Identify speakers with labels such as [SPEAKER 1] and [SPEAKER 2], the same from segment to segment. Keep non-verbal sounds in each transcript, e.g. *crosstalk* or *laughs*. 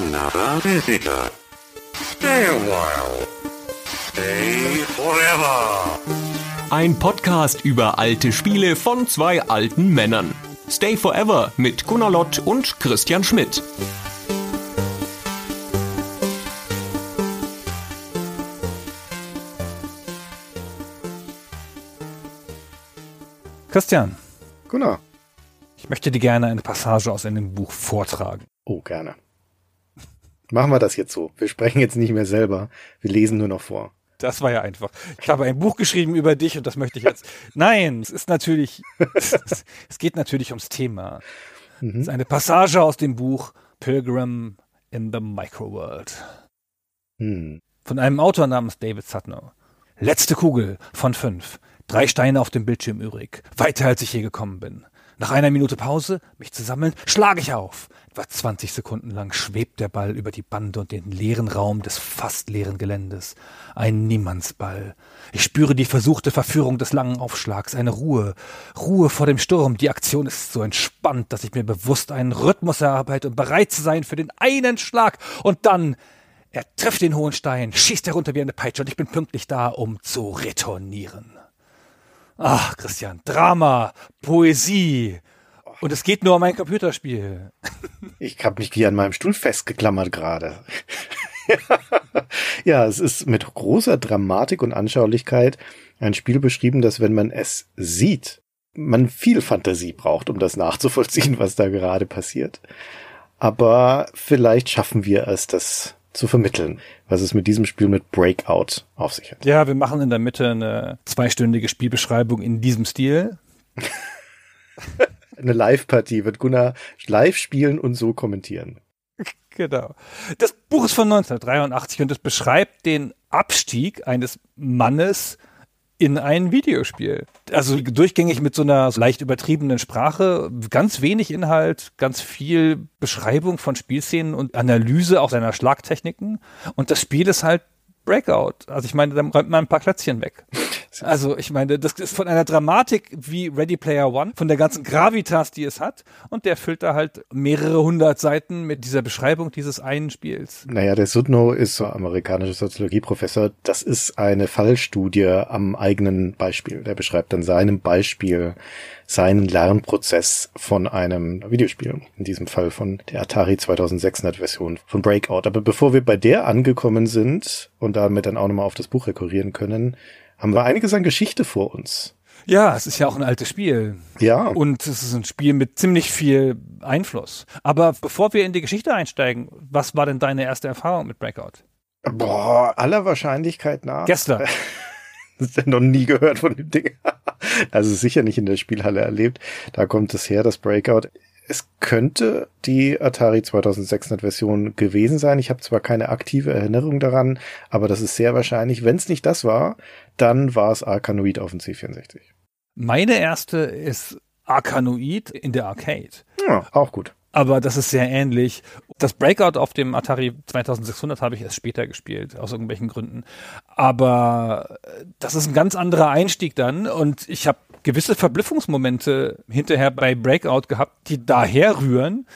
[SPEAKER 1] another visitor. Stay a while. Stay forever.
[SPEAKER 2] Ein Podcast über alte Spiele von zwei alten Männern. Stay Forever mit Gunnar Lott und Christian Schmidt.
[SPEAKER 3] Christian,
[SPEAKER 4] Gunnar.
[SPEAKER 3] ich möchte dir gerne eine Passage aus einem Buch vortragen.
[SPEAKER 4] Oh, gerne. Machen wir das jetzt so. Wir sprechen jetzt nicht mehr selber. Wir lesen nur noch vor.
[SPEAKER 3] Das war ja einfach. Ich habe ein Buch geschrieben über dich und das möchte ich jetzt. Nein, es ist natürlich, *laughs* es geht natürlich ums Thema. Es ist eine Passage aus dem Buch Pilgrim in the Microworld
[SPEAKER 4] Hm.
[SPEAKER 3] von einem Autor namens David Sutno. Letzte Kugel von fünf. Drei Steine auf dem Bildschirm übrig. Weiter als ich je gekommen bin. Nach einer Minute Pause, mich zu sammeln, schlage ich auf. Etwa 20 Sekunden lang schwebt der Ball über die Bande und den leeren Raum des fast leeren Geländes. Ein Niemandsball. Ich spüre die versuchte Verführung des langen Aufschlags. Eine Ruhe. Ruhe vor dem Sturm. Die Aktion ist so entspannt, dass ich mir bewusst einen Rhythmus erarbeite und bereit zu sein für den einen Schlag. Und dann er trifft den hohen Stein, schießt herunter wie eine Peitsche und ich bin pünktlich da, um zu retournieren. Ach, Christian, Drama, Poesie. Und es geht nur um ein Computerspiel.
[SPEAKER 4] Ich habe mich wie an meinem Stuhl festgeklammert gerade. *laughs* ja, es ist mit großer Dramatik und Anschaulichkeit ein Spiel beschrieben, dass wenn man es sieht, man viel Fantasie braucht, um das nachzuvollziehen, was da gerade passiert. Aber vielleicht schaffen wir es, das zu vermitteln, was es mit diesem Spiel mit Breakout auf sich hat.
[SPEAKER 3] Ja, wir machen in der Mitte eine zweistündige Spielbeschreibung in diesem Stil. *laughs*
[SPEAKER 4] Eine Live-Partie wird Gunnar live spielen und so kommentieren.
[SPEAKER 3] Genau. Das Buch ist von 1983 und es beschreibt den Abstieg eines Mannes in ein Videospiel. Also durchgängig mit so einer leicht übertriebenen Sprache, ganz wenig Inhalt, ganz viel Beschreibung von Spielszenen und Analyse auch seiner Schlagtechniken. Und das Spiel ist halt Breakout. Also ich meine, da räumt man ein paar Klötzchen weg. Also ich meine, das ist von einer Dramatik wie Ready Player One, von der ganzen Gravitas, die es hat. Und der füllt da halt mehrere hundert Seiten mit dieser Beschreibung dieses einen Spiels.
[SPEAKER 4] Naja, der Sudno ist so amerikanischer Soziologieprofessor. Das ist eine Fallstudie am eigenen Beispiel. Der beschreibt dann seinem Beispiel seinen Lernprozess von einem Videospiel. In diesem Fall von der Atari 2600 Version von Breakout. Aber bevor wir bei der angekommen sind und damit dann auch nochmal auf das Buch rekurrieren können, haben wir einiges an Geschichte vor uns.
[SPEAKER 3] Ja, es ist ja auch ein altes Spiel.
[SPEAKER 4] Ja.
[SPEAKER 3] Und es ist ein Spiel mit ziemlich viel Einfluss. Aber bevor wir in die Geschichte einsteigen, was war denn deine erste Erfahrung mit Breakout?
[SPEAKER 4] Boah, aller Wahrscheinlichkeit nach.
[SPEAKER 3] Gestern. *laughs*
[SPEAKER 4] Das *laughs* ja noch nie gehört von dem Ding. *laughs* Also sicher nicht in der Spielhalle erlebt. Da kommt es her, das Breakout. Es könnte die Atari 2600 Version gewesen sein. Ich habe zwar keine aktive Erinnerung daran, aber das ist sehr wahrscheinlich. Wenn es nicht das war, dann war es Arkanoid auf dem C64.
[SPEAKER 3] Meine erste ist Arkanoid in der Arcade.
[SPEAKER 4] Ja, auch gut.
[SPEAKER 3] Aber das ist sehr ähnlich. Das Breakout auf dem Atari 2600 habe ich erst später gespielt, aus irgendwelchen Gründen. Aber äh, das ist ein ganz anderer Einstieg dann und ich habe gewisse Verblüffungsmomente hinterher bei Breakout gehabt, die daher rühren,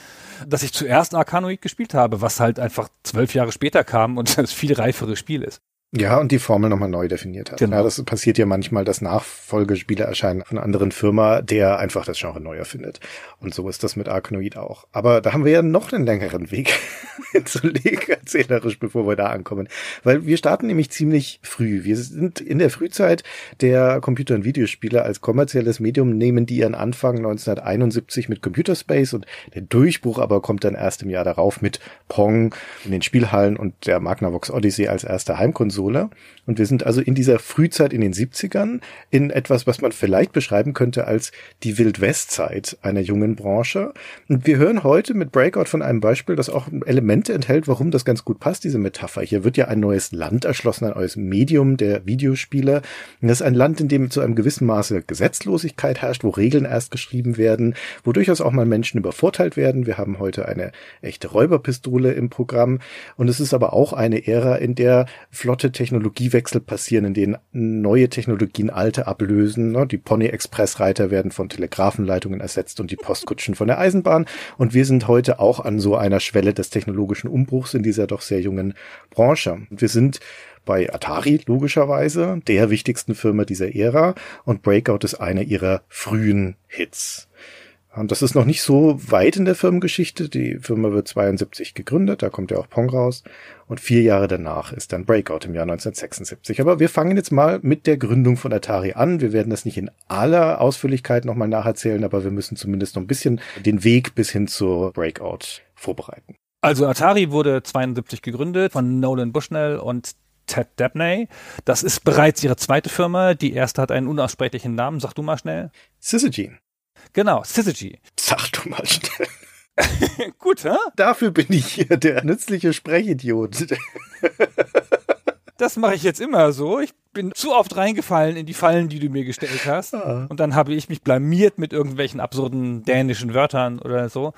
[SPEAKER 3] dass ich zuerst Arkanoid gespielt habe, was halt einfach zwölf Jahre später kam und *laughs* das viel reifere Spiel ist.
[SPEAKER 4] Ja, und die Formel nochmal neu definiert hat.
[SPEAKER 3] Genau.
[SPEAKER 4] Ja, das passiert ja manchmal, dass Nachfolgespiele erscheinen von einer anderen Firma, der einfach das Genre neu erfindet. Und so ist das mit Arkanoid auch. Aber da haben wir ja noch einen längeren Weg *laughs* hinzulegen, erzählerisch, bevor wir da ankommen. Weil wir starten nämlich ziemlich früh. Wir sind in der Frühzeit der Computer- und Videospiele als kommerzielles Medium, nehmen die ihren Anfang 1971 mit Computer Space und der Durchbruch aber kommt dann erst im Jahr darauf mit Pong in den Spielhallen und der Magnavox Odyssey als erste Heimkonsole. Und wir sind also in dieser Frühzeit in den 70ern in etwas, was man vielleicht beschreiben könnte als die Wild-West-Zeit einer jungen Branche. Und wir hören heute mit Breakout von einem Beispiel, das auch Elemente enthält, warum das ganz gut passt, diese Metapher. Hier wird ja ein neues Land erschlossen, ein neues Medium der Videospiele. Und das ist ein Land, in dem zu einem gewissen Maße Gesetzlosigkeit herrscht, wo Regeln erst geschrieben werden, wo durchaus auch mal Menschen übervorteilt werden. Wir haben heute eine echte Räuberpistole im Programm. Und es ist aber auch eine Ära, in der flotte laute Technologiewechsel passieren, in denen neue Technologien alte ablösen. Ne? Die Pony-Express-Reiter werden von Telegrafenleitungen ersetzt und die Postkutschen von der Eisenbahn. Und wir sind heute auch an so einer Schwelle des technologischen Umbruchs in dieser doch sehr jungen Branche. Wir sind bei Atari logischerweise, der wichtigsten Firma dieser Ära, und Breakout ist einer ihrer frühen Hits. Und das ist noch nicht so weit in der Firmengeschichte. Die Firma wird 72 gegründet, da kommt ja auch Pong raus. Und vier Jahre danach ist dann Breakout im Jahr 1976. Aber wir fangen jetzt mal mit der Gründung von Atari an. Wir werden das nicht in aller Ausführlichkeit nochmal nacherzählen, aber wir müssen zumindest noch ein bisschen den Weg bis hin zur Breakout vorbereiten.
[SPEAKER 3] Also Atari wurde 72 gegründet von Nolan Bushnell und Ted Dabney. Das ist bereits ihre zweite Firma. Die erste hat einen unaussprechlichen Namen. Sag du mal schnell.
[SPEAKER 4] Syzygy.
[SPEAKER 3] Genau, Syzygy.
[SPEAKER 4] Sag du mal schnell. *laughs*
[SPEAKER 3] Gut, hä?
[SPEAKER 4] Dafür bin ich hier der nützliche Sprechidiot.
[SPEAKER 3] Das mache ich jetzt immer so. Ich bin zu oft reingefallen in die Fallen, die du mir gestellt hast.
[SPEAKER 4] Ah.
[SPEAKER 3] Und dann habe ich mich blamiert mit irgendwelchen absurden dänischen Wörtern oder so.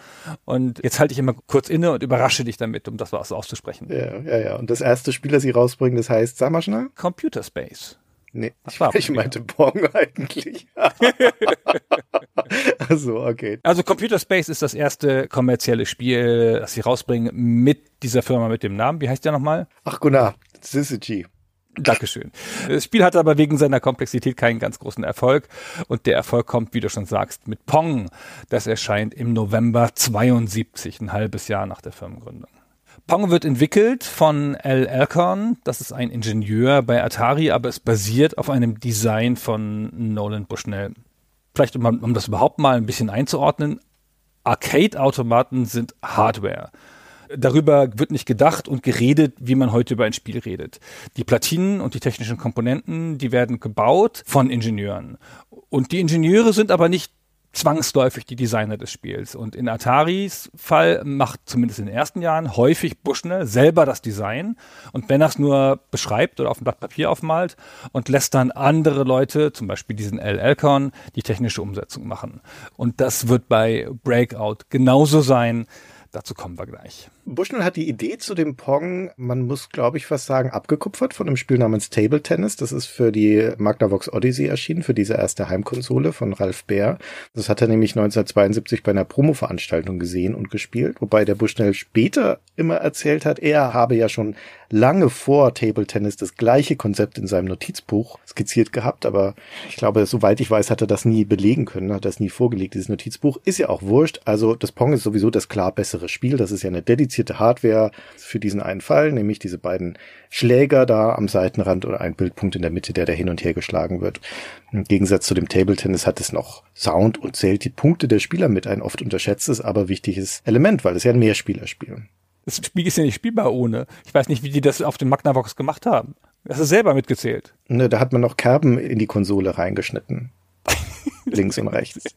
[SPEAKER 3] Und jetzt halte ich immer kurz inne und überrasche dich damit, um das was auszusprechen.
[SPEAKER 4] Ja, ja, ja. Und das erste Spiel, das sie rausbringen, das heißt, sag mal schnell.
[SPEAKER 3] Computer Space.
[SPEAKER 4] Nee,
[SPEAKER 3] war
[SPEAKER 4] ich meinte Pong *laughs* eigentlich. also, okay.
[SPEAKER 3] Also Computer Space ist das erste kommerzielle Spiel, das sie rausbringen mit dieser Firma mit dem Namen. Wie heißt der nochmal?
[SPEAKER 4] Ach, Gunnar, Syzygy.
[SPEAKER 3] Dankeschön. Das Spiel hat aber wegen seiner Komplexität keinen ganz großen Erfolg. Und der Erfolg kommt, wie du schon sagst, mit Pong. Das erscheint im November 72, ein halbes Jahr nach der Firmengründung. Pong wird entwickelt von Al Alcorn. Das ist ein Ingenieur bei Atari, aber es basiert auf einem Design von Nolan Bushnell. Vielleicht, um, um das überhaupt mal ein bisschen einzuordnen. Arcade-Automaten sind Hardware. Darüber wird nicht gedacht und geredet, wie man heute über ein Spiel redet. Die Platinen und die technischen Komponenten, die werden gebaut von Ingenieuren. Und die Ingenieure sind aber nicht zwangsläufig die Designer des Spiels. Und in Ataris Fall macht zumindest in den ersten Jahren häufig Bushnell selber das Design. Und wenn er es nur beschreibt oder auf ein Blatt Papier aufmalt und lässt dann andere Leute, zum Beispiel diesen L. Elcon, die technische Umsetzung machen. Und das wird bei Breakout genauso sein. Dazu kommen wir gleich.
[SPEAKER 4] Bushnell hat die Idee zu dem Pong, man muss, glaube ich, fast sagen, abgekupfert von einem Spiel namens Table Tennis. Das ist für die Magnavox Odyssey erschienen, für diese erste Heimkonsole von Ralph Baer. Das hat er nämlich 1972 bei einer Promo-Veranstaltung gesehen und gespielt, wobei der Bushnell später immer erzählt hat, er habe ja schon lange vor Table Tennis das gleiche Konzept in seinem Notizbuch skizziert gehabt, aber ich glaube, soweit ich weiß, hat er das nie belegen können, hat das nie vorgelegt, dieses Notizbuch. Ist ja auch wurscht. Also das Pong ist sowieso das klar bessere Spiel. Das ist ja eine dedizierte Hardware für diesen einen Fall, nämlich diese beiden Schläger da am Seitenrand oder ein Bildpunkt in der Mitte, der da hin und her geschlagen wird. Im Gegensatz zu dem Table Tennis hat es noch Sound und zählt die Punkte der Spieler mit, ein oft unterschätztes, aber wichtiges Element, weil es ja ein Mehrspielerspiel.
[SPEAKER 3] Das Spiel ist ja nicht spielbar ohne. Ich weiß nicht, wie die das auf dem Magnavox gemacht haben. Das ist selber mitgezählt.
[SPEAKER 4] Ne, da hat man noch Kerben in die Konsole reingeschnitten. *laughs* Links und rechts.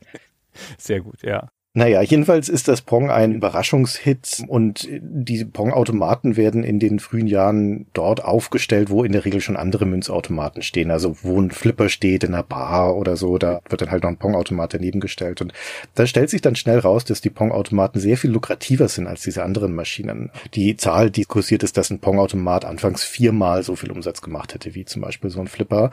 [SPEAKER 3] Sehr gut, ja.
[SPEAKER 4] Naja, jedenfalls ist das Pong ein Überraschungshit und die Pong-Automaten werden in den frühen Jahren dort aufgestellt, wo in der Regel schon andere Münzautomaten stehen. Also wo ein Flipper steht in einer Bar oder so, da wird dann halt noch ein Pong-Automat daneben gestellt. Und da stellt sich dann schnell raus, dass die Pong-Automaten sehr viel lukrativer sind als diese anderen Maschinen. Die Zahl, die kursiert ist, dass ein Pong-Automat anfangs viermal so viel Umsatz gemacht hätte, wie zum Beispiel so ein Flipper.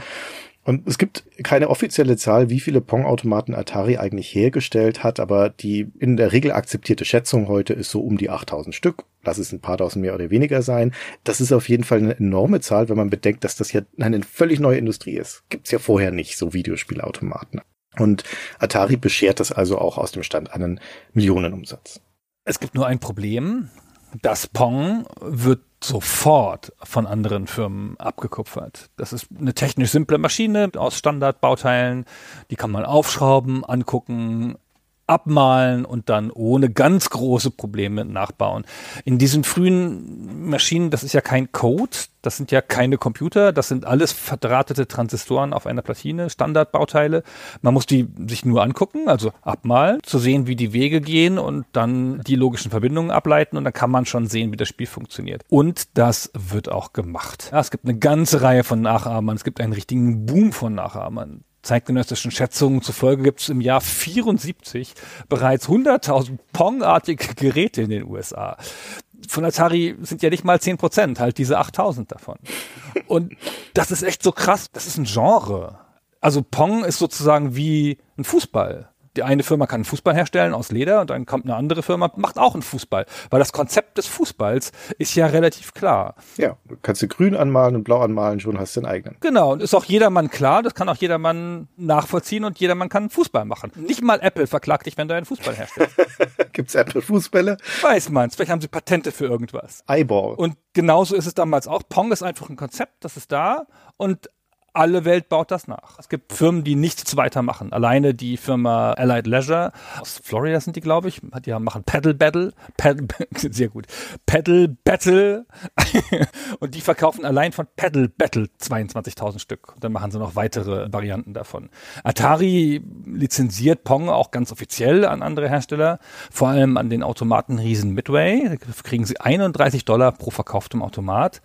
[SPEAKER 4] Und es gibt keine offizielle Zahl, wie viele Pong-Automaten Atari eigentlich hergestellt hat, aber die in der Regel akzeptierte Schätzung heute ist so um die 8000 Stück. Lass es ein paar tausend mehr oder weniger sein. Das ist auf jeden Fall eine enorme Zahl, wenn man bedenkt, dass das ja eine völlig neue Industrie ist. Gibt's ja vorher nicht, so Videospielautomaten. Und Atari beschert das also auch aus dem Stand einen Millionenumsatz.
[SPEAKER 3] Es gibt nur ein Problem. Das Pong wird sofort von anderen Firmen abgekupfert. Das ist eine technisch simple Maschine aus Standardbauteilen. Die kann man aufschrauben, angucken, abmalen und dann ohne ganz große Probleme nachbauen. In diesen frühen Maschinen, das ist ja kein Code, das sind ja keine Computer, das sind alles verdrahtete Transistoren auf einer Platine, Standardbauteile. Man muss die sich nur angucken, also abmalen, zu sehen, wie die Wege gehen und dann die logischen Verbindungen ableiten und dann kann man schon sehen, wie das Spiel funktioniert. Und das wird auch gemacht. Ja, es gibt eine ganze Reihe von Nachahmern, es gibt einen richtigen Boom von Nachahmern zeitgenössischen Schätzungen zufolge gibt es im Jahr 74 bereits 100.000 Pong-artige Geräte in den USA. Von Atari sind ja nicht mal 10 Prozent, halt diese 8000 davon. Und das ist echt so krass. Das ist ein Genre. Also Pong ist sozusagen wie ein Fußball die eine Firma kann einen Fußball herstellen aus Leder und dann kommt eine andere Firma, macht auch einen Fußball. Weil das Konzept des Fußballs ist ja relativ klar.
[SPEAKER 4] Ja, du kannst du grün anmalen und blau anmalen, schon hast du den eigenen.
[SPEAKER 3] Genau, und ist auch jedermann klar, das kann auch jedermann nachvollziehen und jedermann kann Fußball machen. Nicht mal Apple verklagt dich, wenn du einen Fußball herstellst. *laughs*
[SPEAKER 4] Gibt's Apple-Fußbälle?
[SPEAKER 3] Weiß man's, vielleicht haben sie Patente für irgendwas.
[SPEAKER 4] Eyeball.
[SPEAKER 3] Und genauso ist es damals auch. Pong ist einfach ein Konzept, das ist da und alle Welt baut das nach. Es gibt Firmen, die nichts weitermachen. Alleine die Firma Allied Leisure aus Florida sind die, glaube ich. Die machen Paddle Battle, Paddle, *laughs* sehr gut, Paddle Battle *laughs* und die verkaufen allein von Paddle Battle 22.000 Stück. Und dann machen sie noch weitere Varianten davon. Atari lizenziert Pong auch ganz offiziell an andere Hersteller, vor allem an den Automaten Riesen Midway. Da kriegen sie 31 Dollar pro verkauftem Automat.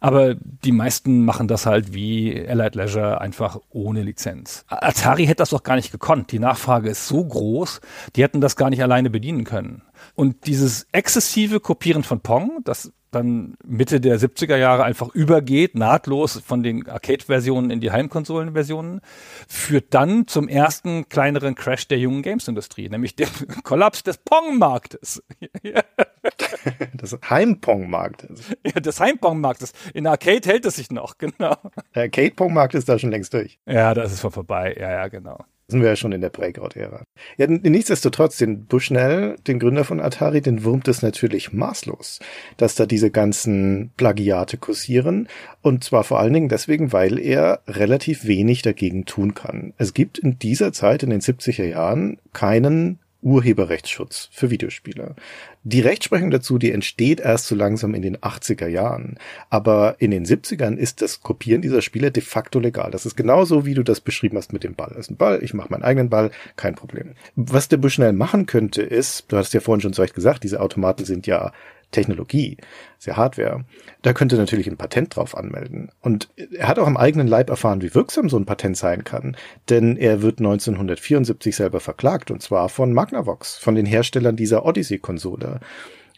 [SPEAKER 3] Aber die meisten machen das halt wie Allied Leisure einfach ohne Lizenz. Atari hätte das doch gar nicht gekonnt. Die Nachfrage ist so groß, die hätten das gar nicht alleine bedienen können. Und dieses exzessive Kopieren von Pong, das dann Mitte der 70er Jahre einfach übergeht, nahtlos von den Arcade-Versionen in die Heimkonsolen-Versionen, führt dann zum ersten kleineren Crash der jungen Games-Industrie, nämlich dem *laughs* Kollaps des Pong-Marktes. *laughs*
[SPEAKER 4] des Heim-Pong-Marktes.
[SPEAKER 3] Ja, des Heim-Pong-Marktes. In Arcade hält es sich noch, *laughs* genau.
[SPEAKER 4] Der Arcade-Pong-Markt ist da schon längst durch.
[SPEAKER 3] Ja, das ist vorbei. Ja, ja, genau
[SPEAKER 4] sind wir ja schon in der Breakout-Ära. Ja, nichtsdestotrotz, den Bushnell, den Gründer von Atari, den wurmt es natürlich maßlos, dass da diese ganzen Plagiate kursieren. Und zwar vor allen Dingen deswegen, weil er relativ wenig dagegen tun kann. Es gibt in dieser Zeit, in den 70er Jahren, keinen Urheberrechtsschutz für Videospiele. Die Rechtsprechung dazu, die entsteht erst so langsam in den 80er Jahren. Aber in den 70ern ist das Kopieren dieser Spiele de facto legal. Das ist genauso, wie du das beschrieben hast mit dem Ball. Das ist ein Ball, ich mache meinen eigenen Ball, kein Problem. Was der Bushnell machen könnte, ist, du hast ja vorhin schon so recht gesagt, diese Automaten sind ja Technologie, sehr Hardware. Da könnte natürlich ein Patent drauf anmelden. Und er hat auch am eigenen Leib erfahren, wie wirksam so ein Patent sein kann. Denn er wird 1974 selber verklagt, und zwar von Magnavox, von den Herstellern dieser Odyssey-Konsole.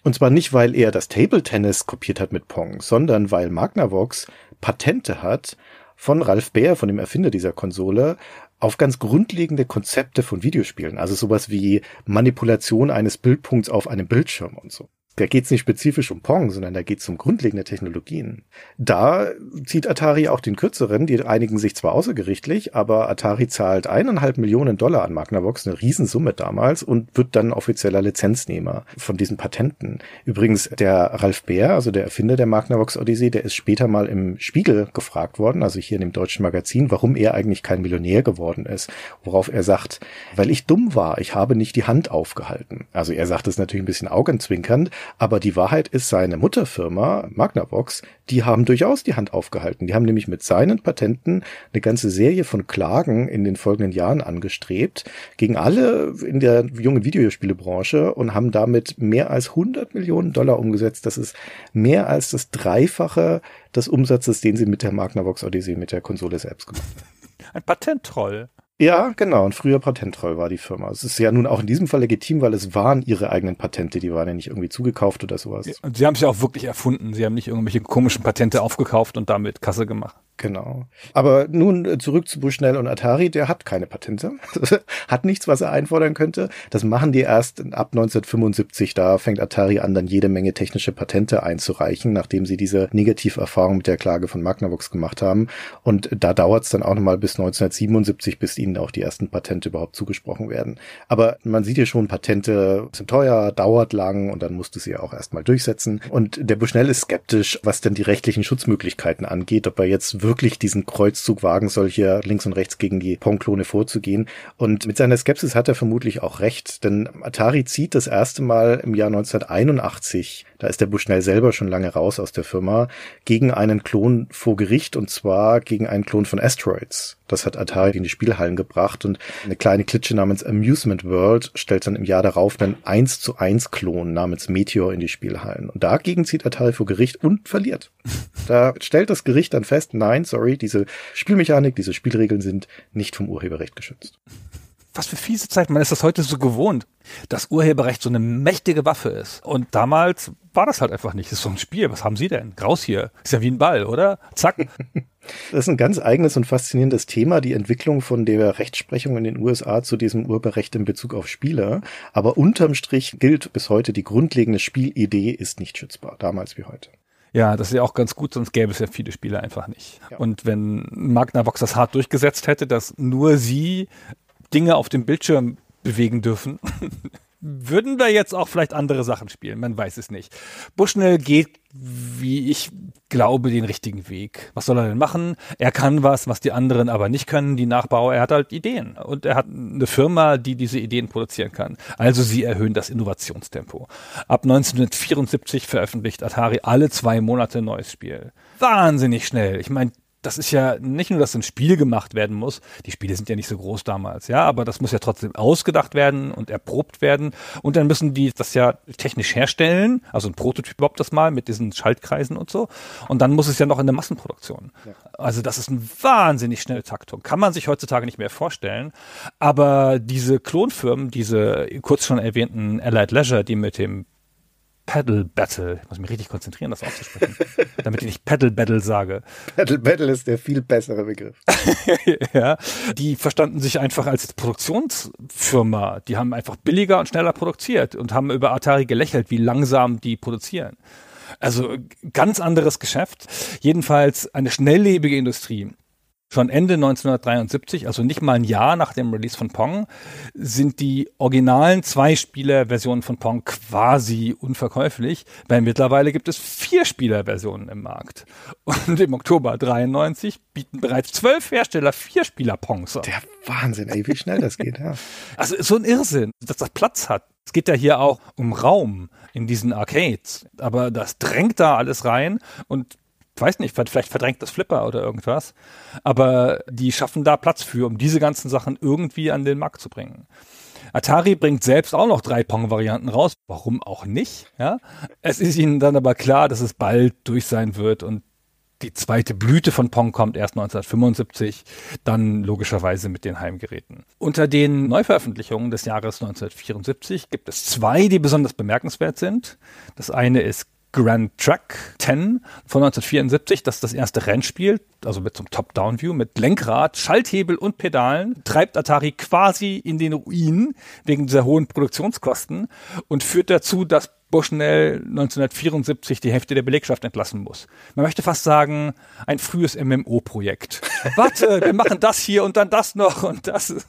[SPEAKER 4] Und zwar nicht, weil er das Table Tennis kopiert hat mit Pong, sondern weil Magnavox Patente hat von Ralph Baer, von dem Erfinder dieser Konsole, auf ganz grundlegende Konzepte von Videospielen. Also sowas wie Manipulation eines Bildpunkts auf einem Bildschirm und so. Da geht es nicht spezifisch um Pong, sondern da geht es um grundlegende Technologien. Da zieht Atari auch den kürzeren, die einigen sich zwar außergerichtlich, aber Atari zahlt eineinhalb Millionen Dollar an Magnavox, eine Riesensumme damals, und wird dann offizieller Lizenznehmer von diesen Patenten. Übrigens, der Ralf Bär, also der Erfinder der Magnavox Odyssey, der ist später mal im Spiegel gefragt worden, also hier in dem deutschen Magazin, warum er eigentlich kein Millionär geworden ist. Worauf er sagt, weil ich dumm war, ich habe nicht die Hand aufgehalten. Also er sagt es natürlich ein bisschen augenzwinkernd, aber die Wahrheit ist, seine Mutterfirma Magnavox, die haben durchaus die Hand aufgehalten. Die haben nämlich mit seinen Patenten eine ganze Serie von Klagen in den folgenden Jahren angestrebt gegen alle in der jungen Videospielebranche und haben damit mehr als 100 Millionen Dollar umgesetzt. Das ist mehr als das Dreifache des Umsatzes, den sie mit der Magnavox Odyssey mit der Konsole selbst gemacht haben.
[SPEAKER 3] Ein Patenttroll.
[SPEAKER 4] Ja, genau. Und früher Patenttreu war die Firma. Es ist ja nun auch in diesem Fall legitim, weil es waren ihre eigenen Patente. Die waren ja nicht irgendwie zugekauft oder sowas. Ja,
[SPEAKER 3] sie haben es ja auch wirklich erfunden. Sie haben nicht irgendwelche komischen Patente aufgekauft und damit Kasse gemacht.
[SPEAKER 4] Genau. Aber nun äh, zurück zu Bushnell und Atari, der hat keine Patente, *laughs* hat nichts, was er einfordern könnte. Das machen die erst ab 1975. Da fängt Atari an, dann jede Menge technische Patente einzureichen, nachdem sie diese Negativerfahrung mit der Klage von Magnavox gemacht haben. Und da dauert es dann auch nochmal bis 1977, bis ihnen auch die ersten Patente überhaupt zugesprochen werden. Aber man sieht hier schon, Patente sind teuer, dauert lang und dann musste sie auch erstmal durchsetzen. Und der Bushnell ist skeptisch, was denn die rechtlichen Schutzmöglichkeiten angeht, ob er jetzt wirklich diesen Kreuzzug wagen soll, hier links und rechts gegen die Pong-Klone vorzugehen. Und mit seiner Skepsis hat er vermutlich auch recht, denn Atari zieht das erste Mal im Jahr 1981, da ist der Bushnell selber schon lange raus aus der Firma, gegen einen Klon vor Gericht und zwar gegen einen Klon von Asteroids. Das hat Atari in die Spielhallen gebracht und eine kleine Klitsche namens Amusement World stellt dann im Jahr darauf einen 1 zu 1 Klon namens Meteor in die Spielhallen. Und dagegen zieht Atari vor Gericht und verliert. *laughs* Da stellt das Gericht dann fest, nein, sorry, diese Spielmechanik, diese Spielregeln sind nicht vom Urheberrecht geschützt.
[SPEAKER 3] was für fiese Zeit. Man ist das heute so gewohnt, dass Urheberrecht so eine mächtige Waffe ist. Und damals war das halt einfach nicht. Das ist so ein Spiel. Was haben Sie denn? Raus hier. Ist ja wie ein Ball, oder? Zack. *laughs*
[SPEAKER 4] Das ist ein ganz eigenes und faszinierendes Thema, die Entwicklung von der Rechtsprechung in den USA zu diesem Urheberrecht in Bezug auf Spieler. Aber unterm Strich gilt bis heute, die grundlegende Spielidee ist nicht schützbar, damals wie heute.
[SPEAKER 3] Ja, das ist ja auch ganz gut, sonst gäbe es ja viele Spiele einfach nicht. Ja. Und wenn Magnavox das hart durchgesetzt hätte, dass nur sie Dinge auf dem Bildschirm bewegen dürfen, *laughs* würden wir jetzt auch vielleicht andere Sachen spielen, man weiß es nicht. Bushnell geht, wie ich glaube, den richtigen Weg. Was soll er denn machen? Er kann was, was die anderen aber nicht können, die Nachbauer. Er hat halt Ideen und er hat eine Firma, die diese Ideen produzieren kann. Also sie erhöhen das Innovationstempo. Ab 1974 veröffentlicht Atari alle zwei Monate ein neues Spiel. Wahnsinnig schnell. Ich meine, das ist ja nicht nur, dass ein Spiel gemacht werden muss. Die Spiele sind ja nicht so groß damals, ja, aber das muss ja trotzdem ausgedacht werden und erprobt werden. Und dann müssen die das ja technisch herstellen, also ein Prototyp überhaupt das mal mit diesen Schaltkreisen und so. Und dann muss es ja noch in der Massenproduktion. Ja. Also das ist eine wahnsinnig schnelle Taktung. Kann man sich heutzutage nicht mehr vorstellen. Aber diese Klonfirmen, diese kurz schon erwähnten Allied Leisure, die mit dem Paddle Battle. Ich muss mich richtig konzentrieren, das auszusprechen, *laughs* damit ich nicht Paddle Battle sage.
[SPEAKER 4] Paddle Battle ist der viel bessere Begriff. *laughs*
[SPEAKER 3] ja, die verstanden sich einfach als Produktionsfirma. Die haben einfach billiger und schneller produziert und haben über Atari gelächelt, wie langsam die produzieren. Also ganz anderes Geschäft. Jedenfalls eine schnelllebige Industrie. Schon Ende 1973, also nicht mal ein Jahr nach dem Release von Pong, sind die originalen Zwei-Spieler-Versionen von Pong quasi unverkäuflich, weil mittlerweile gibt es Vier-Spieler-Versionen im Markt. Und im Oktober 93 bieten bereits zwölf Hersteller Vier-Spieler-Pongs
[SPEAKER 4] Der Wahnsinn, ey, wie schnell das geht, ja. *laughs*
[SPEAKER 3] Also so ein Irrsinn, dass das Platz hat. Es geht ja hier auch um Raum in diesen Arcades, aber das drängt da alles rein und weiß nicht, vielleicht verdrängt das Flipper oder irgendwas. Aber die schaffen da Platz für, um diese ganzen Sachen irgendwie an den Markt zu bringen. Atari bringt selbst auch noch drei Pong-Varianten raus. Warum auch nicht? Ja? Es ist ihnen dann aber klar, dass es bald durch sein wird und die zweite Blüte von Pong kommt erst 1975, dann logischerweise mit den Heimgeräten. Unter den Neuveröffentlichungen des Jahres 1974 gibt es zwei, die besonders bemerkenswert sind. Das eine ist Grand Track 10 von 1974, das ist das erste Rennspiel, also mit so einem Top-Down-View, mit Lenkrad, Schalthebel und Pedalen, treibt Atari quasi in den Ruin wegen dieser hohen Produktionskosten und führt dazu, dass Bushnell 1974 die Hälfte der Belegschaft entlassen muss. Man möchte fast sagen, ein frühes MMO-Projekt. *laughs* Warte, wir machen das hier und dann das noch und das.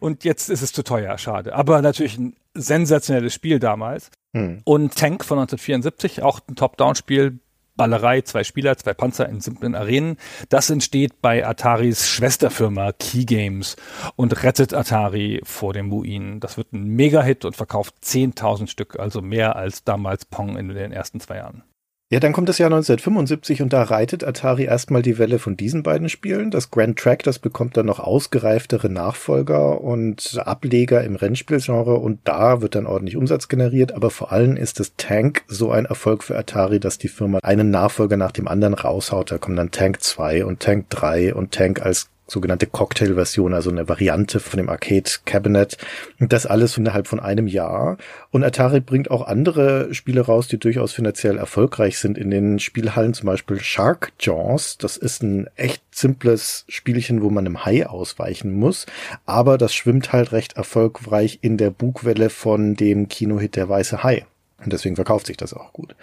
[SPEAKER 3] Und jetzt ist es zu teuer, schade. Aber natürlich ein sensationelles Spiel damals. Hm. Und Tank von 1974, auch ein Top-Down-Spiel, Ballerei, zwei Spieler, zwei Panzer in simplen Arenen. Das entsteht bei Ataris Schwesterfirma Key Games und rettet Atari vor dem Ruin. Das wird ein Mega-Hit und verkauft 10.000 Stück, also mehr als damals Pong in den ersten zwei Jahren.
[SPEAKER 4] Ja, dann kommt das Jahr 1975 und da reitet Atari erstmal die Welle von diesen beiden Spielen. Das Grand Track, das bekommt dann noch ausgereiftere Nachfolger und Ableger im Rennspielgenre und da wird dann ordentlich Umsatz generiert. Aber vor allem ist das Tank so ein Erfolg für Atari, dass die Firma einen Nachfolger nach dem anderen raushaut. Da kommen dann Tank 2 und Tank 3 und Tank als sogenannte Cocktail-Version, also eine Variante von dem Arcade Cabinet. Und das alles innerhalb von einem Jahr. Und Atari bringt auch andere Spiele raus, die durchaus finanziell erfolgreich sind in den Spielhallen, zum Beispiel Shark Jaws. Das ist ein echt simples Spielchen, wo man einem Hai ausweichen muss. Aber das schwimmt halt recht erfolgreich in der Bugwelle von dem Kinohit Der Weiße Hai. Und deswegen verkauft sich das auch gut.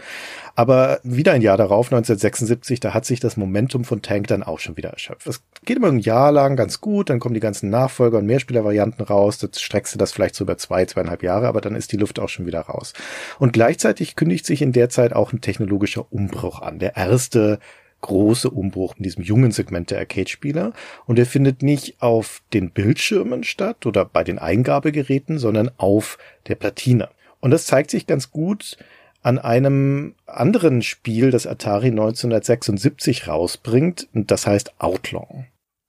[SPEAKER 4] Aber wieder ein Jahr darauf, 1976, da hat sich das Momentum von Tank dann auch schon wieder erschöpft. Das geht immer ein Jahr lang ganz gut, dann kommen die ganzen Nachfolger und Mehrspielervarianten raus, das streckst du das vielleicht so über zwei, zweieinhalb Jahre, aber dann ist die Luft auch schon wieder raus. Und gleichzeitig kündigt sich in der Zeit auch ein technologischer Umbruch an. Der erste große Umbruch in diesem jungen Segment der Arcade-Spieler. Und er findet nicht auf den Bildschirmen statt oder bei den Eingabegeräten, sondern auf der Platine. Und das zeigt sich ganz gut an einem anderen Spiel, das Atari 1976 rausbringt, und das heißt Outlaw.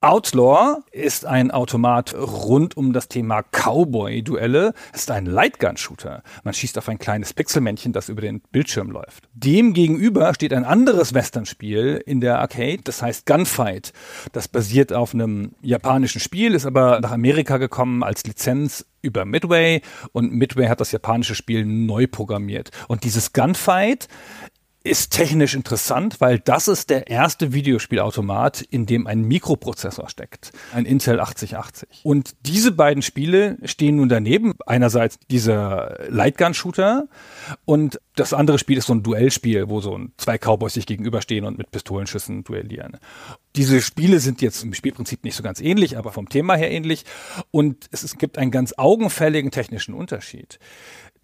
[SPEAKER 3] Outlaw ist ein Automat rund um das Thema Cowboy-Duelle. Es ist ein Lightgun-Shooter. Man schießt auf ein kleines Pixelmännchen, das über den Bildschirm läuft. Dem gegenüber steht ein anderes Western-Spiel in der Arcade, das heißt Gunfight. Das basiert auf einem japanischen Spiel, ist aber nach Amerika gekommen als Lizenz über Midway und Midway hat das japanische Spiel neu programmiert. Und dieses Gunfight ist technisch interessant, weil das ist der erste Videospielautomat, in dem ein Mikroprozessor steckt, ein Intel 8080. Und diese beiden Spiele stehen nun daneben. Einerseits dieser Lightgun-Shooter und das andere Spiel ist so ein Duellspiel, wo so zwei Cowboys sich gegenüberstehen und mit Pistolenschüssen duellieren. Diese Spiele sind jetzt im Spielprinzip nicht so ganz ähnlich, aber vom Thema her ähnlich. Und es, es gibt einen ganz augenfälligen technischen Unterschied.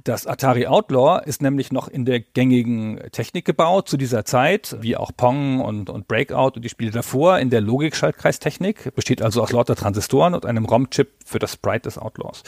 [SPEAKER 3] Das Atari Outlaw ist nämlich noch in der gängigen Technik gebaut zu dieser Zeit, wie auch Pong und, und Breakout und die Spiele davor in der Logik-Schaltkreistechnik, besteht also aus lauter Transistoren und einem ROM-Chip für das Sprite des Outlaws.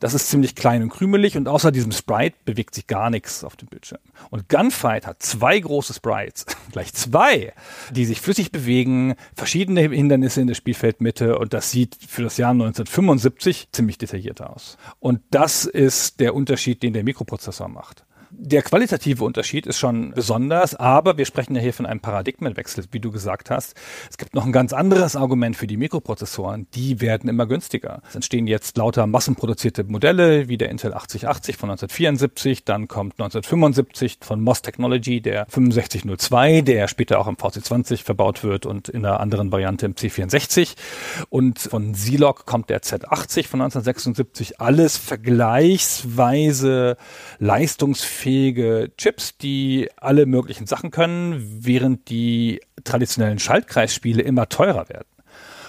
[SPEAKER 3] Das ist ziemlich klein und krümelig und außer diesem Sprite bewegt sich gar nichts auf dem Bildschirm. Und Gunfight hat zwei große Sprites, *laughs* gleich zwei, die sich flüssig bewegen, verschiedene Hindernisse in der Spielfeldmitte und das sieht für das Jahr 1975 ziemlich detailliert aus. Und das ist der Unterschied, den den der Mikroprozessor macht. Der qualitative Unterschied ist schon besonders, aber wir sprechen ja hier von einem Paradigmenwechsel, wie du gesagt hast. Es gibt noch ein ganz anderes Argument für die Mikroprozessoren. Die werden immer günstiger. Es entstehen jetzt lauter massenproduzierte Modelle, wie der Intel 8080 von 1974. Dann kommt 1975 von MOS Technology der 6502, der später auch im VC20 verbaut wird und in einer anderen Variante im C64. Und von Zilog kommt der Z80 von 1976. Alles vergleichsweise leistungsfähig fähige Chips, die alle möglichen Sachen können, während die traditionellen Schaltkreisspiele immer teurer werden.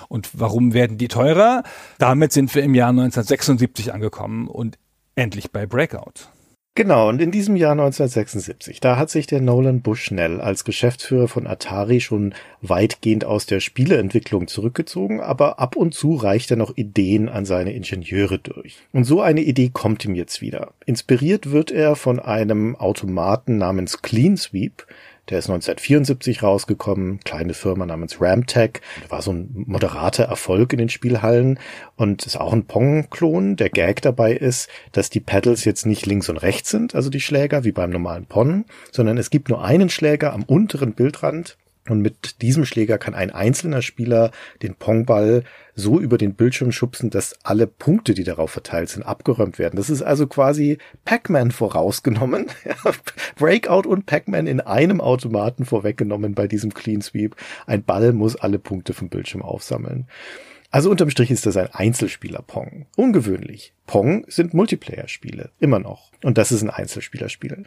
[SPEAKER 3] Und warum werden die teurer? Damit sind wir im Jahr 1976 angekommen und endlich bei Breakout.
[SPEAKER 4] Genau, und in diesem Jahr 1976, da hat sich der Nolan Bushnell als Geschäftsführer von Atari schon weitgehend aus der Spieleentwicklung zurückgezogen, aber ab und zu reicht er noch Ideen an seine Ingenieure durch. Und so eine Idee kommt ihm jetzt wieder. Inspiriert wird er von einem Automaten namens Clean Sweep, der ist 1974 rausgekommen, kleine Firma namens Ramtech. War so ein moderater Erfolg in den Spielhallen und ist auch ein Pong-Klon. Der Gag dabei ist, dass die Pedals jetzt nicht links und rechts sind, also die Schläger, wie beim normalen Pong, sondern es gibt nur einen Schläger am unteren Bildrand und mit diesem Schläger kann ein einzelner Spieler den Pongball so über den Bildschirm schubsen, dass alle Punkte, die darauf verteilt sind, abgeräumt werden. Das ist also quasi Pac-Man vorausgenommen. *laughs* Breakout und Pac-Man in einem Automaten vorweggenommen bei diesem Clean Sweep. Ein Ball muss alle Punkte vom Bildschirm aufsammeln. Also unterm Strich ist das ein Einzelspieler-Pong. Ungewöhnlich. Pong sind Multiplayer-Spiele. Immer noch. Und das ist ein Einzelspielerspiel.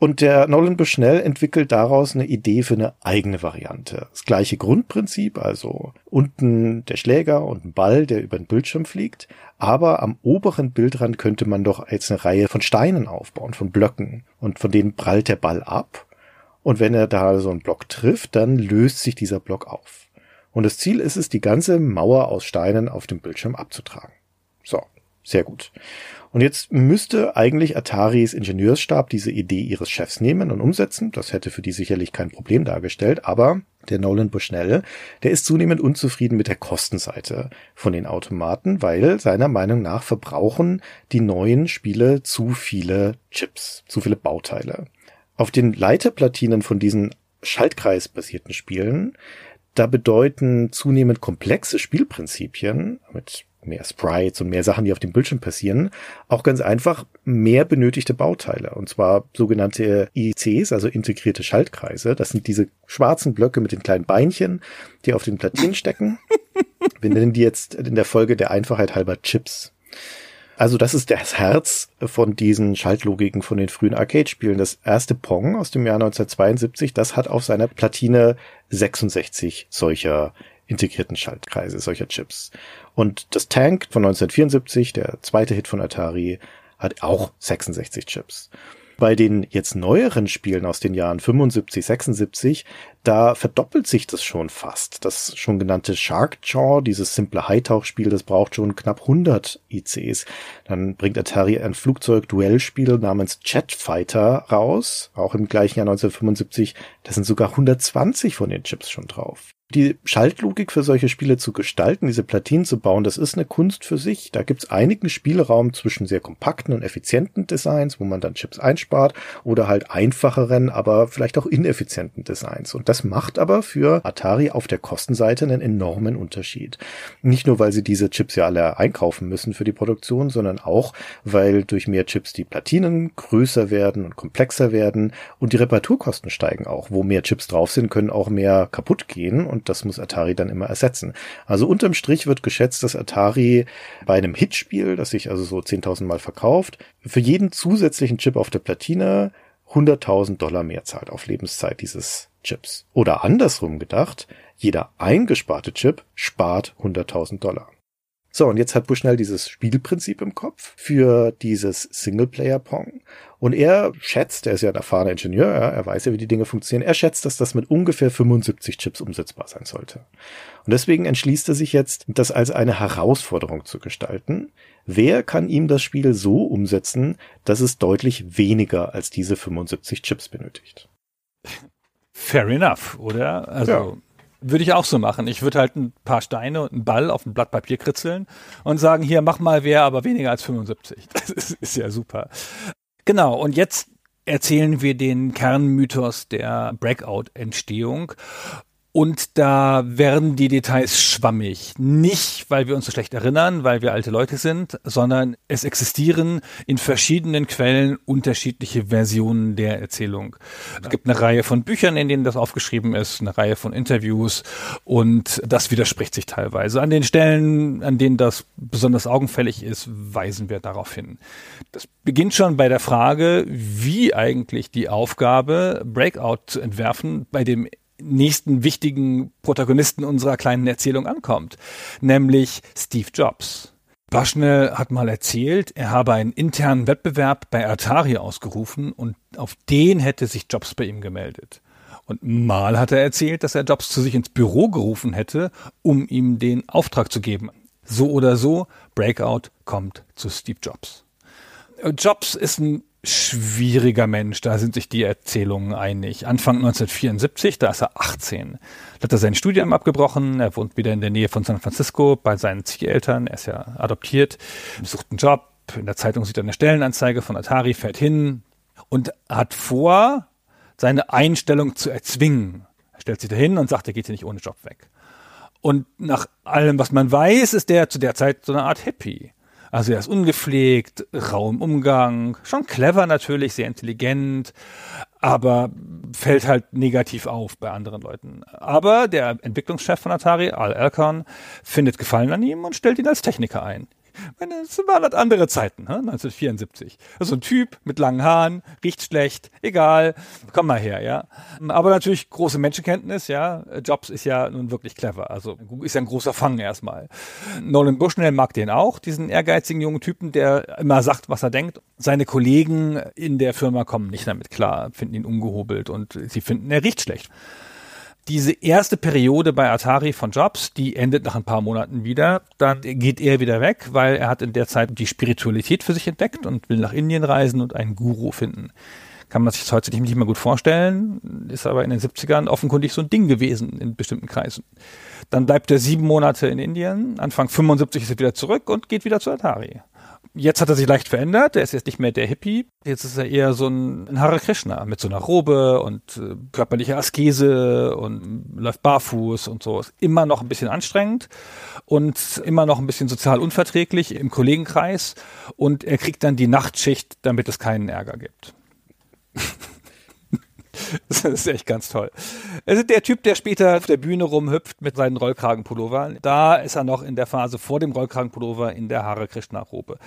[SPEAKER 4] Und der Nolan Bushnell entwickelt daraus eine Idee für eine eigene Variante. Das gleiche Grundprinzip, also unten der Schläger und ein Ball, der über den Bildschirm fliegt. Aber am oberen Bildrand könnte man doch jetzt eine Reihe von Steinen aufbauen, von Blöcken. Und von denen prallt der Ball ab. Und wenn er da so einen Block trifft, dann löst sich dieser Block auf. Und das Ziel ist es, die ganze Mauer aus Steinen auf dem Bildschirm abzutragen. So, sehr gut. Und jetzt müsste eigentlich Ataris Ingenieursstab diese Idee ihres Chefs nehmen und umsetzen. Das hätte für die sicherlich kein Problem dargestellt, aber der Nolan Bushnell, der ist zunehmend unzufrieden mit der Kostenseite von den Automaten, weil seiner Meinung nach verbrauchen die neuen Spiele zu viele Chips, zu viele Bauteile. Auf den Leiterplatinen von diesen schaltkreisbasierten Spielen, da bedeuten zunehmend komplexe Spielprinzipien mit mehr Sprites und mehr Sachen, die auf dem Bildschirm passieren, auch ganz einfach mehr benötigte Bauteile. Und zwar sogenannte ICs, also integrierte Schaltkreise. Das sind diese schwarzen Blöcke mit den kleinen Beinchen, die auf den Platinen stecken. *laughs* Wir nennen die jetzt in der Folge der Einfachheit halber Chips. Also das ist das Herz von diesen Schaltlogiken von den frühen Arcade-Spielen. Das erste Pong aus dem Jahr 1972, das hat auf seiner Platine 66 solcher integrierten Schaltkreise, solcher Chips. Und das Tank von 1974, der zweite Hit von Atari, hat auch 66 Chips. Bei den jetzt neueren Spielen aus den Jahren 75, 76, da verdoppelt sich das schon fast. Das schon genannte Shark Jaw, dieses simple Hightauch-Spiel, das braucht schon knapp 100 ICs. Dann bringt Atari ein Flugzeug-Duellspiel namens Jet Fighter raus, auch im gleichen Jahr 1975. Da sind sogar 120 von den Chips schon drauf. Die Schaltlogik für solche Spiele zu gestalten, diese Platinen zu bauen, das ist eine Kunst für sich. Da gibt's einigen Spielraum zwischen sehr kompakten und effizienten Designs, wo man dann Chips einspart, oder halt einfacheren, aber vielleicht auch ineffizienten Designs. Und das macht aber für Atari auf der Kostenseite einen enormen Unterschied. Nicht nur, weil sie diese Chips ja alle einkaufen müssen für die Produktion, sondern auch, weil durch mehr Chips die Platinen größer werden und komplexer werden und die Reparaturkosten steigen auch. Wo mehr Chips drauf sind, können auch mehr kaputt gehen und das muss Atari dann immer ersetzen. Also unterm Strich wird geschätzt, dass Atari bei einem Hitspiel, das sich also so 10.000 Mal verkauft, für jeden zusätzlichen Chip auf der Platine 100.000 Dollar mehr zahlt auf Lebenszeit dieses Chips. Oder andersrum gedacht, jeder eingesparte Chip spart 100.000 Dollar. So, und jetzt hat Bushnell dieses Spielprinzip im Kopf für dieses Singleplayer-Pong. Und er schätzt, er ist ja ein erfahrener Ingenieur, er weiß ja, wie die Dinge funktionieren, er schätzt, dass das mit ungefähr 75 Chips umsetzbar sein sollte. Und deswegen entschließt er sich jetzt, das als eine Herausforderung zu gestalten. Wer kann ihm das Spiel so umsetzen, dass es deutlich weniger als diese 75 Chips benötigt?
[SPEAKER 3] Fair enough, oder? Also ja. Würde ich auch so machen. Ich würde halt ein paar Steine und einen Ball auf ein Blatt Papier kritzeln und sagen, hier, mach mal wer, aber weniger als 75. *laughs* Das ist, ist ja super. Genau, und jetzt erzählen wir den Kernmythos der Breakout-Entstehung. Und da werden die Details schwammig. Nicht, weil wir uns so schlecht erinnern, weil wir alte Leute sind, sondern es existieren in verschiedenen Quellen unterschiedliche Versionen der Erzählung. Es gibt eine Reihe von Büchern, in denen das aufgeschrieben ist, eine Reihe von Interviews und das widerspricht sich teilweise. An den Stellen, an denen das besonders augenfällig ist, weisen wir darauf hin. Das beginnt schon bei der Frage, wie eigentlich die Aufgabe, Breakout zu entwerfen, bei dem nächsten wichtigen Protagonisten unserer kleinen Erzählung ankommt, nämlich Steve Jobs. Bushnell hat mal erzählt, er habe einen internen Wettbewerb bei Atari ausgerufen und auf den hätte sich Jobs bei ihm gemeldet. Und mal hat er erzählt, dass er Jobs zu sich ins Büro gerufen hätte, um ihm den Auftrag zu geben. So oder so, Breakout kommt zu Steve Jobs. Jobs ist ein schwieriger Mensch, da sind sich die Erzählungen einig. Anfang 1974, da ist er 18. Da hat er sein Studium abgebrochen, er wohnt wieder in der Nähe von San Francisco bei seinen Zieheltern, er ist ja adoptiert, sucht einen Job, in der Zeitung sieht er eine Stellenanzeige von Atari, fährt hin und hat vor, seine Einstellung zu erzwingen. Er stellt sich dahin und sagt, er geht hier nicht ohne Job weg. Und nach allem, was man weiß, ist der zu der Zeit so eine Art Hippie. Also er ist ungepflegt, rau im Umgang, schon clever natürlich, sehr intelligent, aber fällt halt negativ auf bei anderen Leuten. Aber der Entwicklungschef von Atari, Al Alcon, findet Gefallen an ihm und stellt ihn als Techniker ein. Es waren halt andere Zeiten, ne? 1974. Also ein Typ mit langen Haaren, riecht schlecht, egal, komm mal her, ja. Aber natürlich große Menschenkenntnis, ja. Jobs ist ja nun wirklich clever, also ist ja ein großer Fang erstmal. Nolan Bushnell mag den auch, diesen ehrgeizigen jungen Typen, der immer sagt, was er denkt. Seine Kollegen in der Firma kommen nicht damit klar, finden ihn ungehobelt und sie finden, er riecht schlecht diese erste Periode bei Atari von Jobs, die endet nach ein paar Monaten wieder. Dann geht er wieder weg, weil er hat in der Zeit die Spiritualität für sich entdeckt und will nach Indien reisen und einen Guru finden. Kann man sich das heute nicht mehr gut vorstellen, ist aber in den 70ern offenkundig so ein Ding gewesen in bestimmten Kreisen. Dann bleibt er sieben Monate in Indien, Anfang 75 ist er wieder zurück und geht wieder zu Atari. Jetzt hat er sich leicht verändert. Er ist jetzt nicht mehr der Hippie. Jetzt ist er eher so ein Hare Krishna mit so einer Robe und äh, körperlicher Askese und läuft barfuß und so. Ist immer noch ein bisschen anstrengend und immer noch ein bisschen sozial unverträglich im Kollegenkreis. Und er kriegt dann die Nachtschicht, damit es keinen Ärger gibt. *laughs* Das ist echt ganz toll. Also der Typ, der später auf der Bühne rumhüpft mit seinen Rollkragenpullover, da ist er noch in der Phase vor dem Rollkragenpullover in der Hare Krishna Robe.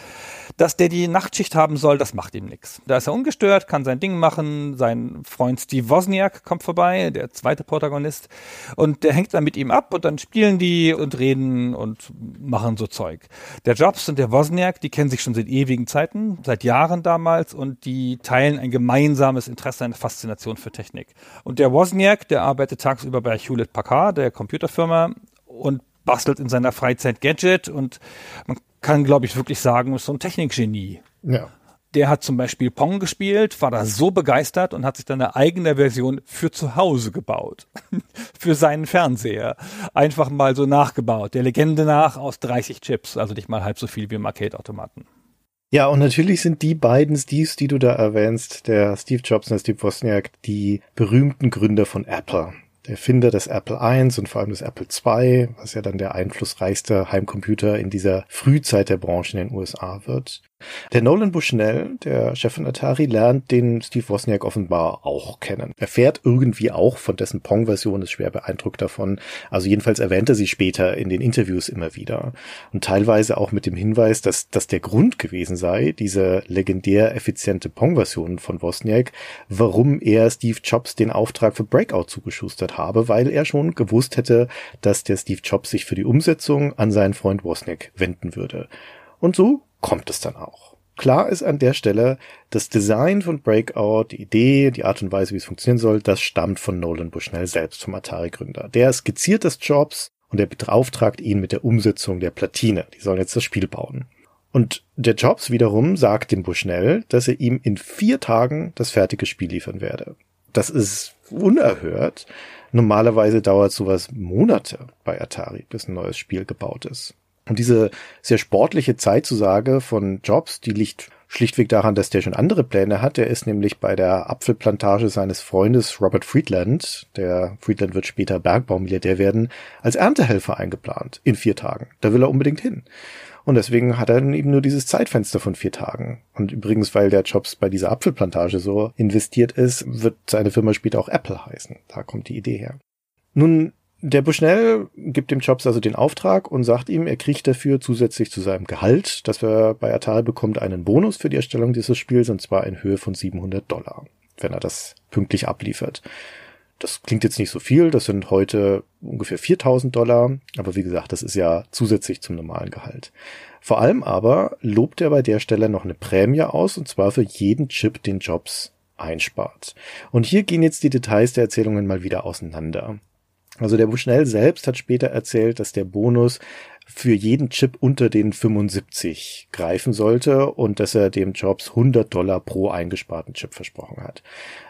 [SPEAKER 3] Dass der die Nachtschicht haben soll, das macht ihm nichts. Da ist er ungestört, kann sein Ding machen. Sein Freund Steve Wozniak kommt vorbei, der zweite Protagonist, und der hängt dann mit ihm ab und dann spielen die und reden und machen so Zeug. Der Jobs und der Wozniak, die kennen sich schon seit ewigen Zeiten, seit Jahren damals und die teilen ein gemeinsames Interesse, eine Faszination für Technik. Und der Wozniak, der arbeitet tagsüber bei Hewlett Packard, der Computerfirma, und bastelt in seiner Freizeit Gadget und man kann, glaube ich, wirklich sagen, ist so ein Technikgenie.
[SPEAKER 4] Ja.
[SPEAKER 3] Der hat zum Beispiel Pong gespielt, war da so begeistert und hat sich dann eine eigene Version für zu Hause gebaut. *laughs* für seinen Fernseher. Einfach mal so nachgebaut. Der Legende nach aus 30 Chips, also nicht mal halb so viel wie im Arcade-Automaten.
[SPEAKER 4] Ja, und natürlich sind die beiden Steves, die du da erwähnst, der Steve Jobs und der Steve Wozniak, die berühmten Gründer von Apple der Erfinder des Apple I und vor allem des Apple II, was ja dann der einflussreichste Heimcomputer in dieser Frühzeit der Branche in den USA wird. Der Nolan Bushnell, der Chef von Atari, lernt den Steve Wozniak offenbar auch kennen. Er fährt irgendwie auch von dessen Pong-Version, ist schwer beeindruckt davon. Also jedenfalls erwähnt er sie später in den Interviews immer wieder. Und teilweise auch mit dem Hinweis, dass das der Grund gewesen sei, diese legendär effiziente Pong-Version von Wozniak, warum er Steve Jobs den Auftrag für Breakout zugeschustert habe, weil er schon gewusst hätte, dass der Steve Jobs sich für die Umsetzung an seinen Freund Wozniak wenden würde. Und so kommt es dann auch. Klar ist an der Stelle, das Design von Breakout, die Idee, die Art und Weise, wie es funktionieren soll, das stammt von Nolan Bushnell selbst, vom Atari-Gründer. Der skizziert das Jobs und er beauftragt ihn mit der Umsetzung der Platine. Die sollen jetzt das Spiel bauen. Und der Jobs wiederum sagt dem Bushnell, dass er ihm in vier Tagen das fertige Spiel liefern werde. Das ist unerhört. Normalerweise dauert sowas Monate bei Atari, bis ein neues Spiel gebaut ist. Und diese sehr sportliche Zeitzusage von Jobs, die liegt schlichtweg daran, dass der schon andere Pläne hat. Der ist nämlich bei der Apfelplantage seines Freundes Robert Friedland, der Friedland wird später Bergbaumilliardär werden, als Erntehelfer eingeplant in vier Tagen. Da will er unbedingt hin. Und deswegen hat er dann eben nur dieses Zeitfenster von vier Tagen. Und übrigens, weil der Jobs bei dieser Apfelplantage so investiert ist, wird seine Firma später auch Apple heißen. Da kommt die Idee her. Nun, der Bushnell gibt dem Jobs also den Auftrag und sagt ihm, er kriegt dafür zusätzlich zu seinem Gehalt, das er bei Atari bekommt, einen Bonus für die Erstellung dieses Spiels und zwar in Höhe von 700 Dollar, wenn er das pünktlich abliefert. Das klingt jetzt nicht so viel, das sind heute ungefähr 4000 Dollar, aber wie gesagt, das ist ja zusätzlich zum normalen Gehalt. Vor allem aber lobt er bei der Stelle noch eine Prämie aus, und zwar für jeden Chip, den Jobs einspart. Und hier gehen jetzt die Details der Erzählungen mal wieder auseinander. Also der Bushnell selbst hat später erzählt, dass der Bonus für jeden Chip unter den 75 greifen sollte und dass er dem Jobs 100 Dollar pro eingesparten Chip versprochen hat.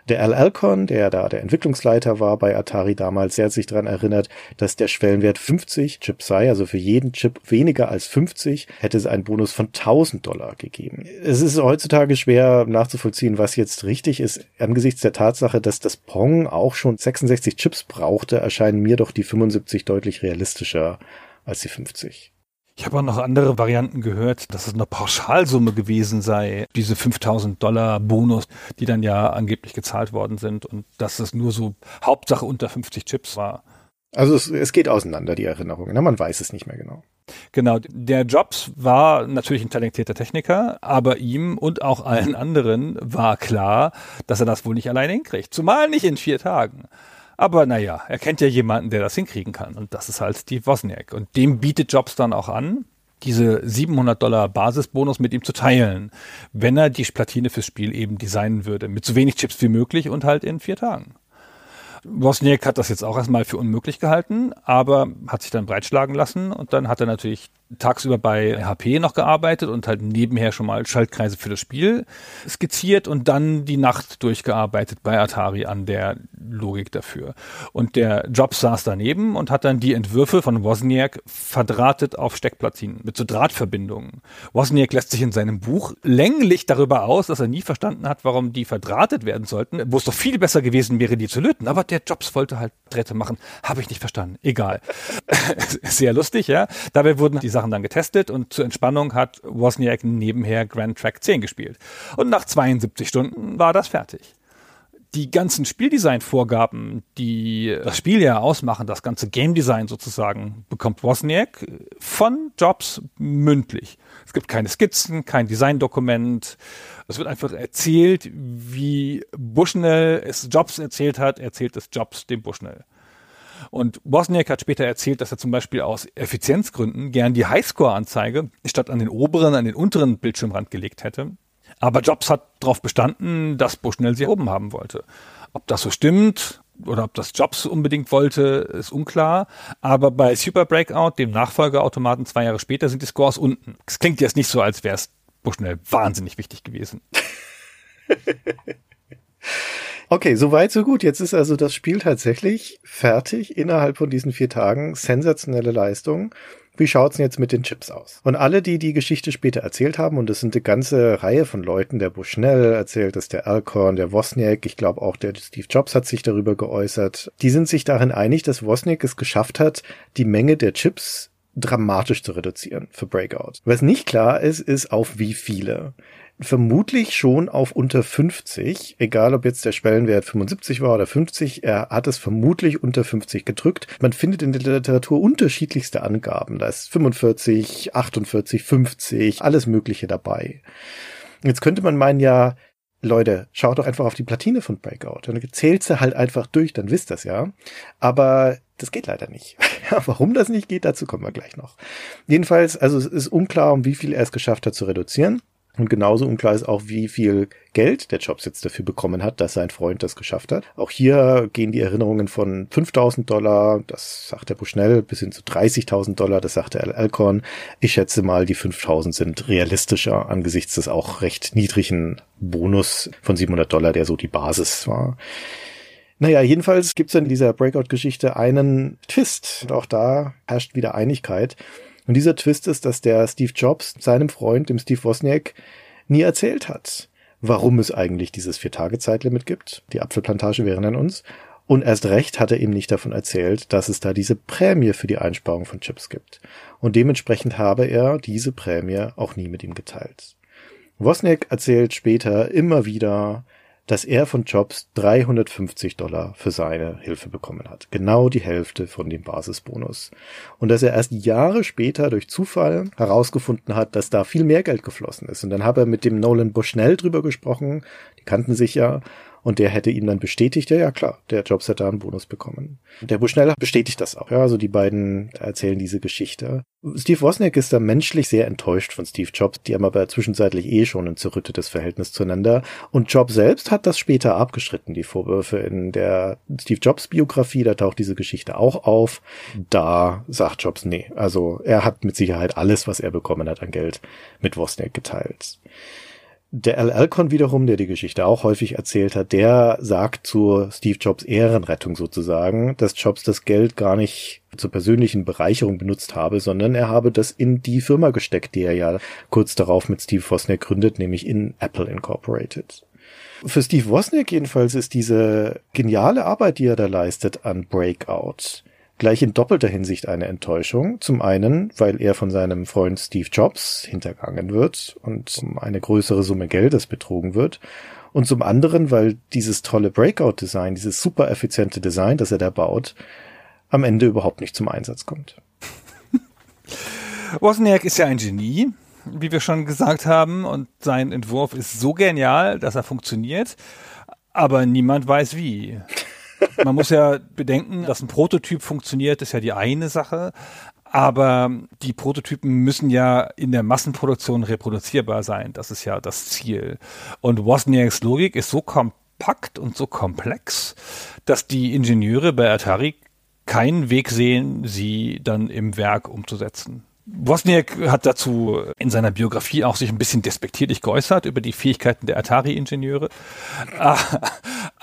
[SPEAKER 4] Der Al Alcon, der da der Entwicklungsleiter war bei Atari damals, der hat sich daran erinnert, dass der Schwellenwert 50 Chips sei, also für jeden Chip weniger als 50 hätte es einen Bonus von 1000 Dollar gegeben. Es ist heutzutage schwer nachzuvollziehen, was jetzt richtig ist. Angesichts der Tatsache, dass das Pong auch schon 66 Chips brauchte, erscheinen mir doch die 75 deutlich realistischer als die 50.
[SPEAKER 3] Ich habe auch noch andere Varianten gehört, dass es eine Pauschalsumme gewesen sei, diese 5000 Dollar Bonus, die dann ja angeblich gezahlt worden sind und dass es nur so Hauptsache unter 50 Chips war.
[SPEAKER 4] Also es, es geht auseinander, die Erinnerungen. Ne? Man weiß es nicht mehr genau.
[SPEAKER 3] Genau. Der Jobs war natürlich ein talentierter Techniker, aber ihm und auch allen anderen war klar, dass er das wohl nicht alleine hinkriegt. Zumal nicht in vier Tagen. Aber naja, er kennt ja jemanden, der das hinkriegen kann. Und das ist halt Steve Wozniak. Und dem bietet Jobs dann auch an, diese 700 Dollar Basisbonus mit ihm zu teilen, wenn er die Platine fürs Spiel eben designen würde. Mit so wenig Chips wie möglich und halt in vier Tagen. Wozniak hat das jetzt auch erstmal für unmöglich gehalten, aber hat sich dann breitschlagen lassen und dann hat er natürlich tagsüber bei HP noch gearbeitet und halt nebenher schon mal Schaltkreise für das Spiel skizziert und dann die Nacht durchgearbeitet bei Atari an der Logik dafür. Und der Jobs saß daneben und hat dann die Entwürfe von Wozniak verdrahtet auf Steckplatinen mit so Drahtverbindungen. Wozniak lässt sich in seinem Buch länglich darüber aus, dass er nie verstanden hat, warum die verdrahtet werden sollten, wo es doch viel besser gewesen wäre, die zu löten. Aber der Jobs wollte halt Drähte machen. Habe ich nicht verstanden. Egal. *laughs* Sehr lustig, ja. Dabei wurden die Sachen Sachen dann getestet und zur Entspannung hat Wozniak nebenher Grand Track 10 gespielt. Und nach 72 Stunden war das fertig. Die ganzen Spieldesign-Vorgaben, die das Spiel ja ausmachen, das ganze Game Design sozusagen, bekommt Wozniak von Jobs mündlich. Es gibt keine Skizzen, kein Designdokument. Es wird einfach erzählt, wie Bushnell es Jobs erzählt hat, erzählt es Jobs dem Bushnell. Und Wozniak hat später erzählt, dass er zum Beispiel aus Effizienzgründen gern die Highscore-Anzeige statt an den oberen, an den unteren Bildschirmrand gelegt hätte. Aber Jobs hat darauf bestanden, dass Bushnell sie oben haben wollte. Ob das so stimmt oder ob das Jobs unbedingt wollte, ist unklar. Aber bei Super Breakout, dem Nachfolgeautomaten zwei Jahre später, sind die Scores unten. Es klingt jetzt nicht so, als wäre es Bushnell wahnsinnig wichtig gewesen. *laughs*
[SPEAKER 4] Okay, soweit, so gut. Jetzt ist also das Spiel tatsächlich fertig innerhalb von diesen vier Tagen. Sensationelle Leistung. Wie schaut's denn jetzt mit den Chips aus? Und alle, die die Geschichte später erzählt haben, und es sind eine ganze Reihe von Leuten, der Bushnell erzählt es, der Alcorn, der Wozniak, ich glaube auch der Steve Jobs hat sich darüber geäußert, die sind sich darin einig, dass Wozniak es geschafft hat, die Menge der Chips dramatisch zu reduzieren für Breakout. Was nicht klar ist, ist auf wie viele vermutlich schon auf unter 50, egal ob jetzt der Schwellenwert 75 war oder 50, er hat es vermutlich unter 50 gedrückt. Man findet in der Literatur unterschiedlichste Angaben. Da ist 45, 48, 50, alles Mögliche dabei. Jetzt könnte man meinen, ja, Leute, schaut doch einfach auf die Platine von Breakout. Dann zählt sie halt einfach durch, dann wisst das ja. Aber das geht leider nicht. *laughs* warum das nicht geht, dazu kommen wir gleich noch. Jedenfalls, also es ist unklar, um wie viel er es geschafft hat zu reduzieren. Und genauso unklar ist auch, wie viel Geld der Jobs jetzt dafür bekommen hat, dass sein Freund das geschafft hat. Auch hier gehen die Erinnerungen von 5000 Dollar, das sagt der Bushnell, bis hin zu 30.000 Dollar, das sagt der Alcorn. Ich schätze mal, die 5000 sind realistischer angesichts des auch recht niedrigen Bonus von 700 Dollar, der so die Basis war. Naja, jedenfalls gibt's in dieser Breakout-Geschichte einen Twist. Und auch da herrscht wieder Einigkeit. Und dieser Twist ist, dass der Steve Jobs seinem Freund, dem Steve Wozniak, nie erzählt hat, warum es eigentlich dieses Vier-Tage-Zeitlimit gibt. Die Apfelplantage wären an uns. Und erst recht hat er ihm nicht davon erzählt, dass es da diese Prämie für die Einsparung von Chips gibt. Und dementsprechend habe er diese Prämie auch nie mit ihm geteilt. Wozniak erzählt später immer wieder, dass er von Jobs 350 Dollar für seine Hilfe bekommen hat. Genau die Hälfte von dem Basisbonus. Und dass er erst Jahre später durch Zufall herausgefunden hat, dass da viel mehr Geld geflossen ist. Und dann habe er mit dem Nolan Bushnell drüber gesprochen. Die kannten sich ja. Und der hätte ihm dann bestätigt, ja, ja klar, der Jobs da einen Bonus bekommen. Der Bushnell bestätigt das auch. Ja, also die beiden erzählen diese Geschichte. Steve Wozniak ist da menschlich sehr enttäuscht von Steve Jobs. Die haben aber zwischenzeitlich eh schon ein zerrüttetes Verhältnis zueinander. Und Jobs selbst hat das später abgeschritten, die Vorwürfe in der Steve Jobs Biografie. Da taucht diese Geschichte auch auf. Da sagt Jobs, nee, also er hat mit Sicherheit alles, was er bekommen hat an Geld, mit Wozniak geteilt. Der Al Alcon wiederum, der die Geschichte auch häufig erzählt hat, der sagt zur Steve Jobs Ehrenrettung sozusagen, dass Jobs das Geld gar nicht zur persönlichen Bereicherung benutzt habe, sondern er habe das in die Firma gesteckt, die er ja kurz darauf mit Steve Wozniak gründet, nämlich in Apple Incorporated. Für Steve Wozniak jedenfalls ist diese geniale Arbeit, die er da leistet an Breakout, gleich in doppelter Hinsicht eine Enttäuschung. Zum einen, weil er von seinem Freund Steve Jobs hintergangen wird und um eine größere Summe Geldes betrogen wird. Und zum anderen, weil dieses tolle Breakout-Design, dieses super effiziente Design, das er da baut, am Ende überhaupt nicht zum Einsatz kommt. *laughs*
[SPEAKER 3] Wozniak ist ja ein Genie, wie wir schon gesagt haben, und sein Entwurf ist so genial, dass er funktioniert, aber niemand weiß wie. Man muss ja bedenken, dass ein Prototyp funktioniert, ist ja die eine Sache. Aber die Prototypen müssen ja in der Massenproduktion reproduzierbar sein. Das ist ja das Ziel. Und Wozniaks Logik ist so kompakt und so komplex, dass die Ingenieure bei Atari keinen Weg sehen, sie dann im Werk umzusetzen. Wozniak hat dazu in seiner Biografie auch sich ein bisschen despektierlich geäußert über die Fähigkeiten der Atari-Ingenieure.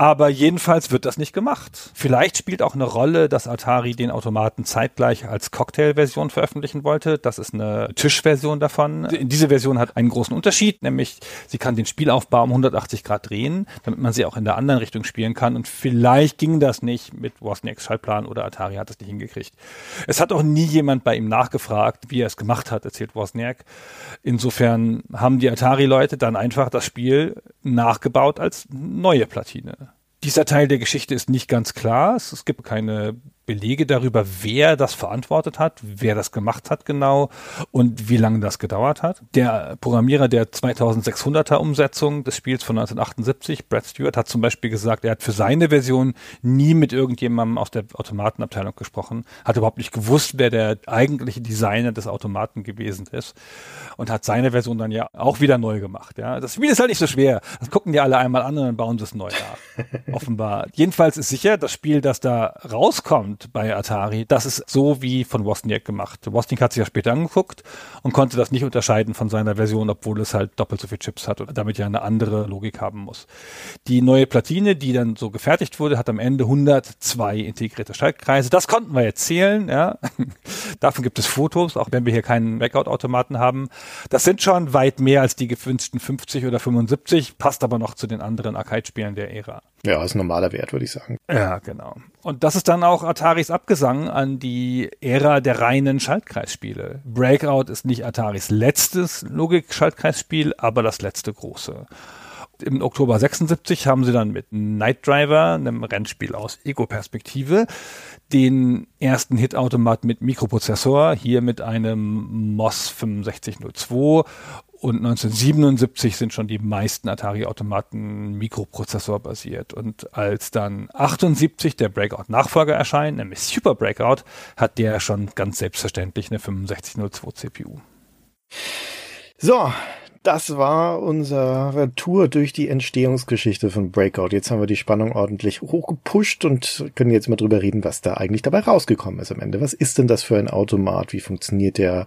[SPEAKER 3] Aber jedenfalls wird das nicht gemacht. Vielleicht spielt auch eine Rolle, dass Atari den Automaten zeitgleich als Cocktail-Version veröffentlichen wollte. Das ist eine Tischversion davon. Diese Version hat einen großen Unterschied, nämlich sie kann den Spielaufbau um 180 Grad drehen, damit man sie auch in der anderen Richtung spielen kann. Und vielleicht ging das nicht mit Wozniaks Schaltplan oder Atari hat es nicht hingekriegt. Es hat auch nie jemand bei ihm nachgefragt, wie er es gemacht hat, erzählt Wozniak. Insofern haben die Atari-Leute dann einfach das Spiel nachgebaut als neue Platine. Dieser Teil der Geschichte ist nicht ganz klar. Es, gibt keine Belege darüber, wer das verantwortet hat, wer das gemacht hat genau und wie lange das gedauert hat. Der Programmierer der 2600er Umsetzung des Spiels von 1978, Brad Stewart, hat zum Beispiel gesagt, er hat für seine Version nie mit irgendjemandem aus der Automatenabteilung gesprochen, hat überhaupt nicht gewusst, wer der eigentliche Designer des Automaten gewesen ist und hat seine Version dann ja auch wieder neu gemacht. Ja, das Spiel ist halt nicht so schwer. Das gucken die alle einmal an und dann bauen sie es neu nach. *laughs* Offenbar. Jedenfalls ist sicher, das Spiel, das da rauskommt, kommt bei Atari. Das ist so wie von Wozniak gemacht. Wozniak hat sich ja später angeguckt und konnte das nicht unterscheiden von seiner Version, obwohl es halt doppelt so viele Chips hat und damit ja eine andere Logik haben muss. Die neue Platine, die dann so gefertigt wurde, hat am Ende 102 integrierte Schaltkreise. Das konnten wir jetzt zählen, ja. *laughs* Davon gibt es Fotos, auch wenn wir hier keinen Backout-Automaten haben. Das sind schon weit mehr als die gewünschten 50 oder 75, passt aber noch zu den anderen Arcade-Spielen der Ära.
[SPEAKER 4] Ja, ist ein normaler Wert, würde ich sagen.
[SPEAKER 3] Ja, genau. Und das ist dann auch Ataris Abgesang an die Ära der reinen Schaltkreisspiele. Breakout ist nicht Ataris letztes Logik-Schaltkreisspiel, aber das letzte große. Im Oktober 76 haben sie dann mit Night Driver, einem Rennspiel aus Ego-Perspektive, den ersten Hit-Automat mit Mikroprozessor, hier mit einem MOS 6502 und 1977 sind schon die meisten Atari-Automaten mikroprozessorbasiert. Und als dann 78 der Breakout-Nachfolger erscheint, nämlich Super Breakout, hat der schon ganz selbstverständlich eine 6502 CPU.
[SPEAKER 4] So, das war unsere Tour durch die Entstehungsgeschichte von Breakout. Jetzt haben wir die Spannung ordentlich hochgepusht und können jetzt mal drüber reden, was da eigentlich dabei rausgekommen ist am Ende. Was ist denn das für ein Automat? Wie funktioniert der?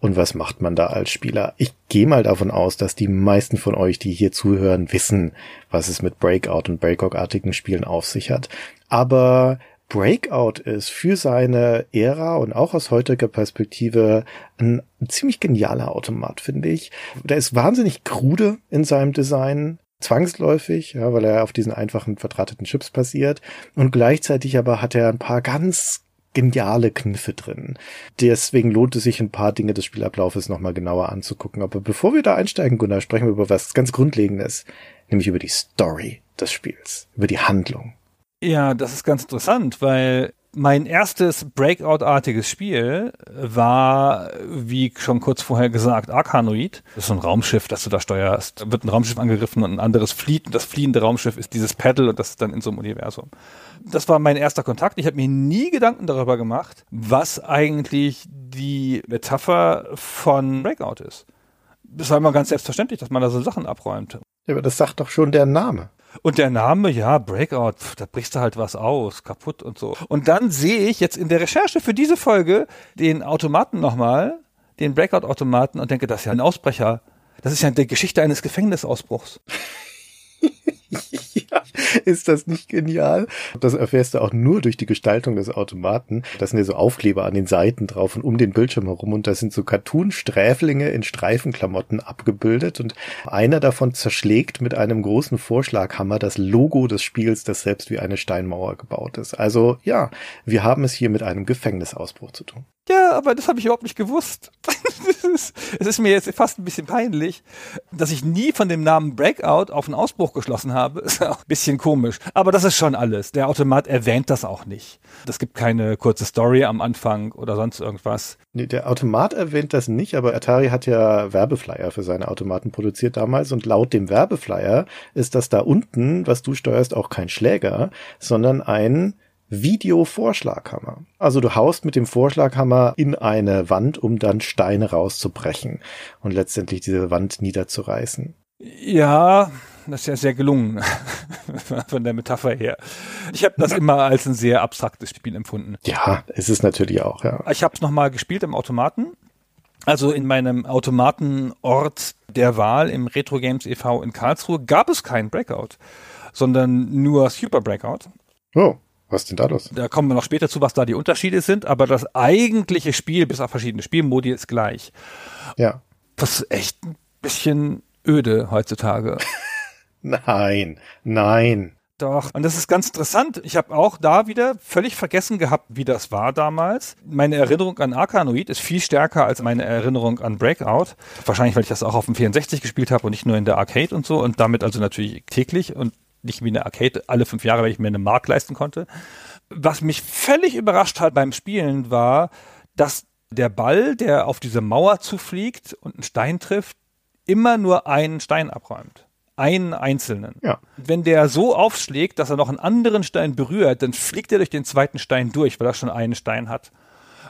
[SPEAKER 4] Und was macht man da als Spieler? Ich gehe mal davon aus, dass die meisten von euch, die hier zuhören, wissen, was es mit Breakout und Breakout-artigen Spielen auf sich hat. Aber Breakout ist für seine Ära und auch aus heutiger Perspektive ein, ziemlich genialer Automat, finde ich. Der ist wahnsinnig krude in seinem Design, zwangsläufig, ja, weil er auf diesen einfachen verdrahteten Chips passiert und gleichzeitig aber hat er ein paar ganz geniale Kniffe drin. Deswegen lohnt es sich, ein paar Dinge des Spielablaufes nochmal genauer anzugucken. Aber bevor wir da einsteigen, Gunnar, sprechen wir über was ganz Grundlegendes, nämlich über die Story des Spiels, über die Handlung.
[SPEAKER 3] Ja, das ist ganz interessant, weil mein erstes Breakout-artiges Spiel war, wie schon kurz vorher gesagt, Arkanoid. Das ist so ein Raumschiff, das du da steuerst. Da wird ein Raumschiff angegriffen und ein anderes flieht. Und das fliehende Raumschiff ist dieses Paddle und das ist dann in so einem Universum. Das war mein erster Kontakt. Ich habe mir nie Gedanken darüber gemacht, was eigentlich die Metapher von Breakout ist. Das war immer ganz selbstverständlich, dass man da so Sachen abräumt.
[SPEAKER 4] Ja, aber das sagt doch schon der Name.
[SPEAKER 3] Und der Name, ja, Breakout, pf, da brichst du halt was aus, kaputt und so. Und dann sehe ich jetzt in der Recherche für diese Folge den Automaten nochmal, den Breakout-Automaten und denke, das ist ja ein Ausbrecher. Das ist ja die Geschichte eines Gefängnisausbruchs. *laughs* *laughs*
[SPEAKER 4] ja, ist das nicht genial? Das erfährst du auch nur durch die Gestaltung des Automaten. Da sind ja so Aufkleber an den Seiten drauf und um den Bildschirm herum und da sind so Cartoon-Sträflinge in Streifenklamotten abgebildet und einer davon zerschlägt mit einem großen Vorschlaghammer das Logo des Spiels, das selbst wie eine Steinmauer gebaut ist. Also ja, wir haben es hier mit einem Gefängnisausbruch zu tun.
[SPEAKER 3] Ja, aber das habe ich überhaupt nicht gewusst. *laughs* es ist mir jetzt fast ein bisschen peinlich, dass ich nie von dem Namen Breakout auf einen Ausbruch geschlossen habe. *laughs* Ist auch ein bisschen komisch. Aber das ist schon alles. Der Automat erwähnt das auch nicht. Es gibt keine kurze Story am Anfang oder sonst irgendwas.
[SPEAKER 4] Nee, der Automat erwähnt das nicht, aber Atari hat ja Werbeflyer für seine Automaten produziert damals und laut dem Werbeflyer ist das da unten, was du steuerst, auch kein Schläger, sondern ein Video-Vorschlaghammer. Also du haust mit dem Vorschlaghammer in eine Wand, um dann Steine rauszubrechen und letztendlich diese Wand niederzureißen.
[SPEAKER 3] Ja, das ist ja sehr gelungen *laughs* von der Metapher her. Ich habe das immer als ein sehr abstraktes Spiel empfunden.
[SPEAKER 4] Ja, es ist natürlich auch, ja.
[SPEAKER 3] Ich habe es nochmal gespielt im Automaten. Also in meinem Automatenort der Wahl im Retro Games e.V. in Karlsruhe gab es keinen Breakout, sondern nur Super Breakout.
[SPEAKER 4] Oh. Was denn da los?
[SPEAKER 3] Da kommen wir noch später zu, was da die Unterschiede sind, aber das eigentliche Spiel, bis auf verschiedene Spielmodi, ist gleich.
[SPEAKER 4] Ja.
[SPEAKER 3] Das ist echt ein bisschen öde heutzutage.
[SPEAKER 4] Nein, nein.
[SPEAKER 3] Doch, und das ist ganz interessant. Ich habe auch da wieder völlig vergessen gehabt, wie das war damals. Meine Erinnerung an Arkanoid ist viel stärker als meine Erinnerung an Breakout. Wahrscheinlich, weil ich das auch auf dem 64 gespielt habe und nicht nur in der Arcade und so und damit also natürlich täglich und nicht wie eine Arcade alle fünf Jahre, weil ich mir eine Mark leisten konnte. Was mich völlig überrascht hat beim Spielen war, dass der Ball, der auf diese Mauer zufliegt und einen Stein trifft, immer nur einen Stein abräumt. Einen einzelnen.
[SPEAKER 4] Ja.
[SPEAKER 3] Wenn der so aufschlägt, dass er noch einen anderen Stein berührt, dann fliegt er durch den zweiten Stein durch, weil er schon einen Stein hat.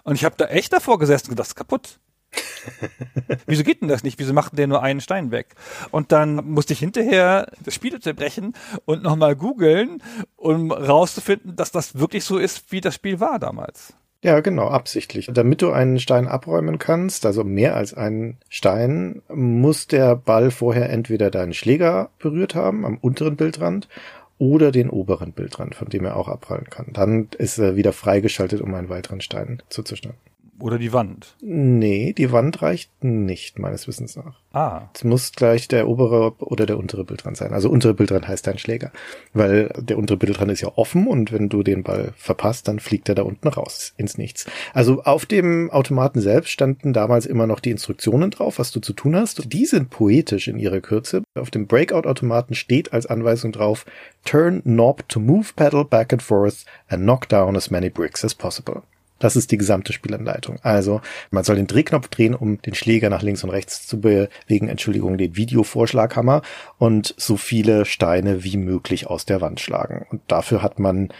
[SPEAKER 3] Und ich habe da echt davor gesessen und gedacht, das ist kaputt. *laughs* Wieso geht denn das nicht? Wieso macht der nur einen Stein weg? Und dann musste ich hinterher das Spiel zerbrechen und nochmal googeln, um rauszufinden, dass das wirklich so ist, wie das Spiel war damals.
[SPEAKER 4] Ja, genau, absichtlich. Damit du einen Stein abräumen kannst, also mehr als einen Stein, muss der Ball vorher entweder deinen Schläger berührt haben, am unteren Bildrand, oder den oberen Bildrand, von dem er auch abprallen kann. Dann ist er wieder freigeschaltet, um einen weiteren Stein zu zerstören.
[SPEAKER 3] Oder die Wand?
[SPEAKER 4] Nee, die Wand reicht nicht, meines Wissens nach.
[SPEAKER 3] Ah.
[SPEAKER 4] Es muss gleich der obere oder der untere Bildrand sein. Also untere Bildrand heißt dein Schläger. Weil der untere Bildrand ist ja offen und wenn du den Ball verpasst, dann fliegt er da unten raus, ins Nichts. Also auf dem Automaten selbst standen damals immer noch die Instruktionen drauf, was du zu tun hast. Die sind poetisch in ihrer Kürze. Auf dem Breakout-Automaten steht als Anweisung drauf, turn knob to move pedal back and forth and knock down as many bricks as possible. Das ist die gesamte Spielanleitung. Also man soll den Drehknopf drehen, um den Schläger nach links und rechts zu bewegen, Entschuldigung, den Videovorschlaghammer und so viele Steine wie möglich aus der Wand schlagen. Und dafür hat man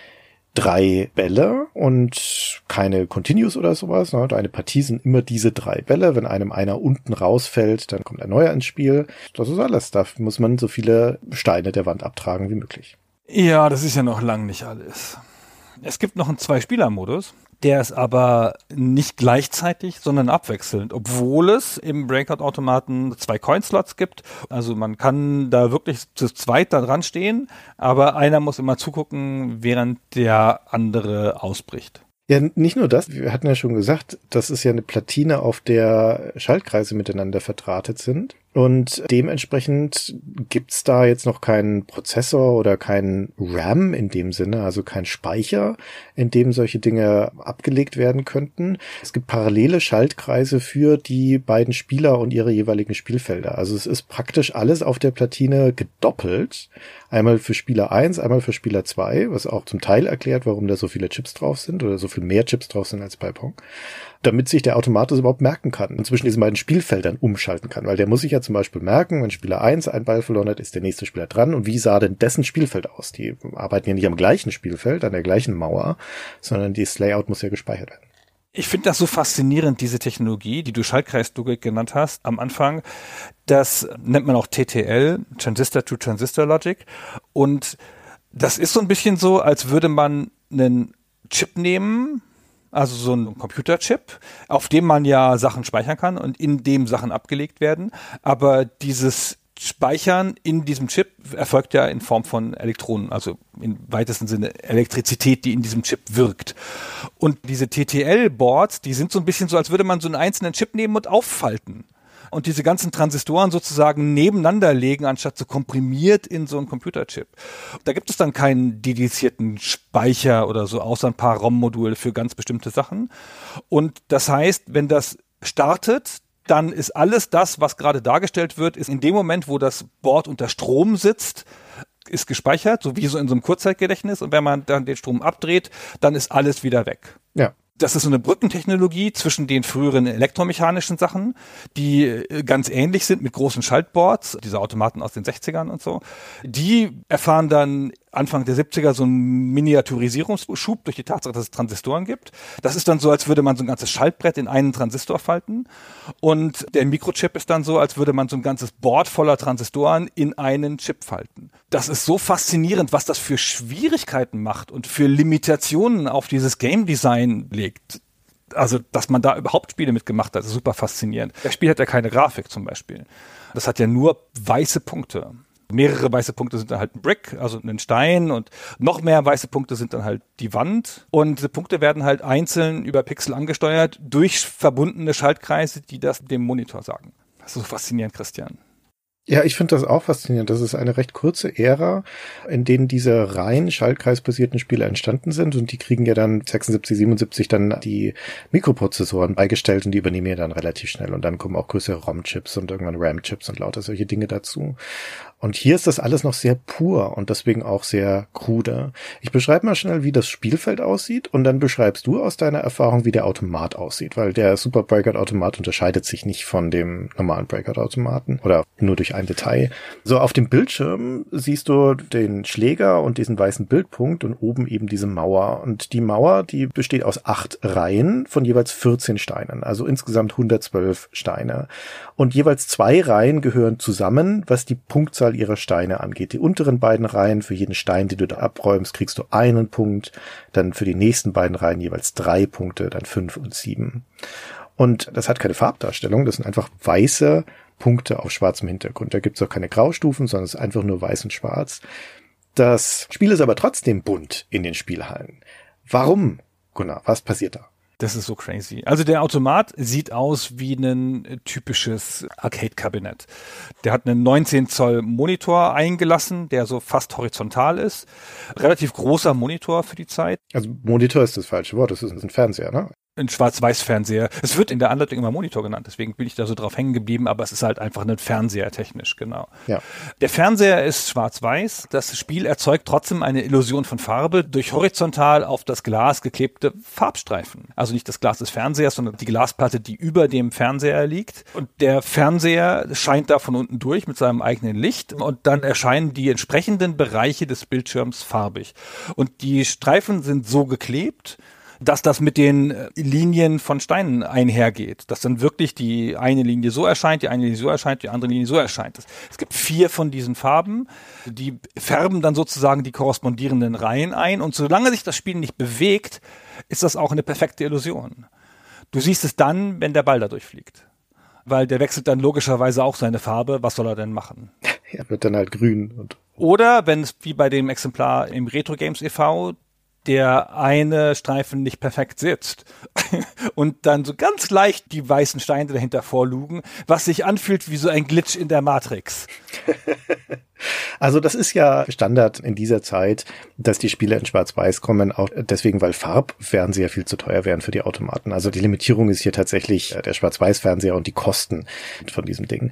[SPEAKER 4] drei Bälle und keine Continuous oder sowas. Ne? Eine Partie sind immer diese drei Bälle. Wenn einem einer unten rausfällt, dann kommt ein neuer ins Spiel. Das ist alles. Da muss man so viele Steine der Wand abtragen wie möglich.
[SPEAKER 3] Ja, das ist ja noch lang nicht alles. Es gibt noch einen Zwei-Spieler-Modus. Der ist aber nicht gleichzeitig, sondern abwechselnd, obwohl es im Breakout-Automaten zwei Coin-Slots gibt. Also man kann da wirklich zu zweit da dran stehen, aber einer muss immer zugucken, während der andere ausbricht.
[SPEAKER 4] Ja, nicht nur das. Wir hatten ja schon gesagt, das ist ja eine Platine, auf der Schaltkreise miteinander verdrahtet sind. Und dementsprechend gibt's da jetzt noch keinen Prozessor oder keinen RAM in dem Sinne, also kein Speicher, in dem solche Dinge abgelegt werden könnten. Es gibt parallele Schaltkreise für die beiden Spieler und ihre jeweiligen Spielfelder. Also es ist praktisch alles auf der Platine gedoppelt. Einmal für Spieler 1, einmal für Spieler 2, was auch zum Teil erklärt, warum da so viele Chips drauf sind oder so viel mehr Chips drauf sind als bei Pong damit sich der Automat das überhaupt merken kann und zwischen diesen beiden Spielfeldern umschalten kann. Weil der muss sich ja zum Beispiel merken, wenn Spieler 1 einen Ball verloren hat, ist der nächste Spieler dran und wie sah denn dessen Spielfeld aus? Die arbeiten ja nicht am gleichen Spielfeld, an der gleichen Mauer, sondern das Layout muss ja gespeichert werden.
[SPEAKER 3] Ich finde das so faszinierend, diese Technologie, die du Schaltkreislogik genannt hast am Anfang. Das nennt man auch TTL, Transistor to Transistor Logic. Und das ist so ein bisschen so, als würde man einen Chip nehmen, also so ein Computerchip, auf dem man ja Sachen speichern kann und in dem Sachen abgelegt werden. Aber dieses Speichern in diesem Chip erfolgt ja in Form von Elektronen, also im weitesten Sinne Elektrizität, die in diesem Chip wirkt. Und diese TTL-Boards, die sind so ein bisschen so, als würde man so einen einzelnen Chip nehmen und auffalten und diese ganzen Transistoren sozusagen nebeneinander legen, anstatt so komprimiert in so einen Computerchip. Da gibt es dann keinen dedizierten Speicher oder so, außer ein paar ROM-Module für ganz bestimmte Sachen. Und das heißt, wenn das startet, dann ist alles das, was gerade dargestellt wird, ist in dem Moment, wo das Board unter Strom sitzt, ist gespeichert, so wie so in so einem Kurzzeitgedächtnis. Und wenn man dann den Strom abdreht, dann ist alles wieder weg.
[SPEAKER 4] Ja
[SPEAKER 3] das ist so eine Brückentechnologie zwischen den früheren elektromechanischen Sachen, die äh, ganz ähnlich sind mit großen Schaltboards, diese Automaten aus den 60ern und so. Die erfahren dann Anfang der 70er so einen Miniaturisierungsschub durch die Tatsache, dass es Transistoren gibt. Das ist dann so, als würde man so ein ganzes Schaltbrett in einen Transistor falten. Und der Mikrochip ist dann so, als würde man so ein ganzes Board voller Transistoren in einen Chip falten. Das ist so faszinierend, was das für Schwierigkeiten macht und für Limitationen auf dieses Game Design legt also dass man da überhaupt Spiele mitgemacht hat, ist super faszinierend. Das Spiel hat ja keine Grafik zum Beispiel. Das hat ja nur weiße Punkte mehrere weiße Punkte sind dann halt ein Brick, also ein Stein und noch mehr weiße Punkte sind dann halt die Wand. Und diese Punkte werden halt einzeln über Pixel angesteuert durch verbundene Schaltkreise, die das dem Monitor sagen. Das ist so faszinierend, Christian.
[SPEAKER 4] Ja, ich finde das auch faszinierend. Das ist eine recht kurze Ära, in denen diese rein schaltkreisbasierten Spiele entstanden sind und die kriegen ja dann 76, 77 dann die Mikroprozessoren beigestellt und die übernehmen ja dann relativ schnell und dann kommen auch größere ROM-Chips und irgendwann RAM-Chips und lauter solche Dinge dazu. Und hier ist das alles noch sehr pur und deswegen auch sehr krude. Ich beschreibe mal schnell, wie das Spielfeld aussieht und dann beschreibst du aus deiner Erfahrung, wie der Automat aussieht, weil der Super Breakout Automat unterscheidet sich nicht von dem normalen Breakout Automaten oder nur durch ein Detail. So auf dem Bildschirm siehst du den Schläger und diesen weißen Bildpunkt und oben eben diese Mauer und die Mauer, die besteht aus acht Reihen von jeweils 14 Steinen, also insgesamt 112 Steine. Und jeweils zwei Reihen gehören zusammen, was die Punktzahl ihrer Steine angeht. Die unteren beiden Reihen, für jeden Stein, den du da abräumst, kriegst du einen Punkt. Dann für die nächsten beiden Reihen jeweils drei Punkte, dann fünf und sieben. Und das hat keine Farbdarstellung, das sind einfach weiße Punkte auf schwarzem Hintergrund. Da gibt's auch keine Graustufen, sondern es ist einfach nur weiß und schwarz. Das Spiel ist aber trotzdem bunt in den Spielhallen. Warum, Gunnar? Was passiert da?
[SPEAKER 3] Das ist so crazy. Also der Automat sieht aus wie ein typisches Arcade-Kabinett. Der hat einen 19 Zoll Monitor eingelassen, der so fast horizontal ist. Relativ großer Monitor für die Zeit.
[SPEAKER 4] Also Monitor ist das falsche Wort, das ist ein Fernseher, ne?
[SPEAKER 3] Ein Schwarz-Weiß-Fernseher. Es wird in der Anleitung immer Monitor genannt, deswegen bin ich da so drauf hängen geblieben, aber es ist halt einfach ein Fernseher technisch, genau.
[SPEAKER 4] Ja.
[SPEAKER 3] Der Fernseher ist schwarz-weiß. Das Spiel erzeugt trotzdem eine Illusion von Farbe durch horizontal auf das Glas geklebte Farbstreifen. Also nicht das Glas des Fernsehers, sondern die Glasplatte, die über dem Fernseher liegt. Und der Fernseher scheint da von unten durch mit seinem eigenen Licht und dann erscheinen die entsprechenden Bereiche des Bildschirms farbig. Und die Streifen sind so geklebt, dass das mit den äh, Linien von Steinen einhergeht. Dass dann wirklich die eine Linie so erscheint, die eine Linie so erscheint, die andere Linie so erscheint. Es gibt vier von diesen Farben, die färben dann sozusagen die korrespondierenden Reihen ein und solange sich das Spiel nicht bewegt, ist das auch eine perfekte Illusion. Du siehst es dann, wenn der Ball da durchfliegt. Weil der wechselt dann logischerweise auch seine Farbe. Was soll er denn machen?
[SPEAKER 4] Er wird dann halt grün und
[SPEAKER 3] oder wenn es wie bei dem Exemplar im Retro Games e.V der eine Streifen nicht perfekt sitzt *laughs* und dann so ganz leicht die weißen Steine dahinter vorlugen, was sich anfühlt wie so ein Glitch in der Matrix. *laughs*
[SPEAKER 4] Also das ist ja Standard in dieser Zeit, dass die Spiele in Schwarz-Weiß kommen, auch deswegen, weil Farbfernseher viel zu teuer wären für die Automaten. Also die Limitierung ist hier tatsächlich der Schwarz-Weiß-Fernseher und die Kosten von diesem Ding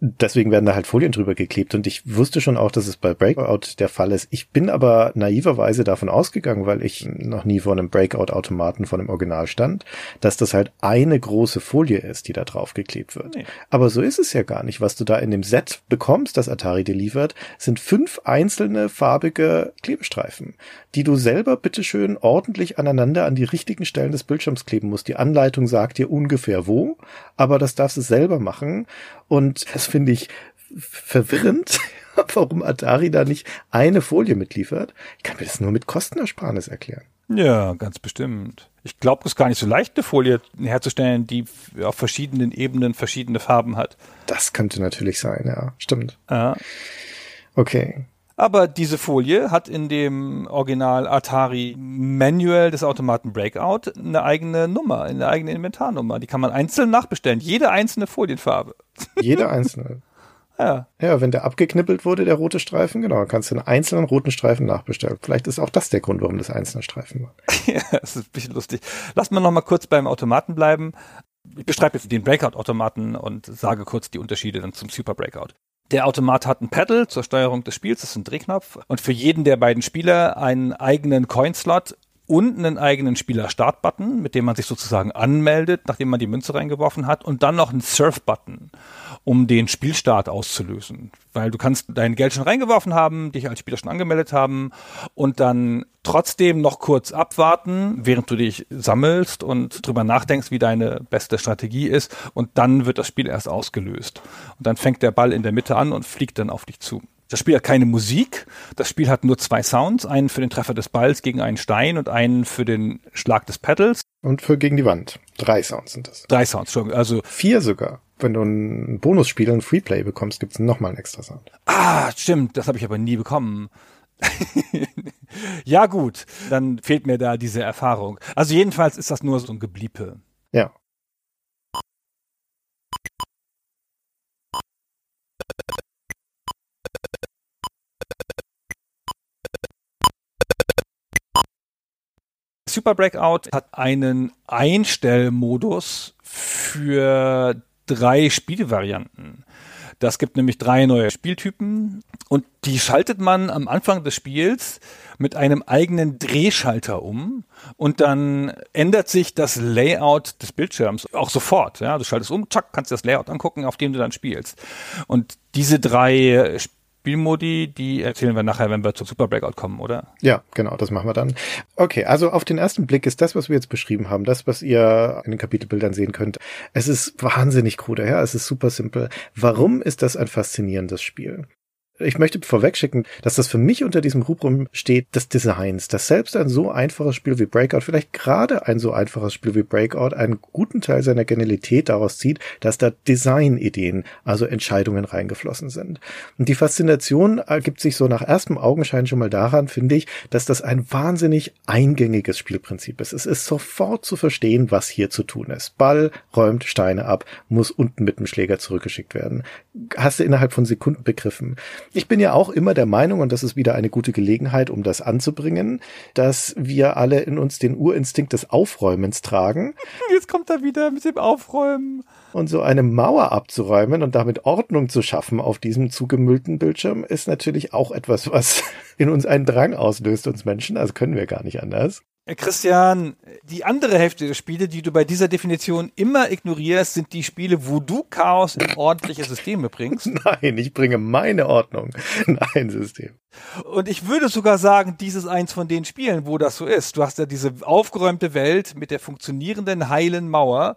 [SPEAKER 4] deswegen werden da halt Folien drüber geklebt und ich wusste schon auch, dass es bei Breakout der Fall ist. Ich bin aber naiverweise davon ausgegangen, weil ich noch nie vor einem Breakout-Automaten von dem Original stand, dass das halt eine große Folie ist, die da drauf geklebt wird. Nee. Aber so ist es ja gar nicht. Was du da in dem Set bekommst, das Atari dir liefert, sind fünf einzelne farbige Klebestreifen, die du selber bitteschön ordentlich aneinander an die richtigen Stellen des Bildschirms kleben musst. Die Anleitung sagt dir ungefähr wo, aber das darfst du selber machen und das finde ich verwirrend, *laughs* warum Atari da nicht eine Folie mitliefert. Ich kann mir das nur mit Kostenersparnis erklären.
[SPEAKER 3] Ja, ganz bestimmt. Ich glaube, es ist gar nicht so leicht, eine Folie herzustellen, die auf verschiedenen Ebenen verschiedene Farben hat.
[SPEAKER 4] Das könnte natürlich sein, ja. Stimmt.
[SPEAKER 3] Ja.
[SPEAKER 4] Okay.
[SPEAKER 3] Aber diese Folie hat in dem Original Atari Manual des Automaten Breakout eine eigene Nummer, eine eigene Inventarnummer. Die kann man einzeln nachbestellen. Jede einzelne Folienfarbe. *laughs*
[SPEAKER 4] Jede einzelne.
[SPEAKER 3] ja.
[SPEAKER 4] Ja, wenn der abgeknippelt wurde, der rote Streifen, genau, kannst du einen einzelnen roten Streifen nachbestellen. Vielleicht ist auch das der Grund, warum das einzelne Streifen war. *laughs*
[SPEAKER 3] ja, das ist ein bisschen lustig. Lass mal noch mal kurz beim Automaten bleiben. Ich beschreibe jetzt den Breakout-Automaten und sage kurz die Unterschiede dann zum Super Breakout. Der Automat hat ein Pedal zur Steuerung des Spiels, das ist ein Drehknopf. Und für jeden der beiden Spieler einen eigenen Coin-Slot und einen eigenen Spieler-Start-Button, mit dem man sich sozusagen anmeldet, nachdem man die Münze reingeworfen hat. Und dann noch einen Surf-Button um den Spielstart auszulösen. Weil du kannst dein Geld schon reingeworfen haben, dich als Spieler schon angemeldet haben und dann trotzdem noch kurz abwarten, während du dich sammelst und drüber nachdenkst, wie deine beste Strategie ist und dann wird das Spiel erst ausgelöst. Und dann fängt der Ball in der Mitte an und fliegt dann auf dich zu. Das Spiel hat keine Musik. Das Spiel hat nur zwei Sounds. Einen für den Treffer des Balls gegen einen Stein und einen für den Schlag des Pedals.
[SPEAKER 4] Und für gegen die Wand. Drei Sounds sind das.
[SPEAKER 3] Drei Sounds, schon. Also.
[SPEAKER 4] Vier sogar. Wenn du ein Bonusspiel, ein Freeplay bekommst, gibt's nochmal einen extra Sound.
[SPEAKER 3] Ah, stimmt. Das habe ich aber nie bekommen. *laughs* ja, gut. Dann fehlt mir da diese Erfahrung. Also jedenfalls ist das nur so ein Gebliepe.
[SPEAKER 4] Ja.
[SPEAKER 3] Super Breakout hat einen Einstellmodus für drei Spielvarianten. Das gibt nämlich drei neue Spieltypen und die schaltet man am Anfang des Spiels mit einem eigenen Drehschalter um und dann ändert sich das Layout des Bildschirms auch sofort. Ja, du schaltest um, zack, kannst das Layout angucken, auf dem du dann spielst. Und diese drei Spielmodi, die erzählen wir nachher, wenn wir zur Super Breakout kommen, oder?
[SPEAKER 4] Ja, genau, das machen wir dann. Okay, also auf den ersten Blick ist das, was wir jetzt beschrieben haben, das, was ihr in den Kapitelbildern sehen könnt, es ist wahnsinnig krude, ja, es ist super simpel. Warum ist das ein faszinierendes Spiel? Ich möchte vorwegschicken, dass das für mich unter diesem Rubrum steht des Designs, dass selbst ein so einfaches Spiel wie Breakout, vielleicht gerade ein so einfaches Spiel wie Breakout, einen guten Teil seiner Genialität daraus zieht, dass da Designideen, also Entscheidungen reingeflossen sind. Und die Faszination ergibt sich so nach erstem Augenschein schon mal daran, finde ich, dass das ein wahnsinnig eingängiges Spielprinzip ist. Es ist sofort zu verstehen, was hier zu tun ist. Ball räumt Steine ab, muss unten mit dem Schläger zurückgeschickt werden. Hast du innerhalb von Sekunden begriffen. Ich bin ja auch immer der Meinung, und das ist wieder eine gute Gelegenheit, um das anzubringen, dass wir alle in uns den Urinstinkt des Aufräumens tragen. *laughs*
[SPEAKER 3] Jetzt kommt er wieder mit dem Aufräumen.
[SPEAKER 4] Und so eine Mauer abzuräumen und damit Ordnung zu schaffen auf diesem zugemüllten Bildschirm ist natürlich auch etwas, was *laughs* in uns einen Drang auslöst, uns Menschen. Also können wir gar nicht anders.
[SPEAKER 3] Christian, die andere Hälfte der Spiele, die du bei dieser Definition immer ignorierst, sind die Spiele, wo du Chaos in ordentliche Systeme bringst. *laughs*
[SPEAKER 4] Nein, ich bringe meine Ordnung in ein System.
[SPEAKER 3] Und ich würde sogar sagen, dies ist eins von den Spielen, wo das so ist. Du hast ja diese aufgeräumte Welt mit der funktionierenden heilen Mauer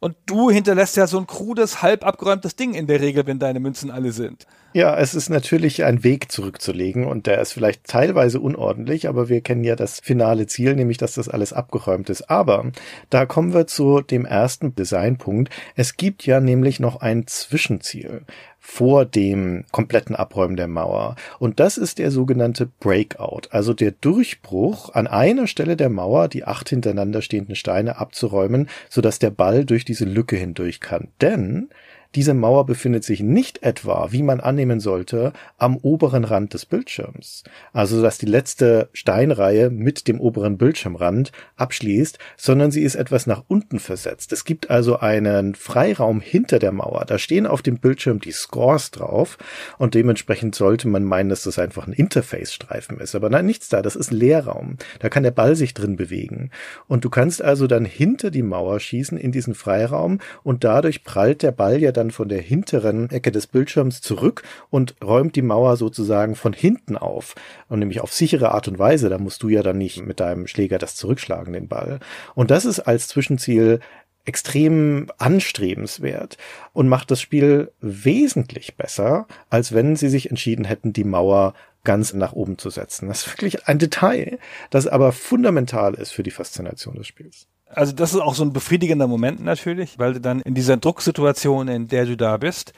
[SPEAKER 3] und du hinterlässt ja so ein krudes, halb abgeräumtes Ding in der Regel, wenn deine Münzen alle sind.
[SPEAKER 4] Ja, es ist natürlich ein Weg zurückzulegen und der ist vielleicht teilweise unordentlich, aber wir kennen ja das finale Ziel, nämlich dass das alles abgeräumt ist. Aber da kommen wir zu dem ersten Designpunkt. Es gibt ja nämlich noch ein Zwischenziel vor dem kompletten Abräumen der Mauer. Und das ist der sogenannte Breakout, also der Durchbruch an einer Stelle der Mauer, die acht hintereinander stehenden Steine abzuräumen, sodass der Ball durch diese Lücke hindurch kann. Denn diese Mauer befindet sich nicht etwa, wie man annehmen sollte, am oberen Rand des Bildschirms, also dass die letzte Steinreihe mit dem oberen Bildschirmrand abschließt, sondern sie ist etwas nach unten versetzt. Es gibt also einen Freiraum hinter der Mauer. Da stehen auf dem Bildschirm die Scores drauf und dementsprechend sollte man meinen, dass das einfach ein Interface-Streifen ist. Aber nein, nichts da. Das ist Leerraum. Da kann der Ball sich drin bewegen. Und du kannst also dann hinter die Mauer schießen in diesen Freiraum und dadurch prallt der Ball ja dann dann von der hinteren Ecke des Bildschirms zurück und räumt die Mauer sozusagen von hinten auf. Und nämlich auf sichere Art und Weise. Da musst du ja dann nicht mit deinem Schläger das zurückschlagen, den Ball. Und das ist als Zwischenziel extrem anstrebenswert und macht das Spiel wesentlich besser, als wenn sie sich entschieden hätten, die Mauer ganz nach oben zu setzen. Das ist wirklich ein Detail, das aber fundamental ist für die Faszination des Spiels.
[SPEAKER 3] Also das ist auch so ein befriedigender Moment natürlich, weil du dann in dieser Drucksituation, in der du da bist,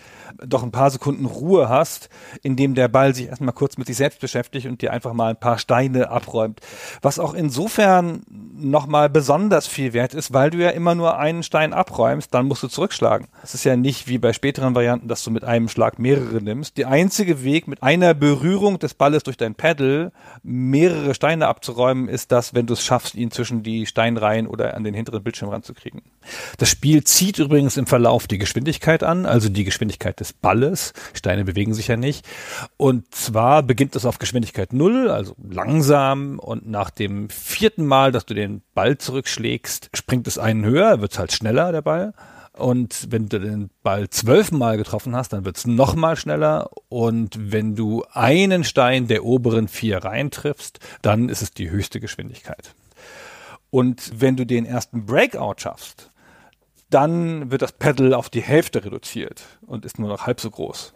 [SPEAKER 3] doch ein paar Sekunden Ruhe hast, indem der Ball sich erstmal kurz mit sich selbst beschäftigt und dir einfach mal ein paar Steine abräumt. Was auch insofern nochmal besonders viel wert ist, weil du ja immer nur einen Stein abräumst, dann musst du zurückschlagen. Es ist ja nicht wie bei späteren Varianten, dass du mit einem Schlag mehrere nimmst. Der einzige Weg, mit einer Berührung des Balles durch dein Pedal mehrere Steine abzuräumen, ist das, wenn du es schaffst, ihn zwischen die Steinreihen oder an den hinteren Bildschirm ranzukriegen. Das Spiel zieht übrigens im Verlauf die Geschwindigkeit an, also die Geschwindigkeit des Balles. Steine bewegen sich ja nicht. Und zwar beginnt es auf Geschwindigkeit null, also langsam. Und nach dem vierten Mal, dass du den Ball zurückschlägst, springt es einen höher, wird es halt schneller, der Ball. Und wenn du den Ball zwölfmal getroffen hast, dann wird es nochmal schneller. Und wenn du einen Stein der oberen vier reintriffst, dann ist es die höchste Geschwindigkeit. Und wenn du den ersten Breakout schaffst, dann wird das Pedal auf die Hälfte reduziert und ist nur noch halb so groß.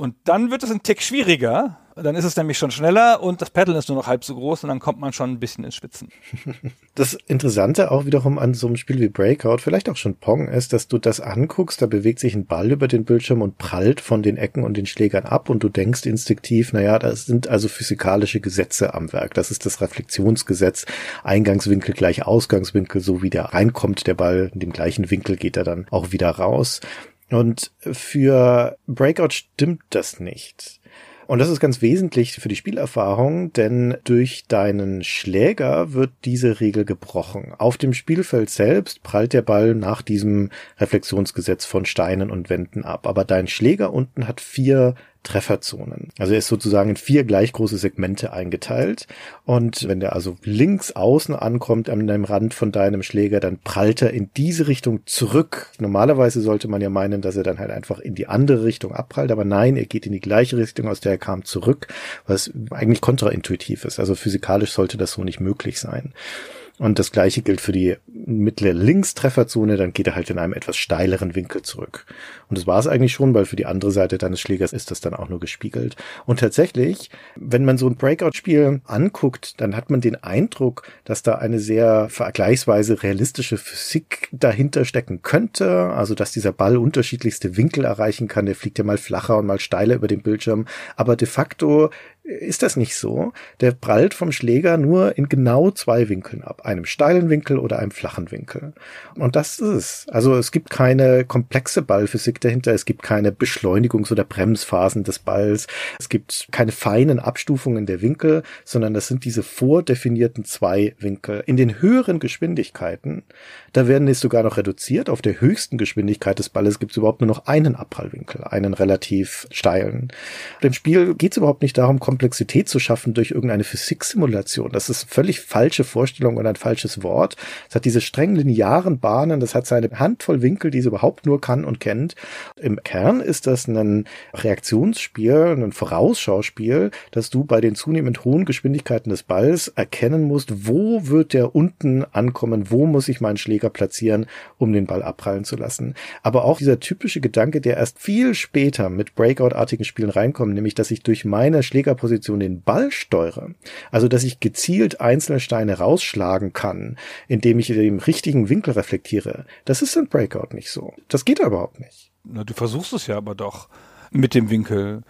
[SPEAKER 3] Und dann wird es ein Tick schwieriger, dann ist es nämlich schon schneller und das Pedal ist nur noch halb so groß und dann kommt man schon ein bisschen ins Schwitzen. *laughs*
[SPEAKER 4] Das Interessante auch wiederum an so einem Spiel wie Breakout, vielleicht auch schon Pong, ist, dass du das anguckst, da bewegt sich ein Ball über den Bildschirm und prallt von den Ecken und den Schlägern ab und du denkst instinktiv, naja, das sind also physikalische Gesetze am Werk. Das ist das Reflexionsgesetz. Eingangswinkel gleich Ausgangswinkel, so wie der reinkommt, der Ball in dem gleichen Winkel geht er dann auch wieder raus. Und für Breakout stimmt das nicht Und das ist ganz wesentlich für die Spielerfahrung, denn durch deinen Schläger wird diese Regel gebrochen. Auf dem Spielfeld selbst prallt der Ball nach diesem Reflexionsgesetz von Steinen und Wänden ab. Aber dein Schläger unten hat vier Trefferzonen. Also er ist sozusagen in vier gleich große Segmente eingeteilt. Und wenn der also links außen ankommt an dem Rand von deinem Schläger, dann prallt er in diese Richtung zurück. Normalerweise sollte man ja meinen, dass er dann halt einfach in die andere Richtung abprallt, aber nein, er geht in die gleiche Richtung, aus der er kam, zurück, was eigentlich kontraintuitiv ist. Also physikalisch sollte das so nicht möglich sein. Und das gleiche gilt für die mittlere Linkstrefferzone, dann geht er halt in einem etwas steileren Winkel zurück. Und das war es eigentlich schon, weil für die andere Seite deines Schlägers ist das dann auch nur gespiegelt. Und tatsächlich, wenn man so ein Breakout-Spiel anguckt, dann hat man den Eindruck, dass da eine sehr vergleichsweise realistische Physik dahinter stecken könnte. Also, dass dieser Ball unterschiedlichste Winkel erreichen kann. Der fliegt ja mal flacher und mal steiler über den Bildschirm. Aber de facto ist das nicht so. Der prallt vom Schläger nur in genau zwei Winkeln ab. Einem steilen Winkel oder einem flachen Winkel. Und das ist es. Also es gibt keine komplexe Ballphysik dahinter. Es gibt keine Beschleunigungs- oder Bremsphasen des Balls. Es gibt keine feinen Abstufungen der Winkel, sondern das sind diese vordefinierten zwei Winkel. In den höheren Geschwindigkeiten, da werden es sogar noch reduziert. Auf der höchsten Geschwindigkeit des Balles gibt es überhaupt nur noch einen Abprallwinkel, einen relativ steilen. Im Spiel geht es überhaupt nicht darum, Komplexität zu schaffen durch irgendeine Physiksimulation. Das ist völlig falsche Vorstellung und ein falsches Wort. Es hat diese streng linearen Bahnen, das hat seine Handvoll Winkel, die es überhaupt nur kann und kennt. Im Kern ist das ein Reaktionsspiel, ein Vorausschauspiel, dass du bei den zunehmend hohen Geschwindigkeiten des Balls erkennen musst, wo wird der unten ankommen, wo muss ich meinen Schläger platzieren, um den Ball abprallen zu lassen. Aber auch dieser typische Gedanke, der erst viel später mit Breakout-artigen Spielen reinkommt, nämlich dass ich durch meine Schläger Position den Ball steuere, also dass ich gezielt einzelne Steine rausschlagen kann, indem ich den richtigen Winkel reflektiere, das ist in Breakout nicht so. Das geht überhaupt nicht.
[SPEAKER 3] Na, du versuchst es ja aber doch mit dem Winkel.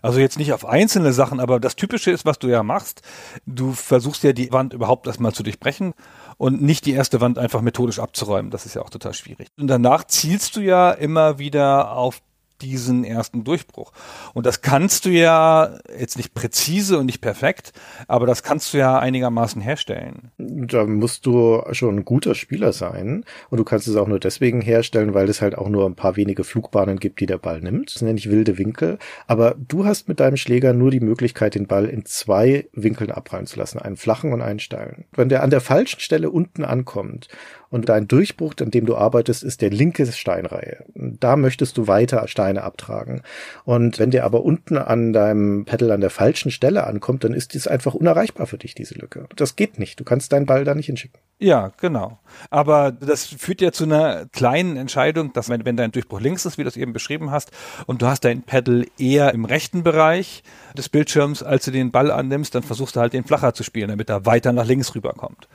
[SPEAKER 3] Also jetzt nicht auf einzelne Sachen, aber das Typische ist, was du ja machst. Du versuchst ja die Wand überhaupt erstmal zu durchbrechen und nicht die erste Wand einfach methodisch abzuräumen. Das ist ja auch total schwierig. Und danach zielst du ja immer wieder auf diesen ersten Durchbruch. Und das kannst du ja jetzt nicht präzise und nicht perfekt, aber das kannst du ja einigermaßen herstellen.
[SPEAKER 4] Da musst du schon ein guter Spieler sein und du kannst es auch nur deswegen herstellen, weil es halt auch nur ein paar wenige Flugbahnen gibt, die der Ball nimmt. Das ja nicht wilde Winkel, aber du hast mit deinem Schläger nur die Möglichkeit, den Ball in zwei Winkeln abprallen zu lassen, einen flachen und einen steilen. Wenn der an der falschen Stelle unten ankommt und dein Durchbruch, an dem du arbeitest, ist der linke Steinreihe. Da möchtest du weiter Steine abtragen. Und wenn der aber unten an deinem Pedal an der falschen Stelle ankommt, dann ist dies einfach unerreichbar für dich, diese Lücke. Das geht nicht. Du kannst deinen Ball da nicht hinschicken.
[SPEAKER 3] Ja, genau. Aber das führt ja zu einer kleinen Entscheidung, dass wenn, wenn dein Durchbruch links ist, wie du es eben beschrieben hast, und du hast dein Pedal eher im rechten Bereich des Bildschirms, als du den Ball annimmst, dann versuchst du halt den flacher zu spielen, damit er weiter nach links rüberkommt.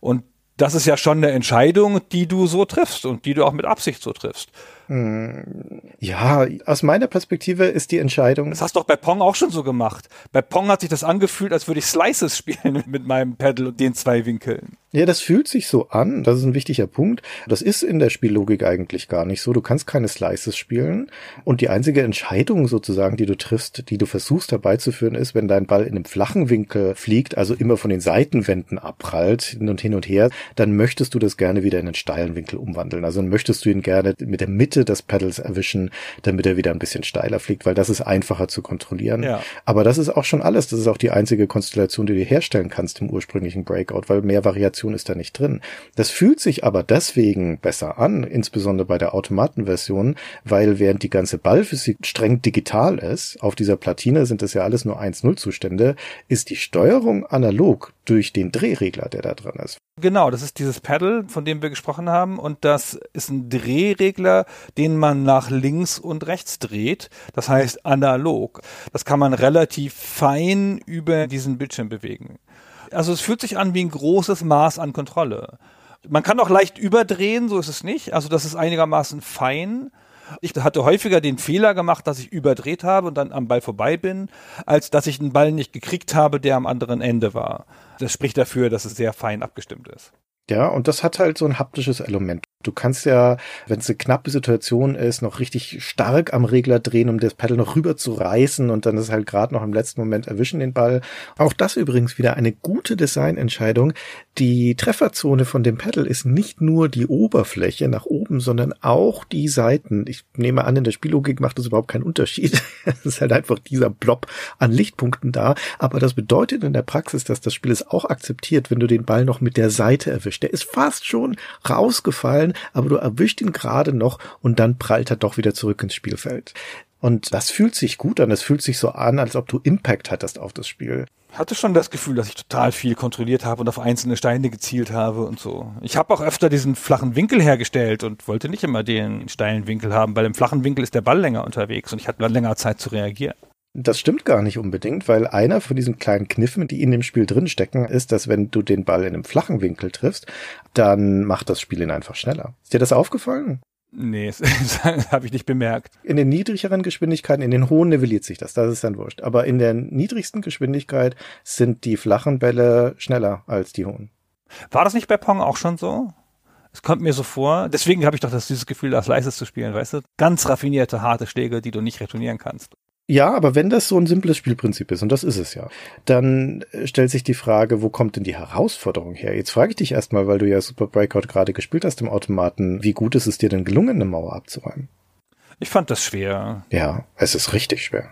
[SPEAKER 3] Und das ist ja schon eine Entscheidung, die du so triffst und die du auch mit Absicht so triffst.
[SPEAKER 4] Hm, ja, aus meiner Perspektive ist die Entscheidung.
[SPEAKER 3] Das hast du doch bei Pong auch schon so gemacht. Bei Pong hat sich das angefühlt, als würde ich Slices *laughs* spielen mit meinem Pedal und den zwei Winkeln.
[SPEAKER 4] Ja, das fühlt sich so an. Das ist ein wichtiger Punkt. Das ist in der Spiellogik eigentlich gar nicht so. Du kannst keine Slices spielen. Und die einzige Entscheidung sozusagen, die du triffst, die du versuchst herbeizuführen, ist, wenn dein Ball in einem flachen Winkel fliegt, also immer von den Seitenwänden abprallt, hin und hin und her, dann möchtest du das gerne wieder in einen steilen Winkel umwandeln. Also dann möchtest du ihn gerne mit der Mitte des Pedals erwischen, damit er wieder ein bisschen steiler fliegt, weil das ist einfacher zu kontrollieren. Ja. Aber das ist auch schon alles. Das ist auch die einzige Konstellation, die du herstellen kannst im ursprünglichen Breakout, weil mehr Variation Information ist da nicht drin. Das fühlt sich aber deswegen besser an, insbesondere bei der Automatenversion, weil während die ganze Ballphysik streng digital ist, auf dieser Platine sind das ja alles nur 1-0-Zustände, ist die Steuerung analog durch den Drehregler, der da drin ist.
[SPEAKER 3] Genau, das ist dieses Pedal, von dem wir gesprochen haben. Und das ist ein Drehregler, den man nach links und rechts dreht. Das heißt analog. Das kann man relativ fein über diesen Bildschirm bewegen also es fühlt sich an wie ein großes Maß an Kontrolle. Man kann auch leicht überdrehen, so ist es nicht. Also das ist einigermaßen fein. Ich hatte häufiger den Fehler gemacht, dass ich überdreht habe und dann am Ball vorbei bin, als dass ich einen Ball nicht gekriegt habe, der am anderen Ende war. Das spricht dafür, dass es sehr fein abgestimmt ist.
[SPEAKER 4] Ja, und das hat halt so ein haptisches Element. Du kannst ja, wenn es eine knappe Situation ist, noch richtig stark am Regler drehen, um das Pedal noch rüber zu reißen und dann ist halt gerade noch im letzten Moment erwischen den Ball. Auch das übrigens wieder eine gute Designentscheidung. Die Trefferzone von dem Pedal ist nicht nur die Oberfläche nach oben, sondern auch die Seiten. Ich nehme an, in der Spiellogik macht das überhaupt keinen Unterschied. *laughs* es ist halt einfach dieser Blob an Lichtpunkten da. Aber das bedeutet in der Praxis, dass das Spiel es auch akzeptiert, wenn du den Ball noch mit der Seite erwischt. Der ist fast schon rausgefallen, aber du erwischt ihn gerade noch und dann prallt er doch wieder zurück ins Spielfeld. Und das fühlt sich gut an. Es fühlt sich so an, als ob du Impact hattest auf das Spiel.
[SPEAKER 3] Hatte schon das Gefühl, dass ich total viel kontrolliert habe und auf einzelne Steine gezielt habe und so. Ich habe auch öfter diesen flachen Winkel hergestellt und wollte nicht immer den steilen Winkel haben, weil im flachen Winkel ist der Ball länger unterwegs und ich hatte länger Zeit zu reagieren.
[SPEAKER 4] Das stimmt gar nicht unbedingt, weil einer von diesen kleinen Kniffen, die in dem Spiel drinstecken, ist, dass wenn du den Ball in einem flachen Winkel triffst, dann macht das Spiel ihn einfach schneller. Ist dir das aufgefallen?
[SPEAKER 3] Nee, *laughs* das habe ich nicht bemerkt.
[SPEAKER 4] In den niedrigeren Geschwindigkeiten, in den hohen nivelliert sich das, das ist dann wurscht. Aber in der niedrigsten Geschwindigkeit sind die flachen Bälle schneller als die hohen.
[SPEAKER 3] War das nicht bei Pong auch schon so? Es kommt mir so vor. Deswegen habe ich doch das dieses Gefühl, das leises zu spielen, weißt du? Ganz raffinierte, harte Schläge, die du nicht retournieren kannst.
[SPEAKER 4] Ja, aber wenn das so ein simples Spielprinzip ist, und das ist es ja, dann stellt sich die Frage, wo kommt denn die Herausforderung her? Jetzt frage ich dich erstmal, weil du ja Super Breakout gerade gespielt hast im Automaten, wie gut ist es dir denn gelungen, eine Mauer abzuräumen?
[SPEAKER 3] Ich fand das schwer.
[SPEAKER 4] Ja, es ist richtig schwer.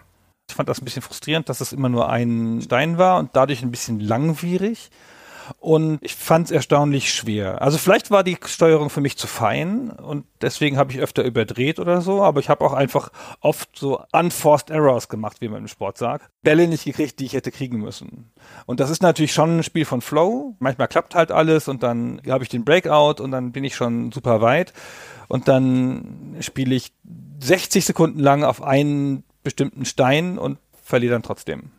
[SPEAKER 3] Ich fand das ein bisschen frustrierend, dass es immer nur ein Stein war und dadurch ein bisschen langwierig und ich fand es erstaunlich schwer. Also vielleicht war die Steuerung für mich zu fein und deswegen habe ich öfter überdreht oder so, aber ich habe auch einfach oft so unforced errors gemacht, wie man im Sport sagt. Bälle nicht gekriegt, die ich hätte kriegen müssen. Und das ist natürlich schon ein Spiel von Flow. Manchmal klappt halt alles und dann habe ich den Breakout und dann bin ich schon super weit und dann spiele ich 60 Sekunden lang auf einen bestimmten Stein und verliere dann trotzdem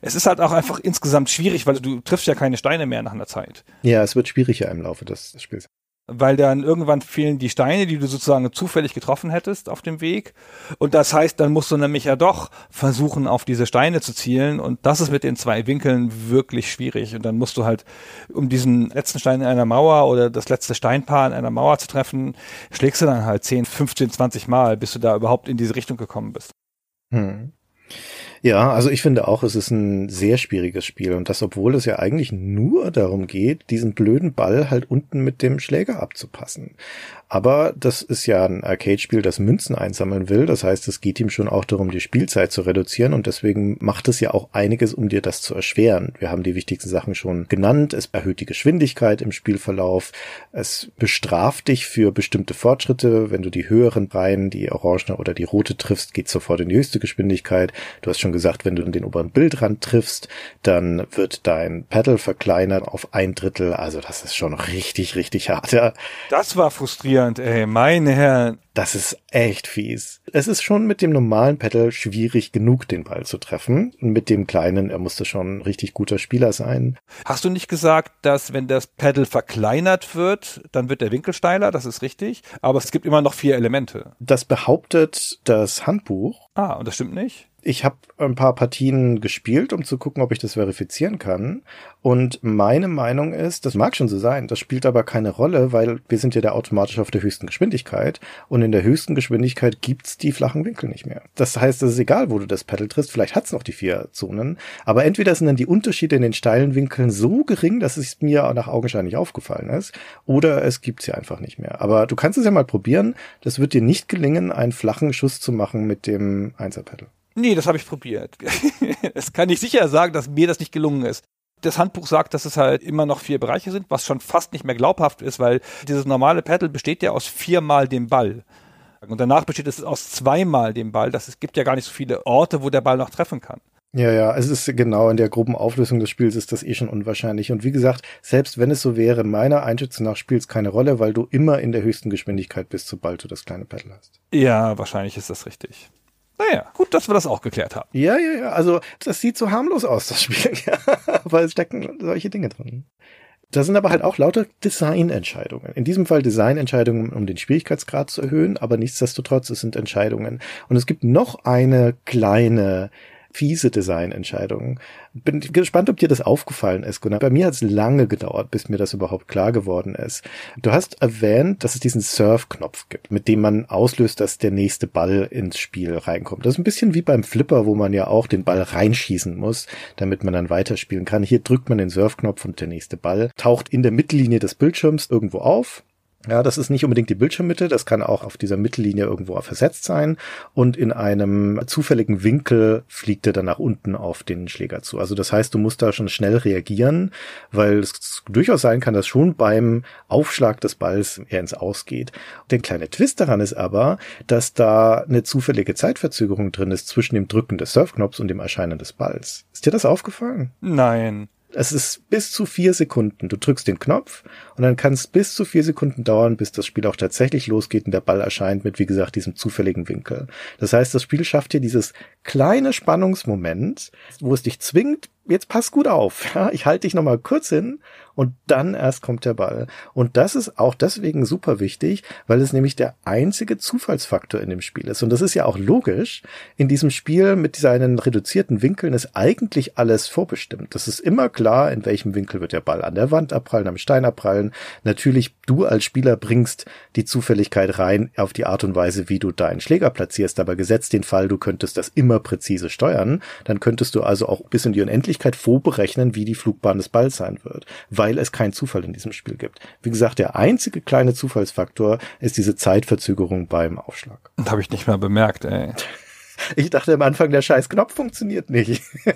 [SPEAKER 3] es ist halt auch einfach insgesamt schwierig, weil du triffst ja keine Steine mehr nach einer Zeit.
[SPEAKER 4] Ja, es wird schwieriger im Laufe des, Spiels
[SPEAKER 3] weil dann irgendwann fehlen die Steine, die du sozusagen zufällig getroffen hättest auf dem Weg. Und das heißt, dann musst du nämlich ja doch versuchen, auf diese Steine zu zielen. Und das ist mit den zwei Winkeln wirklich schwierig. Und dann musst du halt, um diesen letzten Stein in einer Mauer oder das letzte Steinpaar in einer Mauer zu treffen, schlägst du dann halt 10, 15, 20 Mal, bis du da überhaupt in diese Richtung gekommen bist.
[SPEAKER 4] Hm. Ja, also ich finde auch, es ist ein sehr schwieriges Spiel und das, obwohl es ja eigentlich nur darum geht, diesen blöden Ball halt unten mit dem Schläger abzupassen. Aber das ist ja ein Arcade-Spiel, das Münzen einsammeln will. Das heißt, es geht ihm schon auch darum, die Spielzeit zu reduzieren und deswegen macht es ja auch einiges, um dir das zu erschweren. Wir haben die wichtigsten Sachen schon genannt. Es erhöht die Geschwindigkeit im Spielverlauf. Es bestraft dich für bestimmte Fortschritte. Wenn du die höheren Reihen, die orangene oder die rote triffst, geht sofort in die höchste Geschwindigkeit. Du hast schon gesagt, wenn du den oberen Bildrand triffst, dann wird dein Pedal verkleinert auf ein Drittel. Also das ist schon *laughs* richtig, richtig hart. Ja.
[SPEAKER 3] Das war frustrierend ey, meine Herren.
[SPEAKER 4] Das ist echt fies. Es ist schon mit dem normalen Pedal schwierig genug, den Ball zu treffen. Und mit dem kleinen, er musste schon ein richtig guter Spieler sein.
[SPEAKER 3] Hast du nicht gesagt, dass wenn das Pedal verkleinert wird, dann wird der Winkel steiler? Das ist richtig. Aber es gibt immer noch vier Elemente.
[SPEAKER 4] Das behauptet das Handbuch.
[SPEAKER 3] Ah, und das stimmt nicht?
[SPEAKER 4] Ich habe ein paar Partien gespielt, um zu gucken, ob ich das verifizieren kann. Und meine Meinung ist, das mag schon so sein, das spielt aber keine Rolle, weil wir sind ja da automatisch auf der höchsten Geschwindigkeit. Und in der höchsten Geschwindigkeit gibt's die flachen Winkel nicht mehr. Das heißt, es ist egal, wo du das Pedal triffst, vielleicht hat's noch die vier Zonen. Aber entweder sind dann die Unterschiede in den steilen Winkeln so gering, dass es mir nach augenscheinlich aufgefallen ist, oder es gibt's ja einfach nicht mehr. Aber du kannst es ja mal probieren. Das wird dir nicht gelingen, einen flachen Schuss zu machen mit dem Einser-Pedal.
[SPEAKER 3] Nee, das habe ich probiert. *laughs* Es kann ich sicher sagen, dass mir das nicht gelungen ist. Das Handbuch sagt, dass es halt immer noch vier Bereiche sind, was schon fast nicht mehr glaubhaft ist, weil dieses normale Paddle besteht ja aus viermal dem Ball. Und danach besteht es aus zweimal dem Ball. Das, es gibt ja gar nicht so viele Orte, wo der Ball noch treffen kann.
[SPEAKER 4] Ja, ja, es ist genau in der groben Auflösung des Spiels ist das eh schon unwahrscheinlich. Und wie gesagt, selbst wenn es so wäre, meiner Einschätzung nach spielt es keine Rolle, weil du immer in der höchsten Geschwindigkeit bist, sobald du das kleine Paddle hast.
[SPEAKER 3] Ja, wahrscheinlich ist das richtig. Naja, gut, dass wir das auch geklärt haben.
[SPEAKER 4] Ja, ja, ja. Also, das sieht so harmlos aus, das Spiel. *laughs* Weil es stecken solche Dinge drin. Da sind aber halt auch lauter Designentscheidungen. In diesem Fall Designentscheidungen, um den Schwierigkeitsgrad zu erhöhen, aber nichtsdestotrotz, es sind Entscheidungen. Und es gibt noch eine kleine fiese Designentscheidungen. Bin gespannt, ob dir das aufgefallen ist, Gunnar. Bei mir hat es lange gedauert, bis mir das überhaupt klar geworden ist. Du hast erwähnt, dass es diesen Surf-Knopf gibt, mit dem man auslöst, dass der nächste Ball ins Spiel reinkommt. Das ist ein bisschen wie beim Flipper, wo man ja auch den Ball reinschießen muss, damit man dann weiterspielen kann. Hier drückt man den Surf-Knopf und der nächste Ball taucht in der Mittellinie des Bildschirms irgendwo auf ja, das ist nicht unbedingt die Bildschirmmitte, das kann auch auf dieser Mittellinie irgendwo versetzt sein und in einem zufälligen Winkel fliegt er dann nach unten auf den Schläger zu. Also das heißt, du musst da schon schnell reagieren, weil es durchaus sein kann, dass schon beim Aufschlag des Balls er ins Ausgeht. Der kleine Twist daran ist aber, dass da eine zufällige Zeitverzögerung drin ist zwischen dem Drücken des Surfknopfs und dem Erscheinen des Balls. Ist dir das aufgefallen?
[SPEAKER 3] Nein.
[SPEAKER 4] Es ist bis zu vier Sekunden. Du drückst den Knopf und dann kann es bis zu vier Sekunden dauern, bis das Spiel auch tatsächlich losgeht und der Ball erscheint mit, wie gesagt, diesem zufälligen Winkel. Das heißt, das Spiel schafft hier dieses kleine Spannungsmoment, wo es dich zwingt, jetzt pass gut auf. *laughs* Ja, ich halte dich nochmal kurz hin und dann erst kommt der Ball. Und das ist auch deswegen super wichtig, weil es nämlich der einzige Zufallsfaktor in dem Spiel ist. Und das ist ja auch logisch. In diesem Spiel mit seinen reduzierten Winkeln ist eigentlich alles vorbestimmt. Das ist immer klar, in welchem Winkel wird der Ball an der Wand abprallen, am Stein abprallen. Natürlich, du als Spieler bringst die Zufälligkeit rein auf die Art und Weise, wie du deinen Schläger platzierst. Aber gesetzt den Fall, du könntest das immer präzise steuern, dann könntest du also auch bis in die Unendlichkeit vorberechnen, wie die Flugbahn des Balls sein wird. Weil es keinen Zufall in diesem Spiel gibt. Wie gesagt, der einzige kleine Zufallsfaktor ist diese Zeitverzögerung beim Aufschlag.
[SPEAKER 3] Habe ich nicht mal bemerkt, ey.
[SPEAKER 4] Ich dachte am Anfang, der scheiß Knopf funktioniert nicht. *laughs*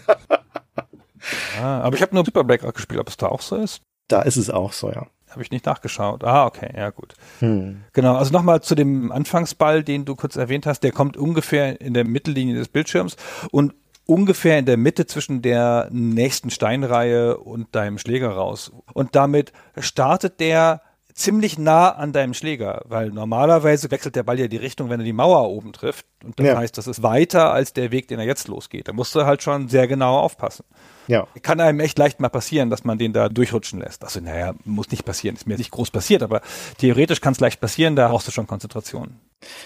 [SPEAKER 3] ah, aber ich habe nur Super Breakout gespielt, ob es da auch so ist.
[SPEAKER 4] Da ist es auch so, ja.
[SPEAKER 3] Habe ich nicht nachgeschaut. Ah, okay, ja gut. Hm. Genau, also nochmal zu dem Anfangsball, den du kurz erwähnt hast, der kommt ungefähr in der Mittellinie des Bildschirms und ungefähr in der Mitte zwischen der nächsten Steinreihe und deinem Schläger raus. Und damit startet der ziemlich nah an deinem Schläger, weil normalerweise wechselt der Ball ja die Richtung, wenn er die Mauer oben trifft. Und das ja. heißt, das ist weiter als der Weg, den er jetzt losgeht. Da musst du halt schon sehr genau aufpassen. Ja. Kann einem echt leicht mal passieren, dass man den da durchrutschen lässt. Also, naja, muss nicht passieren. Ist mir nicht groß passiert, aber theoretisch kann es leicht passieren, da brauchst du schon Konzentration.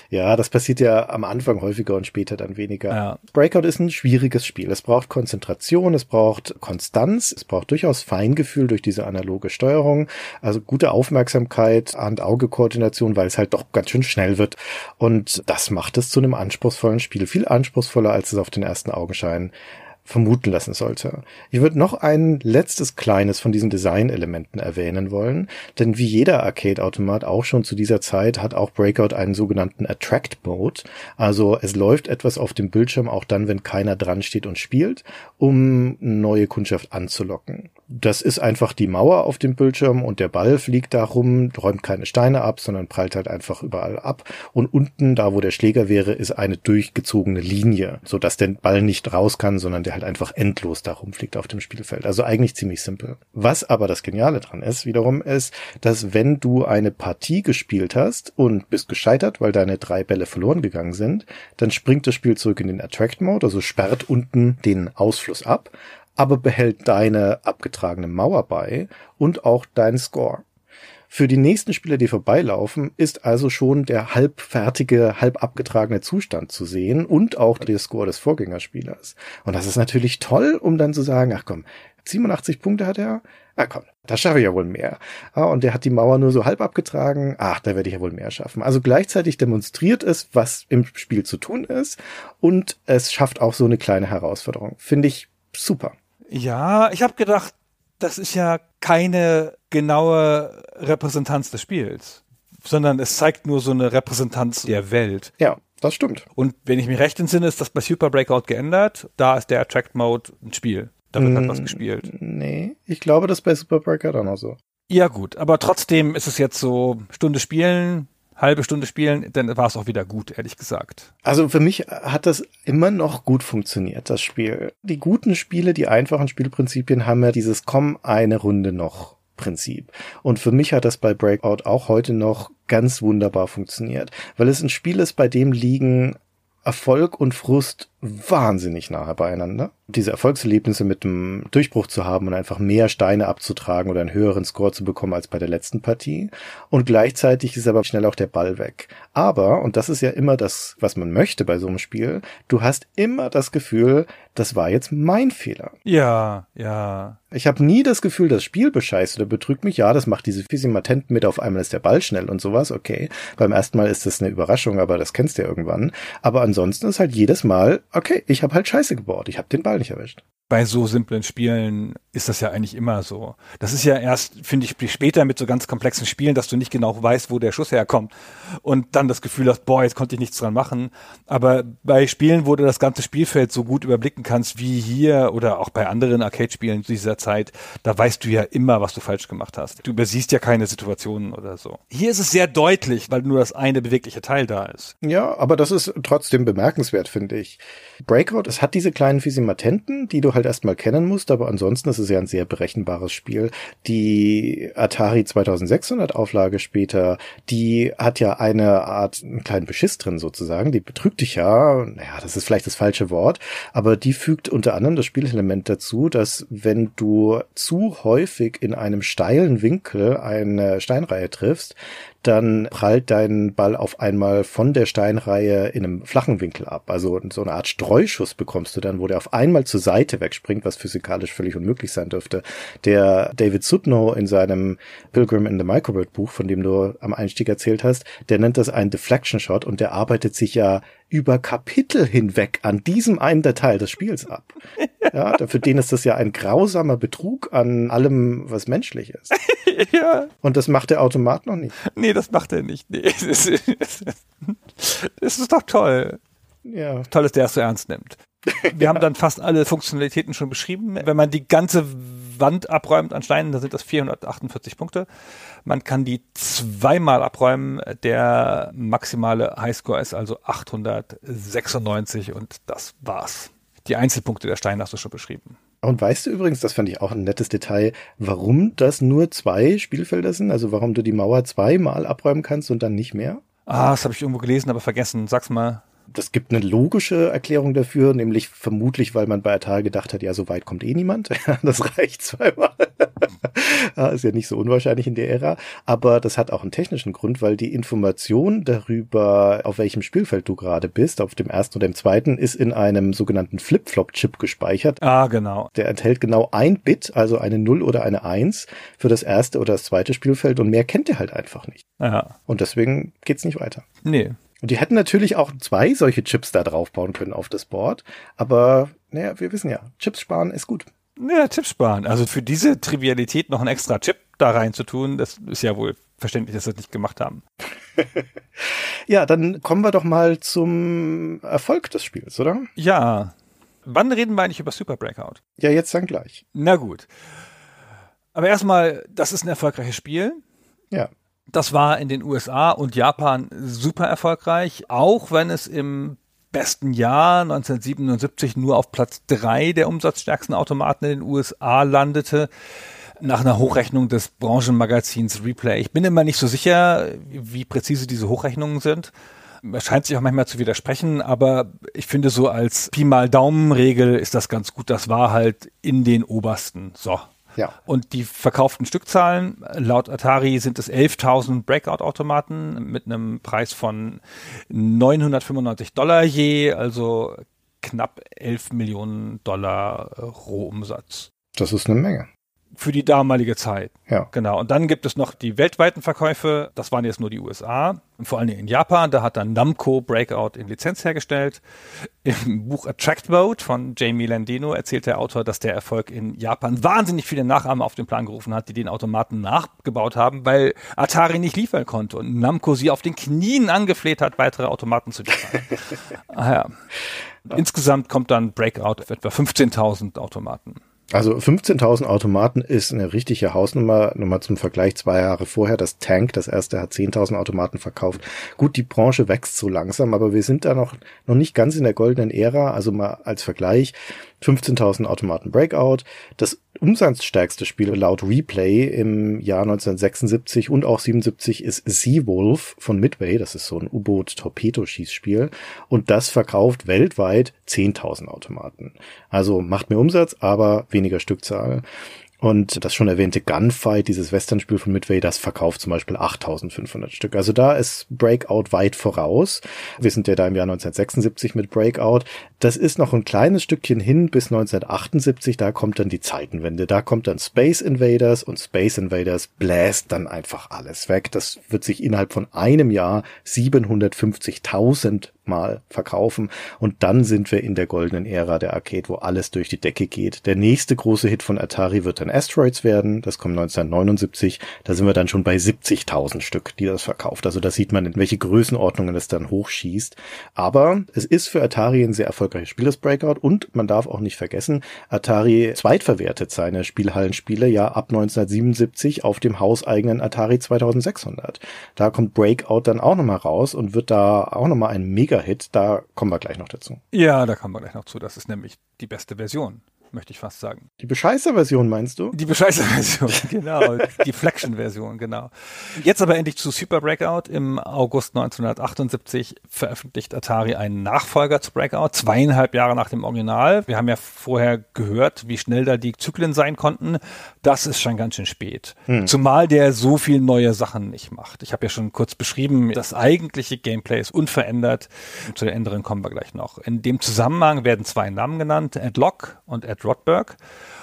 [SPEAKER 4] Ja, das passiert ja am Anfang häufiger und später dann weniger. Ja. Breakout ist ein schwieriges Spiel. Es braucht Konzentration, es braucht Konstanz, es braucht durchaus Feingefühl durch diese analoge Steuerung, also gute Aufmerksamkeit, Hand-Auge-Koordination, weil es halt doch ganz schön schnell wird. Und das macht es zu einem anspruchsvollen Spiel. Viel anspruchsvoller, als es auf den ersten Augenschein vermuten lassen sollte. Ich würde noch ein letztes kleines von diesen Designelementen erwähnen wollen, denn wie jeder Arcade-Automat auch schon zu dieser Zeit hat auch Breakout einen sogenannten Attract Mode. Also es läuft etwas auf dem Bildschirm auch dann, wenn keiner dran steht und spielt, um neue Kundschaft anzulocken. Das ist einfach die Mauer auf dem Bildschirm und der Ball fliegt da rum, räumt keine Steine ab, sondern prallt halt einfach überall ab. Und unten, da wo der Schläger wäre, ist eine durchgezogene Linie, so dass der Ball nicht raus kann, sondern der halt einfach endlos da rumfliegt auf dem Spielfeld. Also eigentlich ziemlich simpel. Was aber das Geniale dran ist, wiederum ist, dass wenn du eine Partie gespielt hast und bist gescheitert, weil deine drei Bälle verloren gegangen sind, dann springt das Spiel zurück in den Attract Mode, also sperrt unten den Ausfluss ab aber behält deine abgetragene Mauer bei und auch deinen Score. Für die nächsten Spieler, die vorbeilaufen, ist also schon der halbfertige, halb abgetragene Zustand zu sehen und auch der Score des Vorgängerspielers. Und das ist natürlich toll, um dann zu sagen, ach komm, 87 Punkte hat er, ah komm, da schaffe ich ja wohl mehr. Ah, und der hat die Mauer nur so halb abgetragen, ach, da werde ich ja wohl mehr schaffen. Also gleichzeitig demonstriert es, was im Spiel zu tun ist und es schafft auch so eine kleine Herausforderung. Finde ich super.
[SPEAKER 3] Ja, ich habe gedacht, das ist ja keine genaue Repräsentanz des Spiels, sondern es zeigt nur so eine Repräsentanz der Welt.
[SPEAKER 4] Ja, das stimmt.
[SPEAKER 3] Und wenn ich mich recht entsinne, ist das bei Super Breakout geändert. Da ist der Attract Mode ein Spiel. Da wird halt was mm, gespielt.
[SPEAKER 4] Nee, ich glaube, das ist bei Super Breakout auch noch so.
[SPEAKER 3] Ja, gut, aber trotzdem ist es jetzt so Stunde spielen, halbe Stunde spielen, dann war es auch wieder gut, ehrlich gesagt.
[SPEAKER 4] Also für mich hat das immer noch gut funktioniert, das Spiel. Die guten Spiele, die einfachen Spielprinzipien haben ja dieses Komm eine Runde noch Prinzip. Und für mich hat das bei Breakout auch heute noch ganz wunderbar funktioniert, weil es ein Spiel ist, bei dem liegen Erfolg und Frust wahnsinnig nahe beieinander. Diese Erfolgserlebnisse mit dem Durchbruch zu haben und einfach mehr Steine abzutragen oder einen höheren Score zu bekommen als bei der letzten Partie. Und gleichzeitig ist aber schnell auch der Ball weg. Aber, und das ist ja immer das, was man möchte bei so einem Spiel, du hast immer das Gefühl, das war jetzt mein Fehler.
[SPEAKER 3] Ja, ja.
[SPEAKER 4] Ich habe nie das Gefühl, das Spiel bescheißt oder betrügt mich. Ja, das macht diese Physimatenten mit, auf einmal ist der Ball schnell und sowas, okay. Beim ersten Mal ist das eine Überraschung, aber das kennst du ja irgendwann. Aber ansonsten ist halt jedes Mal, okay, ich habe halt Scheiße gebaut, ich habe den Ball nicht erwischt
[SPEAKER 3] bei so simplen Spielen ist das ja eigentlich immer so. Das ist ja erst, finde ich, später mit so ganz komplexen Spielen, dass du nicht genau weißt, wo der Schuss herkommt und dann das Gefühl hast, boah, jetzt konnte ich nichts dran machen. Aber bei Spielen, wo du das ganze Spielfeld so gut überblicken kannst wie hier oder auch bei anderen Arcade-Spielen dieser Zeit, da weißt du ja immer, was du falsch gemacht hast. Du übersiehst ja keine Situationen oder so. Hier ist es sehr deutlich, weil nur das eine bewegliche Teil da ist.
[SPEAKER 4] Ja, aber das ist trotzdem bemerkenswert, finde ich. Breakout, es hat diese kleinen Physimatenten, die du halt erstmal kennen musst, aber ansonsten ist es ja ein sehr berechenbares Spiel. Die Atari 2600 Auflage später, die hat ja eine Art, einen kleinen Beschiss drin sozusagen, die betrügt dich ja, naja, das ist vielleicht das falsche Wort, aber die fügt unter anderem das Spielelement dazu, dass wenn du zu häufig in einem steilen Winkel eine Steinreihe triffst, dann prallt dein Ball auf einmal von der Steinreihe in einem flachen Winkel ab. Also so eine Art Streuschuss bekommst du dann, wo der auf einmal zur Seite wegspringt, was physikalisch völlig unmöglich sein dürfte. Der David Sudnow in seinem Pilgrim in the Microbird Buch, von dem du am Einstieg erzählt hast, der nennt das einen Deflection Shot und der arbeitet sich ja über Kapitel hinweg an diesem einen Detail des Spiels ab. Ja, für den ist das ja ein grausamer Betrug an allem, was menschlich ist. *laughs* ja. Und das macht der Automat noch nicht.
[SPEAKER 3] Nee, das macht er nicht. Nee. *laughs* Das, ist, das ist doch toll. Ja. Toll, dass der es so ernst nimmt. Wir *laughs* haben dann fast alle Funktionalitäten schon beschrieben. Wenn man die ganze Wand abräumt an Steinen, dann sind das 448 Punkte. Man kann die zweimal abräumen. Der maximale Highscore ist also 896 und das war's. Die Einzelpunkte der Steine hast du schon beschrieben.
[SPEAKER 4] Und weißt du übrigens, das fand ich auch ein nettes Detail, warum das nur zwei Spielfelder sind? Also warum du die Mauer zweimal abräumen kannst und dann nicht mehr?
[SPEAKER 3] Ah, das habe ich irgendwo gelesen, aber vergessen. Sag's mal
[SPEAKER 4] das gibt eine logische Erklärung dafür, nämlich vermutlich, weil man bei Atari gedacht hat, ja, so weit kommt eh niemand. *laughs* das reicht zweimal. *laughs* ist ja nicht so unwahrscheinlich in der Ära. Aber das hat auch einen technischen Grund, weil die Information darüber, auf welchem Spielfeld du gerade bist, auf dem ersten oder dem zweiten, ist in einem sogenannten Flip-Flop-Chip gespeichert.
[SPEAKER 3] Ah, genau.
[SPEAKER 4] Der enthält genau ein Bit, also eine 0 oder eine 1 für das erste oder das zweite Spielfeld und mehr kennt ihr halt einfach nicht.
[SPEAKER 3] Ja.
[SPEAKER 4] Und deswegen geht's nicht weiter.
[SPEAKER 3] Nee.
[SPEAKER 4] Und die hätten natürlich auch zwei solche Chips da drauf bauen können auf das Board. Aber naja, wir wissen ja, Chips sparen ist gut.
[SPEAKER 3] Ja, Chips sparen. Also für diese Trivialität noch einen extra Chip da rein zu tun, das ist ja wohl verständlich, dass sie das nicht gemacht haben. *laughs*
[SPEAKER 4] ja, dann kommen wir doch mal zum Erfolg des Spiels, oder?
[SPEAKER 3] Ja. Wann reden wir eigentlich über Super Breakout?
[SPEAKER 4] Ja, jetzt dann gleich.
[SPEAKER 3] Na gut. Aber erstmal, das ist ein erfolgreiches Spiel.
[SPEAKER 4] Ja.
[SPEAKER 3] Das war in den USA und Japan super erfolgreich, auch wenn es im besten Jahr 1977 nur auf Platz drei der umsatzstärksten Automaten in den USA landete nach einer Hochrechnung des Branchenmagazins Replay. Ich bin immer nicht so sicher, wie präzise diese Hochrechnungen sind. Es scheint sich auch manchmal zu widersprechen, aber ich finde so als Pi mal Daumen-Regel ist das ganz gut. Das war halt in den obersten. So,
[SPEAKER 4] ja.
[SPEAKER 3] Und die verkauften Stückzahlen, laut Atari sind es 11.000 Breakout-Automaten mit einem Preis von 995 Dollar je, also knapp 11 Millionen Dollar Rohumsatz.
[SPEAKER 4] Das ist eine Menge
[SPEAKER 3] für die damalige Zeit.
[SPEAKER 4] Ja.
[SPEAKER 3] Genau. Und dann gibt es noch die weltweiten Verkäufe. Das waren jetzt nur die USA. Und vor allem in Japan. Da hat dann Namco Breakout in Lizenz hergestellt. Im Buch Attract Mode von Jamie Landino erzählt der Autor, dass der Erfolg in Japan wahnsinnig viele Nachahmer auf den Plan gerufen hat, die den Automaten nachgebaut haben, weil Atari nicht liefern konnte und Namco sie auf den Knien angefleht hat, weitere Automaten zu liefern. *laughs* ah, ja. Insgesamt kommt dann Breakout auf etwa 15.000 Automaten.
[SPEAKER 4] Also 15.000 Automaten ist eine richtige Hausnummer. Nochmal zum Vergleich, zwei Jahre vorher, das Tank, das erste hat 10.000 Automaten verkauft. Gut, die Branche wächst so langsam, aber wir sind da noch, noch nicht ganz in der goldenen Ära. Also mal als Vergleich, 15.000 Automaten Breakout. Das umsatzstärkste Spiel laut Replay im Jahr 1976 und auch 77 ist Seawolf von Midway. Das ist so ein U-Boot-Torpedoschießspiel. Und das verkauft weltweit 10.000 Automaten. Also macht mehr Umsatz, aber weniger Stückzahl. Und das schon erwähnte Gunfight, dieses Western-Spiel von Midway, das verkauft zum Beispiel 8500 Stück. Also da ist Breakout weit voraus. Wir sind ja da im Jahr 1976 mit Breakout. Das ist noch ein kleines Stückchen hin bis 1978. Da kommt dann die Zeitenwende. Da kommt dann Space Invaders und Space Invaders bläst dann einfach alles weg. Das wird sich innerhalb von einem Jahr 750.000 Mal verkaufen. Und dann sind wir in der goldenen Ära der Arcade, wo alles durch die Decke geht. Der nächste große Hit von Atari wird dann Asteroids werden. Das kommt 1979. Da sind wir dann schon bei 70.000 Stück, die das verkauft. Also da sieht man, in welche Größenordnungen es dann hochschießt. Aber es ist für Atari ein sehr erfolgreiches Spiel, das Breakout. Und man darf auch nicht vergessen, Atari zweitverwertet seine Spielhallenspiele ja ab 1977 auf dem hauseigenen Atari 2600. Da kommt Breakout dann auch nochmal raus und wird da auch nochmal ein mega Mega-Hit, da kommen wir gleich noch dazu.
[SPEAKER 3] Ja, da kommen wir gleich noch zu. Das ist nämlich die beste Version möchte ich fast sagen.
[SPEAKER 4] Die Bescheißer-Version meinst du?
[SPEAKER 3] Die Bescheißer-Version, *laughs* genau. die Flexion-Version, genau. Jetzt aber endlich zu Super Breakout. Im August 1978 veröffentlicht Atari einen Nachfolger zu Breakout, zweieinhalb Jahre nach dem Original. Wir haben ja vorher gehört, wie schnell da die Zyklen sein konnten. Das ist schon ganz schön spät. Hm. Zumal der so viel neue Sachen nicht macht. Ich habe ja schon kurz beschrieben, das eigentliche Gameplay ist unverändert. Zu den Änderungen kommen wir gleich noch. In dem Zusammenhang werden zwei Namen genannt, Ed Lock und Ed Rodberg.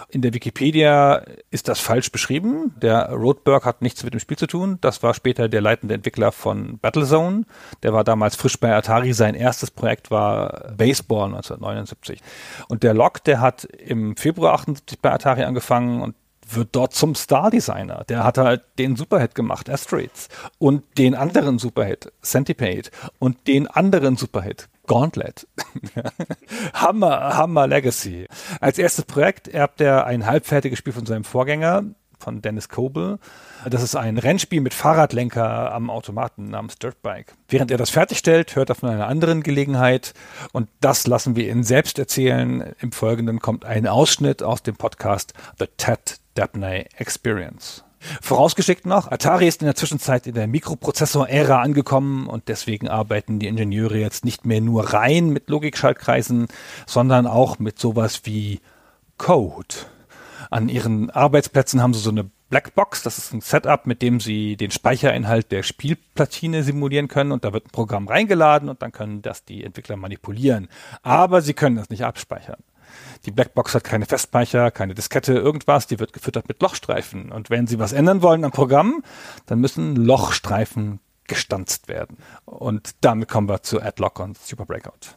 [SPEAKER 3] In der Wikipedia ist das falsch beschrieben. Der Rodberg hat nichts mit dem Spiel zu tun. Das war später der leitende Entwickler von Battlezone. Der war damals frisch bei Atari. Sein erstes Projekt war Baseball 1979. Und der Locke, der hat im Februar 78 bei Atari angefangen und wird dort zum Star-Designer. Der hat halt den Superhit gemacht, Asteroids, und den anderen Superhit, Centipede, und den anderen Superhit, Gauntlet. *laughs* Hammer, Hammer Legacy. Als erstes Projekt erbt er ein halbfertiges Spiel von seinem Vorgänger, von Dennis Coble. Das ist ein Rennspiel mit Fahrradlenker am Automaten namens Dirtbike. Während er das fertigstellt, hört er von einer anderen Gelegenheit und das lassen wir ihn selbst erzählen. Im Folgenden kommt ein Ausschnitt aus dem Podcast The Ted Dabney Experience. Vorausgeschickt noch, Atari ist in der Zwischenzeit in der Mikroprozessor-Ära angekommen und deswegen arbeiten die Ingenieure jetzt nicht mehr nur rein mit Logikschaltkreisen, sondern auch mit sowas wie Code. An ihren Arbeitsplätzen haben sie so eine Blackbox, das ist ein Setup, mit dem sie den Speicherinhalt der Spielplatine simulieren können und da wird ein Programm reingeladen und dann können das die Entwickler manipulieren. Aber sie können das nicht abspeichern. Die Blackbox hat keine Festspeicher, keine Diskette, irgendwas, die wird gefüttert mit Lochstreifen. Und wenn Sie was ändern wollen am Programm, dann müssen Lochstreifen gestanzt werden. Und damit kommen wir zu Adlock und Super Breakout.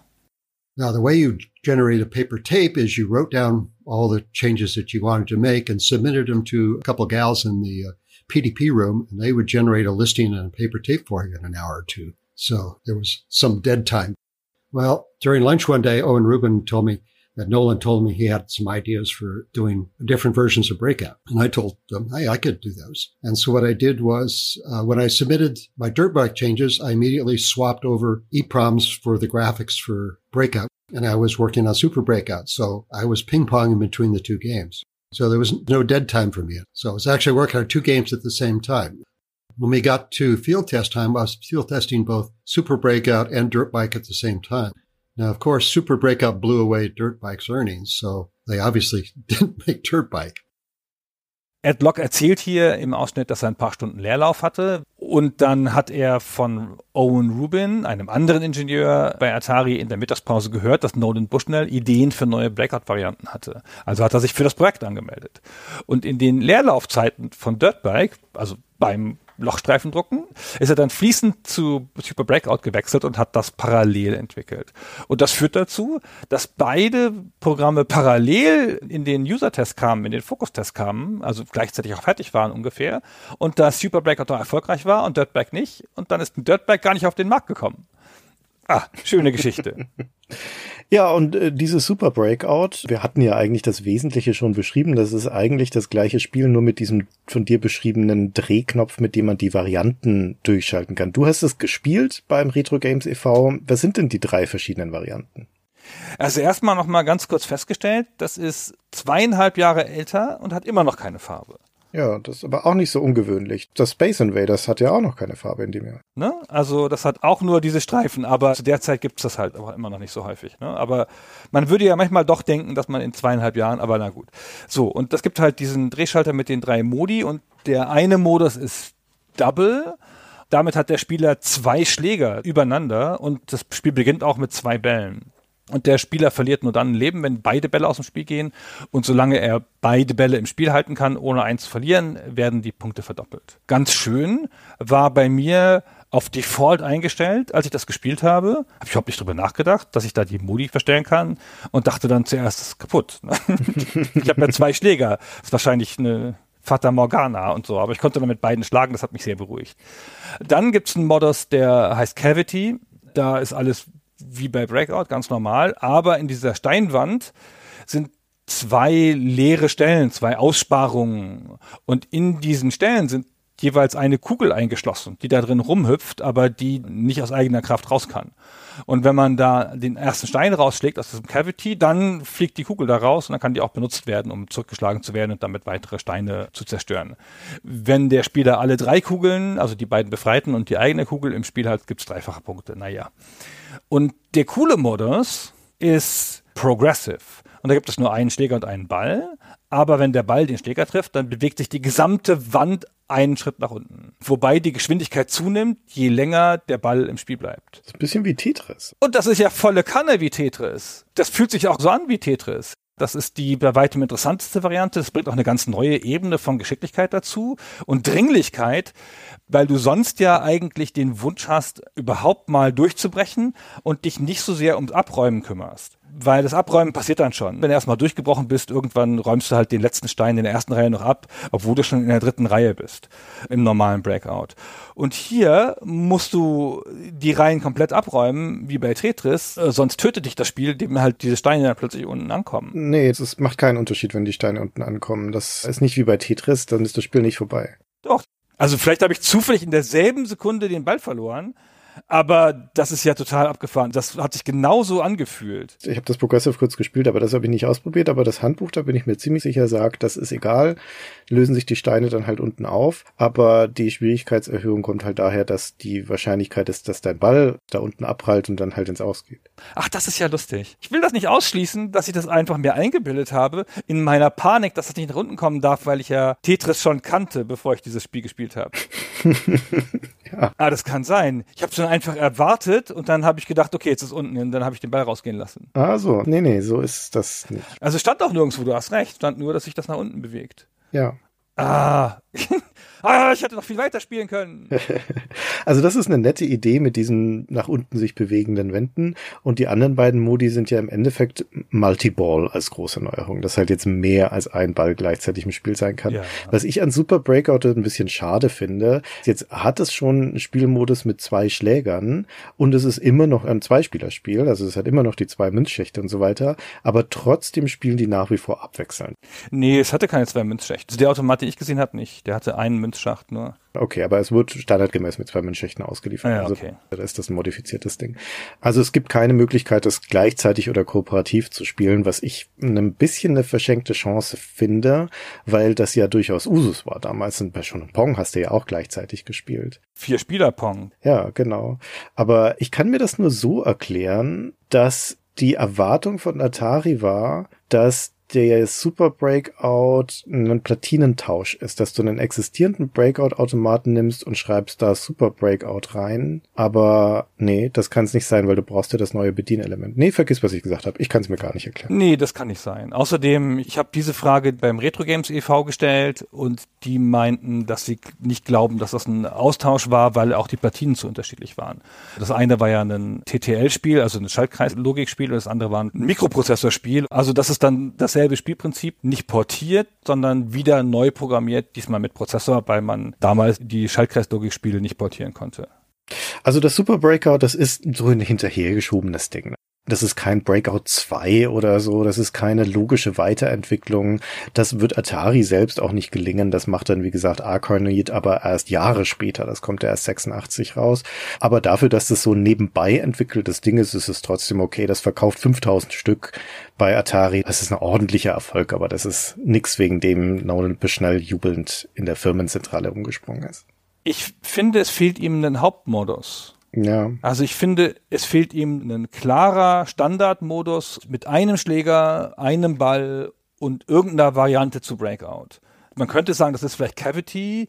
[SPEAKER 5] Now, the way you generate a paper tape is you wrote down all the changes that you wanted to make and submitted them to a couple gals in the uh, PDP room, and they would generate a listing on a paper tape for you in an hour or two. So there was some dead time. Well, during lunch one day, Owen Rubin told me, that Nolan told me he had some ideas for doing different versions of Breakout. And I told them, hey, I could do those. And so what I did was uh, when I submitted my dirt bike changes, I immediately swapped over EPROMs for the graphics for Breakout. And I was working on Super Breakout. So I was ping ponging between the two games. So there was no dead time for me. So I was actually working on two games at the same time. When we got to field test time, I was field testing both Super Breakout and Dirt Bike at the same time. Now, of course, Super Breakout blew away Dirt Bike's earnings, so they obviously *laughs* didn't make Dirt Bike.
[SPEAKER 3] Ed Block erzählt hier im Ausschnitt, dass er ein paar Stunden Leerlauf hatte und dann hat er von Owen Rubin, einem anderen Ingenieur bei Atari in der Mittagspause gehört, dass Nolan Bushnell Ideen für neue Blackout-Varianten hatte. Also hat er sich für das Projekt angemeldet. Und in den Leerlaufzeiten von Dirtbike, also beim Lochstreifen drucken, ist er dann fließend zu Super Breakout gewechselt und hat das parallel entwickelt. Und das führt dazu, dass beide Programme parallel in den User-Test kamen, in den Fokus-Test kamen, also gleichzeitig auch fertig waren ungefähr, und dass Super Breakout noch erfolgreich war und Dirtbag nicht, und dann ist ein Dirtbag gar nicht auf den Markt gekommen. Ah, schöne Geschichte. *laughs*
[SPEAKER 4] Ja, und äh, dieses Super Breakout, wir hatten ja eigentlich das Wesentliche schon beschrieben. Das ist eigentlich das gleiche Spiel, nur mit diesem von dir beschriebenen Drehknopf, mit dem man die Varianten durchschalten kann. Du hast es gespielt beim Retro Games e.V. Was sind denn die drei verschiedenen Varianten?
[SPEAKER 3] Also erstmal noch mal ganz kurz festgestellt, das ist zweieinhalb Jahre älter und hat immer noch keine Farbe.
[SPEAKER 4] Ja, das ist aber auch nicht so ungewöhnlich. Das Space Invaders hat ja auch noch keine Farbe in dem Jahr.
[SPEAKER 3] Ne? Also das hat auch nur diese Streifen, aber zu der Zeit gibt's das halt aber immer noch nicht so häufig. Ne? Aber man würde ja manchmal doch denken, dass man in zweieinhalb Jahren, aber na gut. So, und das gibt halt diesen Drehschalter mit den drei Modi und der eine Modus ist Double. Damit hat der Spieler zwei Schläger übereinander und das Spiel beginnt auch mit zwei Bällen. Und der Spieler verliert nur dann ein Leben, wenn beide Bälle aus dem Spiel gehen. Und solange er beide Bälle im Spiel halten kann, ohne eins zu verlieren, werden die Punkte verdoppelt. Ganz schön war bei mir auf Default eingestellt, als ich das gespielt habe. Habe ich überhaupt nicht drüber nachgedacht, dass ich da die Modi verstellen kann und dachte dann zuerst, das ist kaputt. *laughs* ich habe ja zwei Schläger. Das ist wahrscheinlich eine Fata Morgana und so, aber ich konnte dann mit beiden schlagen, das hat mich sehr beruhigt. Dann gibt's einen Modus, der heißt Cavity. Da ist alles wie bei Breakout, ganz normal, aber in dieser Steinwand sind zwei leere Stellen, zwei Aussparungen. Und in diesen Stellen sind jeweils eine Kugel eingeschlossen, die da drin rumhüpft, aber die nicht aus eigener Kraft raus kann. Und wenn man da den ersten Stein rausschlägt aus diesem Cavity, dann fliegt die Kugel da raus und dann kann die auch benutzt werden, um zurückgeschlagen zu werden und damit weitere Steine zu zerstören. Wenn der Spieler alle drei Kugeln, also die beiden befreiten und die eigene Kugel im Spiel hat, gibt's dreifache Punkte. Naja. Und der coole Modus ist Progressive. Und da gibt es nur einen Schläger und einen Ball. Aber wenn der Ball den Schläger trifft, dann bewegt sich die gesamte Wand einen Schritt nach unten. Wobei die Geschwindigkeit zunimmt, je länger der Ball im Spiel bleibt.
[SPEAKER 4] Das ist ein bisschen wie Tetris.
[SPEAKER 3] Und das ist ja volle Kanne wie Tetris. Das fühlt sich auch so an wie Tetris. Das ist die bei weitem interessanteste Variante. Das bringt auch eine ganz neue Ebene von Geschicklichkeit dazu und Dringlichkeit, weil du sonst ja eigentlich den Wunsch hast, überhaupt mal durchzubrechen und dich nicht so sehr ums Abräumen kümmerst weil das Abräumen passiert dann schon. Wenn du erstmal durchgebrochen bist, irgendwann räumst du halt den letzten Stein in der ersten Reihe noch ab, obwohl du schon in der dritten Reihe bist im normalen Breakout. Und hier musst du die Reihen komplett abräumen, wie bei Tetris, äh, sonst tötet dich das Spiel, dem halt diese Steine dann plötzlich unten ankommen.
[SPEAKER 4] Nee, es macht keinen Unterschied, wenn die Steine unten ankommen. Das ist nicht wie bei Tetris, dann ist das Spiel nicht vorbei.
[SPEAKER 3] Doch. Also vielleicht habe ich zufällig in derselben Sekunde den Ball verloren, aber das ist ja total abgefahren. Das hat sich genauso angefühlt.
[SPEAKER 4] Ich habe das Progressive kurz gespielt, aber das habe ich nicht ausprobiert. Aber das Handbuch, da bin ich mir ziemlich sicher, sagt, das ist egal. Lösen sich die Steine dann halt unten auf. Aber die Schwierigkeitserhöhung kommt halt daher, dass die Wahrscheinlichkeit ist, dass dein Ball da unten abprallt und dann halt ins Aus geht.
[SPEAKER 3] Ach, das ist ja lustig. Ich will das nicht ausschließen, dass ich das einfach mir eingebildet habe, in meiner Panik, dass das nicht nach unten kommen darf, weil ich ja Tetris schon kannte, bevor ich dieses Spiel gespielt habe. *laughs* ja. Ah, das kann sein. Ich habe schon einfach erwartet und dann habe ich gedacht, okay, jetzt ist unten und dann habe ich den Ball rausgehen lassen.
[SPEAKER 4] Ah, so. Nee, nee, so ist das nicht.
[SPEAKER 3] Also stand auch nirgendwo, du hast recht. Stand nur, dass sich das nach unten bewegt.
[SPEAKER 4] Ja.
[SPEAKER 3] Ah. *laughs* ah, ich hätte noch viel weiter spielen können. *laughs*
[SPEAKER 4] also das ist eine nette Idee mit diesen nach unten sich bewegenden Wänden. Und die anderen beiden Modi sind ja im Endeffekt Multiball als große Neuerung, dass halt jetzt mehr als ein Ball gleichzeitig im Spiel sein kann. Ja. Was ich an Super Breakout ein bisschen schade finde, jetzt hat es schon einen Spielmodus mit zwei Schlägern und es ist immer noch ein Zweispielerspiel, also es hat immer noch die zwei Münzschächte und so weiter, aber trotzdem spielen die nach wie vor abwechselnd.
[SPEAKER 3] Nee, es hatte keine zwei Münzschächte. Also der Automat, den ich gesehen habe, nicht. Der hatte einen Münzschacht nur.
[SPEAKER 4] Okay, aber es wird standardgemäß mit zwei Münzschächten ausgeliefert.
[SPEAKER 3] Ja, okay.
[SPEAKER 4] Also da ist das ein modifiziertes Ding. Also es gibt keine Möglichkeit, das gleichzeitig oder kooperativ zu spielen, was ich ein bisschen eine verschenkte Chance finde, weil das ja durchaus Usus war. Damals sind bei schon Pong hast du ja auch gleichzeitig gespielt.
[SPEAKER 3] Vier Spieler Pong.
[SPEAKER 4] Ja, genau. Aber ich kann mir das nur so erklären, dass die Erwartung von Atari war, dass der Super Breakout ein Platinentausch ist, dass du einen existierenden Breakout-Automaten nimmst und schreibst da Super Breakout rein. Aber nee, das kann es nicht sein, weil du brauchst ja das neue Bedienelement. Nee, vergiss, was ich gesagt habe. Ich kann es mir gar nicht erklären.
[SPEAKER 3] Nee, das kann nicht sein. Außerdem, ich habe diese Frage beim Retro Games e.V. gestellt und die meinten, dass sie nicht glauben, dass das ein Austausch war, weil auch die Platinen zu unterschiedlich waren. Das eine war ja ein TTL-Spiel, also ein Schaltkreislogikspiel, und das andere war ein Mikroprozessorspiel. Also das ist dann dasselbe dasselbe Spielprinzip, nicht portiert, sondern wieder neu programmiert, diesmal mit Prozessor, weil man damals die Schaltkreislogik-Spiele nicht portieren konnte.
[SPEAKER 4] Also das Super Breakout, das ist so ein hinterhergeschobenes Ding. Das ist kein Breakout 2 oder so. Das ist keine logische Weiterentwicklung. Das wird Atari selbst auch nicht gelingen. Das macht dann, wie gesagt, Arcanoid aber erst Jahre später. Das kommt ja erst 86 raus. Aber dafür, dass das so nebenbei entwickeltes Ding ist, ist es trotzdem okay. Das verkauft 5000 Stück bei Atari. Das ist ein ordentlicher Erfolg, aber das ist nix wegen dem Nolan Bushnell jubelnd in der Firmenzentrale umgesprungen ist.
[SPEAKER 3] Ich finde, es fehlt ihm ein Hauptmodus.
[SPEAKER 4] Ja.
[SPEAKER 3] Also ich finde, es fehlt ihm ein klarer Standardmodus mit einem Schläger, einem Ball und irgendeiner Variante zu Breakout. Man könnte sagen, das ist vielleicht Cavity,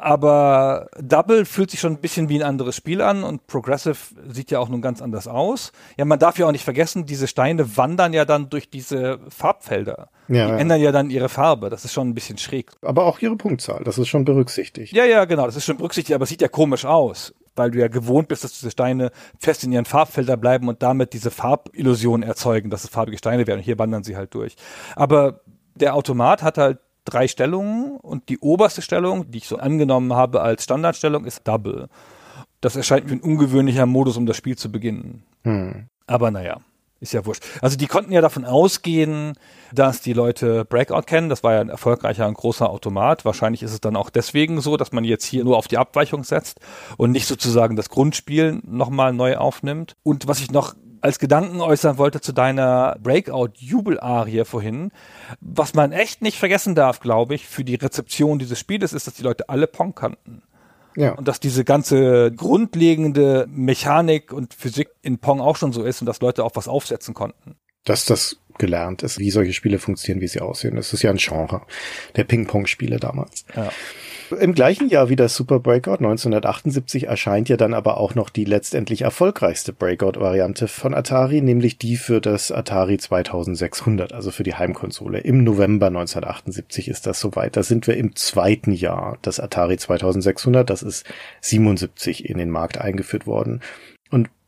[SPEAKER 3] aber Double fühlt sich schon ein bisschen wie ein anderes Spiel an und Progressive sieht ja auch nun ganz anders aus. Ja, man darf ja auch nicht vergessen, diese Steine wandern ja dann durch diese Farbfelder.
[SPEAKER 4] Ja,
[SPEAKER 3] Die
[SPEAKER 4] ja.
[SPEAKER 3] ändern ja dann ihre Farbe. Das ist schon ein bisschen schräg.
[SPEAKER 4] Aber auch ihre Punktzahl, das ist schon berücksichtigt.
[SPEAKER 3] Ja, ja, genau, das ist schon berücksichtigt, aber es sieht ja komisch aus, weil du ja gewohnt bist, dass diese Steine fest in ihren Farbfelder bleiben und damit diese Farbillusion erzeugen, dass es farbige Steine werden. Und hier wandern sie halt durch. Aber der Automat hat halt drei Stellungen und die oberste Stellung, die ich so angenommen habe als Standardstellung, ist Double. Das erscheint mir ein ungewöhnlicher Modus, um das Spiel zu beginnen.
[SPEAKER 4] Hm.
[SPEAKER 3] Aber naja, ist ja wurscht. Also die konnten ja davon ausgehen, dass die Leute Breakout kennen. Das war ja ein erfolgreicher und großer Automat. Wahrscheinlich ist es dann auch deswegen so, dass man jetzt hier nur auf die Abweichung setzt und nicht sozusagen das Grundspiel nochmal neu aufnimmt. Und was ich noch als Gedanken äußern wollte zu deiner Breakout-Jubelarie vorhin, was man echt nicht vergessen darf, glaube ich, für die Rezeption dieses Spieles ist, dass die Leute alle Pong kannten.
[SPEAKER 4] Ja.
[SPEAKER 3] Und dass diese ganze grundlegende Mechanik und Physik in Pong auch schon so ist und dass Leute auch was aufsetzen konnten.
[SPEAKER 4] dass das gelernt ist, wie solche Spiele funktionieren, wie sie aussehen. Das ist ja ein Genre der Ping-Pong-Spiele damals.
[SPEAKER 3] Ja.
[SPEAKER 4] Im gleichen Jahr wie das Super Breakout 1978 erscheint ja dann aber auch noch die letztendlich erfolgreichste Breakout-Variante von Atari, nämlich die für das Atari 2600, also für die Heimkonsole. Im November 1978 ist das soweit. Da sind wir im zweiten Jahr des Atari 2600. Das ist 77 in den Markt eingeführt worden.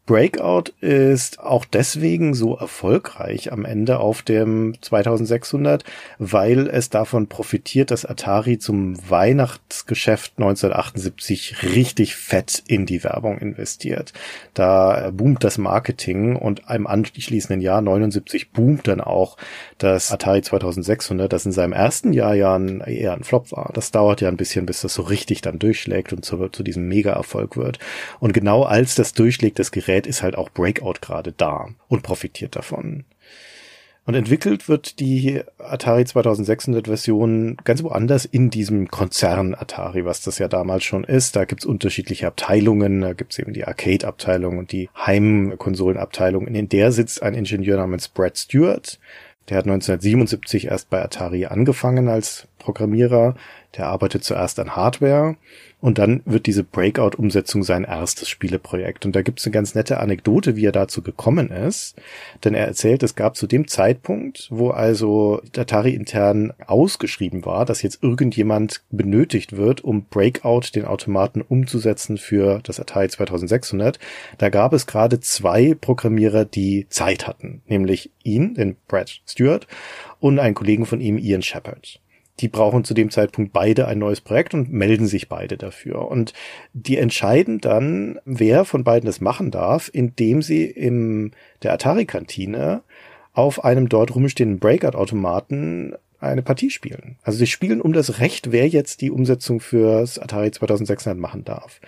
[SPEAKER 4] Breakout ist auch deswegen so erfolgreich am Ende auf dem 2600, weil es davon profitiert, dass Atari zum Weihnachtsgeschäft 1978 richtig fett in die Werbung investiert. Da boomt das Marketing und im anschließenden Jahr 79 boomt dann auch das Atari 2600, das in seinem ersten Jahr ja ein, eher ein Flop war. Das dauert ja ein bisschen, bis das so richtig dann durchschlägt und zu, zu diesem Mega-Erfolg wird. Und genau als das durchschlägt, das Gerät ist halt auch Breakout gerade da und profitiert davon. Und entwickelt wird die Atari 2600 Version ganz woanders in diesem Konzern Atari, was das ja damals schon ist. Da gibt's unterschiedliche Abteilungen. Da gibt's eben die Arcade-Abteilung und die Heimkonsolenabteilung. In der sitzt ein Ingenieur namens Brad Stewart. Der hat 1977 erst bei Atari angefangen als Programmierer. Der arbeitet zuerst an Hardware und dann wird diese Breakout-Umsetzung sein erstes Spieleprojekt. Und da gibt es eine ganz nette Anekdote, wie er dazu gekommen ist. Denn er erzählt, es gab zu dem Zeitpunkt, wo also Atari intern ausgeschrieben war, dass jetzt irgendjemand benötigt wird, um Breakout, den Automaten, umzusetzen für das Atari 2600. Da gab es gerade zwei Programmierer, die Zeit hatten. Nämlich ihn, den Brad Stewart, und einen Kollegen von ihm, Ian Shepard die brauchen zu dem Zeitpunkt beide ein neues Projekt und melden sich beide dafür. Und die entscheiden dann, wer von beiden das machen darf, indem sie in der Atari-Kantine auf einem dort rumstehenden Breakout-Automaten eine Partie spielen. Also sie spielen um das Recht, wer jetzt die Umsetzung fürs Atari 2600 machen darf.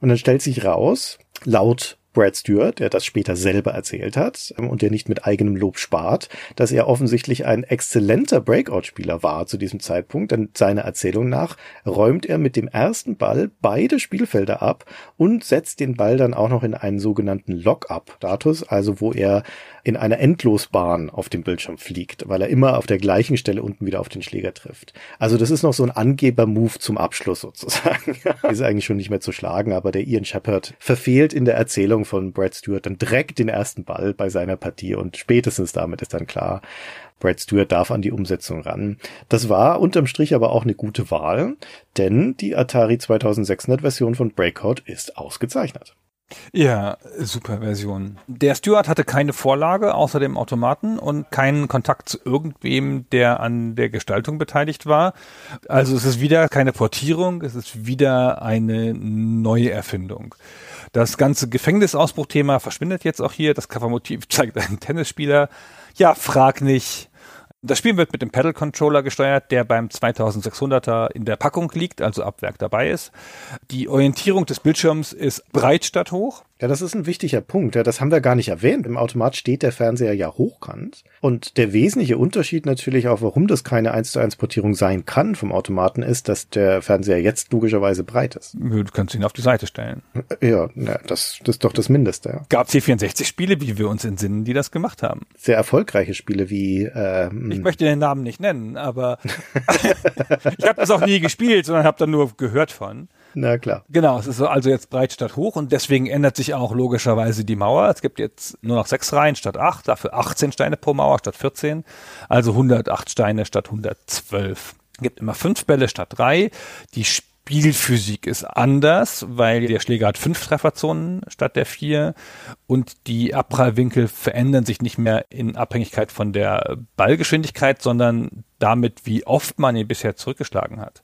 [SPEAKER 4] Und dann stellt sich raus, laut Brad Stewart, der das später selber erzählt hat ähm, und der nicht mit eigenem Lob spart, dass er offensichtlich ein exzellenter Breakout-Spieler war zu diesem Zeitpunkt, denn seiner Erzählung nach räumt er mit dem ersten Ball beide Spielfelder ab und setzt den Ball dann auch noch in einen sogenannten Lock-up-Status, also wo er in einer Endlosbahn auf dem Bildschirm fliegt, weil er immer auf der gleichen Stelle unten wieder auf den Schläger trifft. Also das ist noch so ein Angeber-Move zum Abschluss sozusagen. *laughs* ist eigentlich schon nicht mehr zu schlagen, aber der Ian Shepard verfehlt in der Erzählung von Brad Stewart dann direkt den ersten Ball bei seiner Partie und spätestens damit ist dann klar, Brad Stewart darf an die Umsetzung ran. Das war unterm Strich aber auch eine gute Wahl, denn die Atari 2600 Version von Breakout ist ausgezeichnet.
[SPEAKER 3] Ja, super Version. Der Steward hatte keine Vorlage außer dem Automaten und keinen Kontakt zu irgendwem, der an der Gestaltung beteiligt war. Also es ist wieder keine Portierung, es ist wieder eine neue Erfindung. Das ganze Gefängnisausbruchthema verschwindet jetzt auch hier. Das Covermotiv zeigt einen Tennisspieler. Ja, frag nicht. Das Spiel wird mit dem Pedal Controller gesteuert, der beim 2600er in der Packung liegt, also ab Werk dabei ist. Die Orientierung des Bildschirms ist breit statt hoch.
[SPEAKER 4] Ja, das ist ein wichtiger Punkt. Ja, das haben wir gar nicht erwähnt. Im Automat steht der Fernseher ja hochkant. Und der wesentliche Unterschied natürlich auch, warum das keine 1 zu 1 Portierung sein kann vom Automaten, ist, dass der Fernseher jetzt logischerweise breit ist.
[SPEAKER 3] Du kannst ihn auf die Seite stellen.
[SPEAKER 4] Ja, na, das, das ist doch das Mindeste. Ja.
[SPEAKER 3] Gab es hier 64 Spiele, wie wir uns entsinnen, die das gemacht haben?
[SPEAKER 4] Sehr erfolgreiche Spiele wie. Ähm,
[SPEAKER 3] Ich möchte den Namen nicht nennen, aber *laughs* ich habe das auch nie gespielt, sondern habe da nur gehört von.
[SPEAKER 4] Na klar.
[SPEAKER 3] Genau, es ist also jetzt breit statt hoch und deswegen ändert sich auch logischerweise die Mauer. Es gibt jetzt nur noch sechs Reihen statt acht, dafür 18 Steine pro Mauer statt 14, also 108 Steine statt 112. Es gibt immer fünf Bälle statt drei. Die Spielphysik ist anders, weil der Schläger hat fünf Trefferzonen statt der vier und die Abprallwinkel verändern sich nicht mehr in Abhängigkeit von der Ballgeschwindigkeit, sondern damit, wie oft man ihn bisher zurückgeschlagen hat.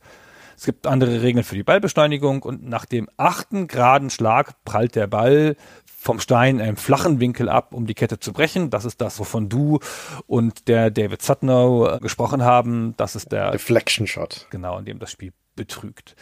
[SPEAKER 3] Es gibt andere Regeln für die Ballbeschleunigung und nach dem achten geraden Schlag prallt der Ball vom Stein in einem flachen Winkel ab, um die Kette zu brechen. Das ist das, wovon du und der David Sutnow äh, gesprochen haben. Das ist der
[SPEAKER 4] Deflection Shot.
[SPEAKER 3] genau, in dem das Spiel betrügt.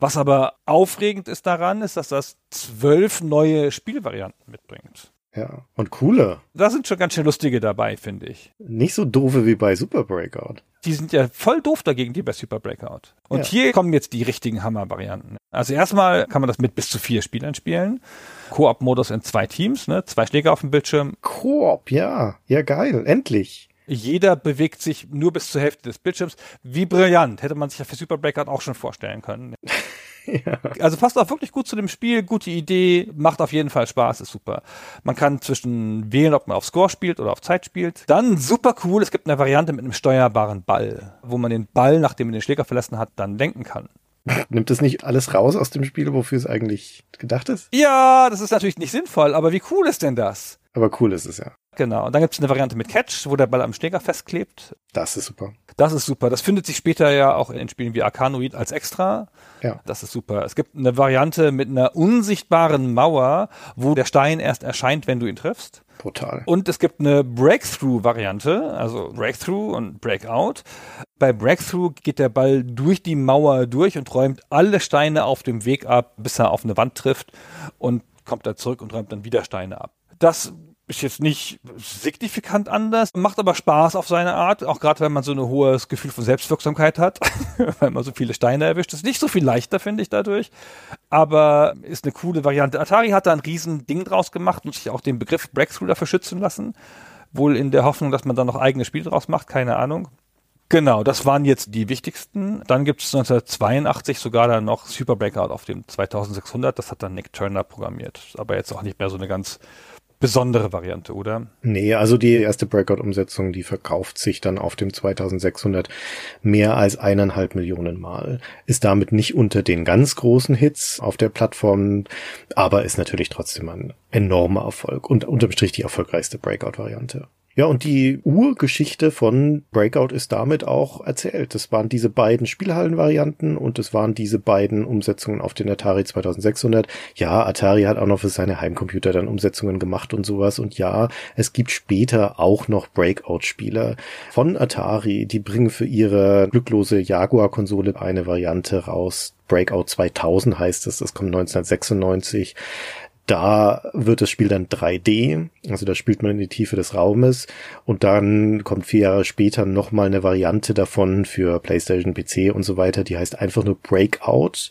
[SPEAKER 3] Was aber aufregend ist daran, ist, dass das zwölf neue Spielvarianten mitbringt.
[SPEAKER 4] Ja. Und coole.
[SPEAKER 3] Da sind schon ganz schön lustige dabei, finde ich.
[SPEAKER 4] Nicht so doofe wie bei Super Breakout.
[SPEAKER 3] Die sind ja voll doof dagegen, die bei Super Breakout. Und
[SPEAKER 4] Ja.
[SPEAKER 3] hier kommen jetzt die richtigen Hammer-Varianten. Also erstmal kann man das mit bis zu vier Spielern spielen. Koop-Modus in zwei Teams, ne? zwei Schläger auf dem Bildschirm.
[SPEAKER 4] Koop, ja. Ja, geil. Endlich.
[SPEAKER 3] Jeder bewegt sich nur bis zur Hälfte des Bildschirms. Wie brillant. Hätte man sich ja für Super Breakout auch schon vorstellen können. *laughs* *laughs* Also passt auch wirklich gut zu dem Spiel, gute Idee, macht auf jeden Fall Spaß, ist super. Man kann zwischen wählen, ob man auf Score spielt oder auf Zeit spielt. Dann super cool, es gibt eine Variante mit einem steuerbaren Ball, wo man den Ball, nachdem man den Schläger verlassen hat, dann lenken kann. *laughs*
[SPEAKER 4] Nimmt das nicht alles raus aus dem Spiel, wofür es eigentlich gedacht ist?
[SPEAKER 3] Ja, das ist natürlich nicht sinnvoll, aber wie cool ist denn das?
[SPEAKER 4] Aber cool ist es ja.
[SPEAKER 3] Genau. Und dann gibt es eine Variante mit Catch, wo der Ball am Schläger festklebt.
[SPEAKER 4] Das ist super.
[SPEAKER 3] Das ist super. Das findet sich später ja auch in Spielen wie Arcanoid als extra.
[SPEAKER 4] Ja.
[SPEAKER 3] Das ist super. Es gibt eine Variante mit einer unsichtbaren Mauer, wo der Stein erst erscheint, wenn du ihn triffst.
[SPEAKER 4] Brutal.
[SPEAKER 3] Und es gibt eine Breakthrough-Variante, also Breakthrough und Breakout. Bei Breakthrough geht der Ball durch die Mauer durch und räumt alle Steine auf dem Weg ab, bis er auf eine Wand trifft und kommt dann zurück und räumt dann wieder Steine ab. Das ist jetzt nicht signifikant anders, macht aber Spaß auf seine Art, auch gerade wenn man so ein hohes Gefühl von Selbstwirksamkeit hat, *laughs* weil man so viele Steine erwischt. ist nicht so viel leichter, finde ich, dadurch, aber ist eine coole Variante. Atari hat da ein riesen Ding draus gemacht und sich auch den Begriff Breakthrough dafür schützen lassen. Wohl in der Hoffnung, dass man da noch eigene Spiele draus macht, keine Ahnung. Genau, das waren jetzt die wichtigsten. Dann gibt es 1982 sogar dann noch Super Breakout auf dem 2600. Das hat dann Nick Turner programmiert. Aber jetzt auch nicht mehr so eine ganz besondere Variante, oder?
[SPEAKER 4] Nee, also die erste Breakout-Umsetzung, die verkauft sich dann auf dem 2600 mehr als eineinhalb Millionen Mal. Ist damit nicht unter den ganz großen Hits auf der Plattform, aber ist natürlich trotzdem ein enormer Erfolg und unterm Strich die erfolgreichste Breakout-Variante. Ja, und die Urgeschichte von Breakout ist damit auch erzählt. Das waren diese beiden Spielhallenvarianten und es waren diese beiden Umsetzungen auf den Atari 2600. Ja, Atari hat auch noch für seine Heimcomputer dann Umsetzungen gemacht und sowas. Und ja, es gibt später auch noch Breakout-Spieler von Atari, die bringen für ihre glücklose Jaguar-Konsole eine Variante raus. Breakout 2000 heißt es, das kommt 1996. Da wird das Spiel dann 3D, also da spielt man in die Tiefe des Raumes und dann kommt vier Jahre später nochmal eine Variante davon für PlayStation, PC und so weiter, die heißt einfach nur Breakout.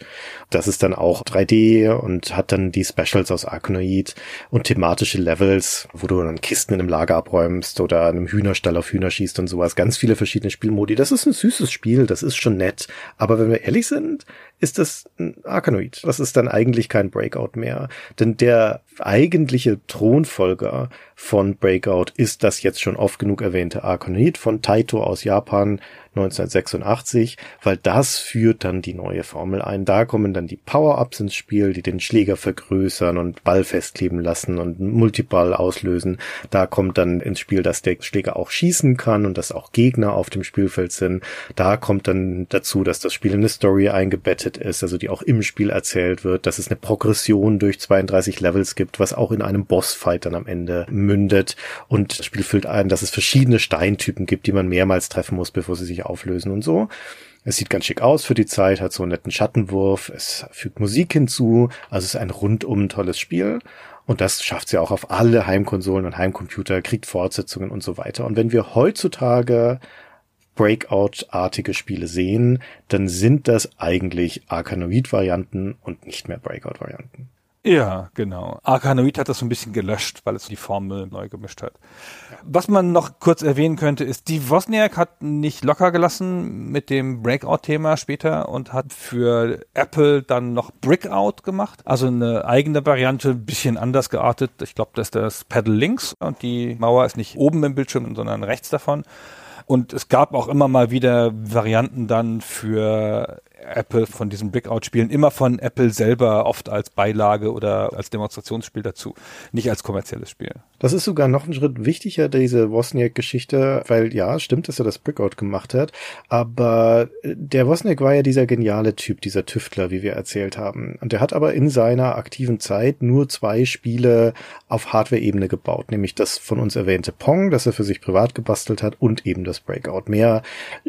[SPEAKER 4] Das ist dann auch 3D und hat dann die Specials aus Arkanoid und thematische Levels, wo du dann Kisten in einem Lager abräumst oder in einem Hühnerstall auf Hühner schießt und sowas. Ganz viele verschiedene Spielmodi. Das ist ein süßes Spiel, das ist schon nett. Aber wenn wir ehrlich sind, ist das ein Arkanoid. Das ist dann eigentlich kein Breakout mehr. Denn der eigentliche Thronfolger von Breakout ist das jetzt schon oft genug erwähnte Arkanoid von Taito aus Japan 1986, weil das führt dann die neue Formel ein. Da kommen dann die Power-Ups ins Spiel, die den Schläger vergrößern und Ball festkleben lassen und Multiball auslösen. Da kommt dann ins Spiel, dass der Schläger auch schießen kann und dass auch Gegner auf dem Spielfeld sind. Da kommt dann dazu, dass das Spiel in eine Story eingebettet ist, also die auch im Spiel erzählt wird, dass es eine Progression durch 32 Levels gibt, was auch in einem Bossfight dann am Ende mündet. Und das Spiel füllt ein, dass es verschiedene Steintypen gibt, die man mehrmals treffen muss, bevor sie sich auflösen und so. Es sieht ganz schick aus für die Zeit, hat so einen netten Schattenwurf, es fügt Musik hinzu, also es ist ein rundum tolles Spiel. Und das schafft sie auch auf alle Heimkonsolen und Heimcomputer, kriegt Fortsetzungen und so weiter. Und wenn wir heutzutage Breakout-artige Spiele sehen, dann sind das eigentlich Arkanoid-Varianten und nicht mehr Breakout-Varianten.
[SPEAKER 3] Ja, genau. Arkanoid hat das so ein bisschen gelöscht, weil es die Formel neu gemischt hat. Ja. Was man noch kurz erwähnen könnte, ist, die Wozniak hat nicht locker gelassen mit dem Breakout-Thema später und hat für Apple dann noch Brickout gemacht. Also eine eigene Variante, ein bisschen anders geartet. Ich glaube, das ist das Pedal links und die Mauer ist nicht oben im Bildschirm, sondern rechts davon. Und es gab auch immer mal wieder Varianten dann für Apple von diesen Breakout-Spielen immer von Apple selber oft als Beilage oder als Demonstrationsspiel dazu, nicht als kommerzielles Spiel.
[SPEAKER 4] Das ist sogar noch ein Schritt wichtiger, diese Wozniak-Geschichte, weil ja, stimmt, dass er das Breakout gemacht hat, aber der Wozniak war ja dieser geniale Typ, dieser Tüftler, wie wir erzählt haben. Und der hat aber in seiner aktiven Zeit nur zwei Spiele auf Hardware-Ebene gebaut, nämlich das von uns erwähnte Pong, das er für sich privat gebastelt hat und eben das Breakout. Mehr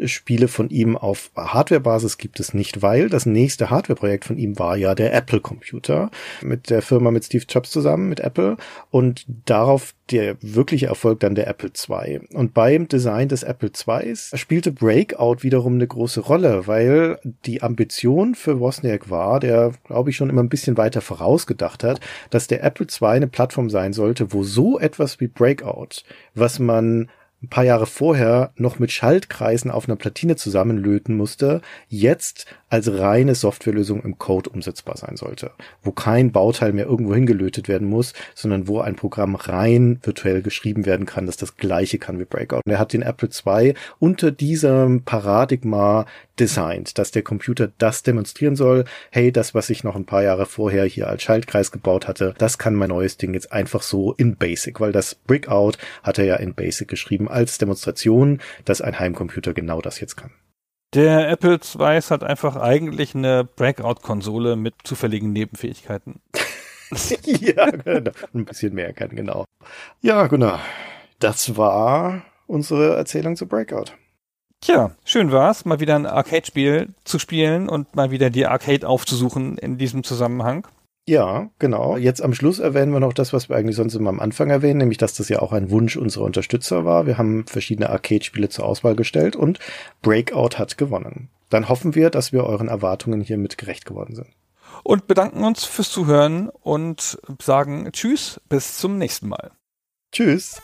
[SPEAKER 4] Spiele von ihm auf Hardware-Basis gibt es nicht nicht, weil das nächste Hardware-Projekt von ihm war ja der Apple-Computer mit der Firma mit Steve Jobs zusammen, mit Apple und darauf der wirkliche Erfolg dann der Apple II. Und beim Design des Apple IIs spielte Breakout wiederum eine große Rolle, weil die Ambition für Wozniak war, der glaube ich schon immer ein bisschen weiter vorausgedacht hat, dass der Apple II eine Plattform sein sollte, wo so etwas wie Breakout, was man ein paar Jahre vorher noch mit Schaltkreisen auf einer Platine zusammenlöten musste, jetzt als reine Softwarelösung im Code umsetzbar sein sollte, wo kein Bauteil mehr irgendwo hingelötet werden muss, sondern wo ein Programm rein virtuell geschrieben werden kann, das das gleiche kann wie Breakout. Und er hat den Apple II unter diesem Paradigma designt, dass der Computer das demonstrieren soll, hey, das, was ich noch ein paar Jahre vorher hier als Schaltkreis gebaut hatte, das kann mein neues Ding jetzt einfach so in Basic, weil das Breakout hat er ja in Basic geschrieben als Demonstration, dass ein Heimcomputer genau das jetzt kann.
[SPEAKER 3] Der Apple II ist halt einfach eigentlich eine Breakout-Konsole mit zufälligen Nebenfähigkeiten. *laughs*
[SPEAKER 4] ja, genau. Ein bisschen mehr kann, genau. Ja, genau. Das war unsere Erzählung zu Breakout.
[SPEAKER 3] Tja, schön war's, mal wieder ein Arcade-Spiel zu spielen und mal wieder die Arcade aufzusuchen in diesem Zusammenhang.
[SPEAKER 4] Ja, genau. Jetzt am Schluss erwähnen wir noch das, was wir eigentlich sonst immer am Anfang erwähnen, nämlich, dass das ja auch ein Wunsch unserer Unterstützer war. Wir haben verschiedene Arcade-Spiele zur Auswahl gestellt und Breakout hat gewonnen. Dann hoffen wir, dass wir euren Erwartungen hiermit gerecht geworden sind.
[SPEAKER 3] Und bedanken uns fürs Zuhören und sagen Tschüss, bis zum nächsten Mal.
[SPEAKER 4] Tschüss.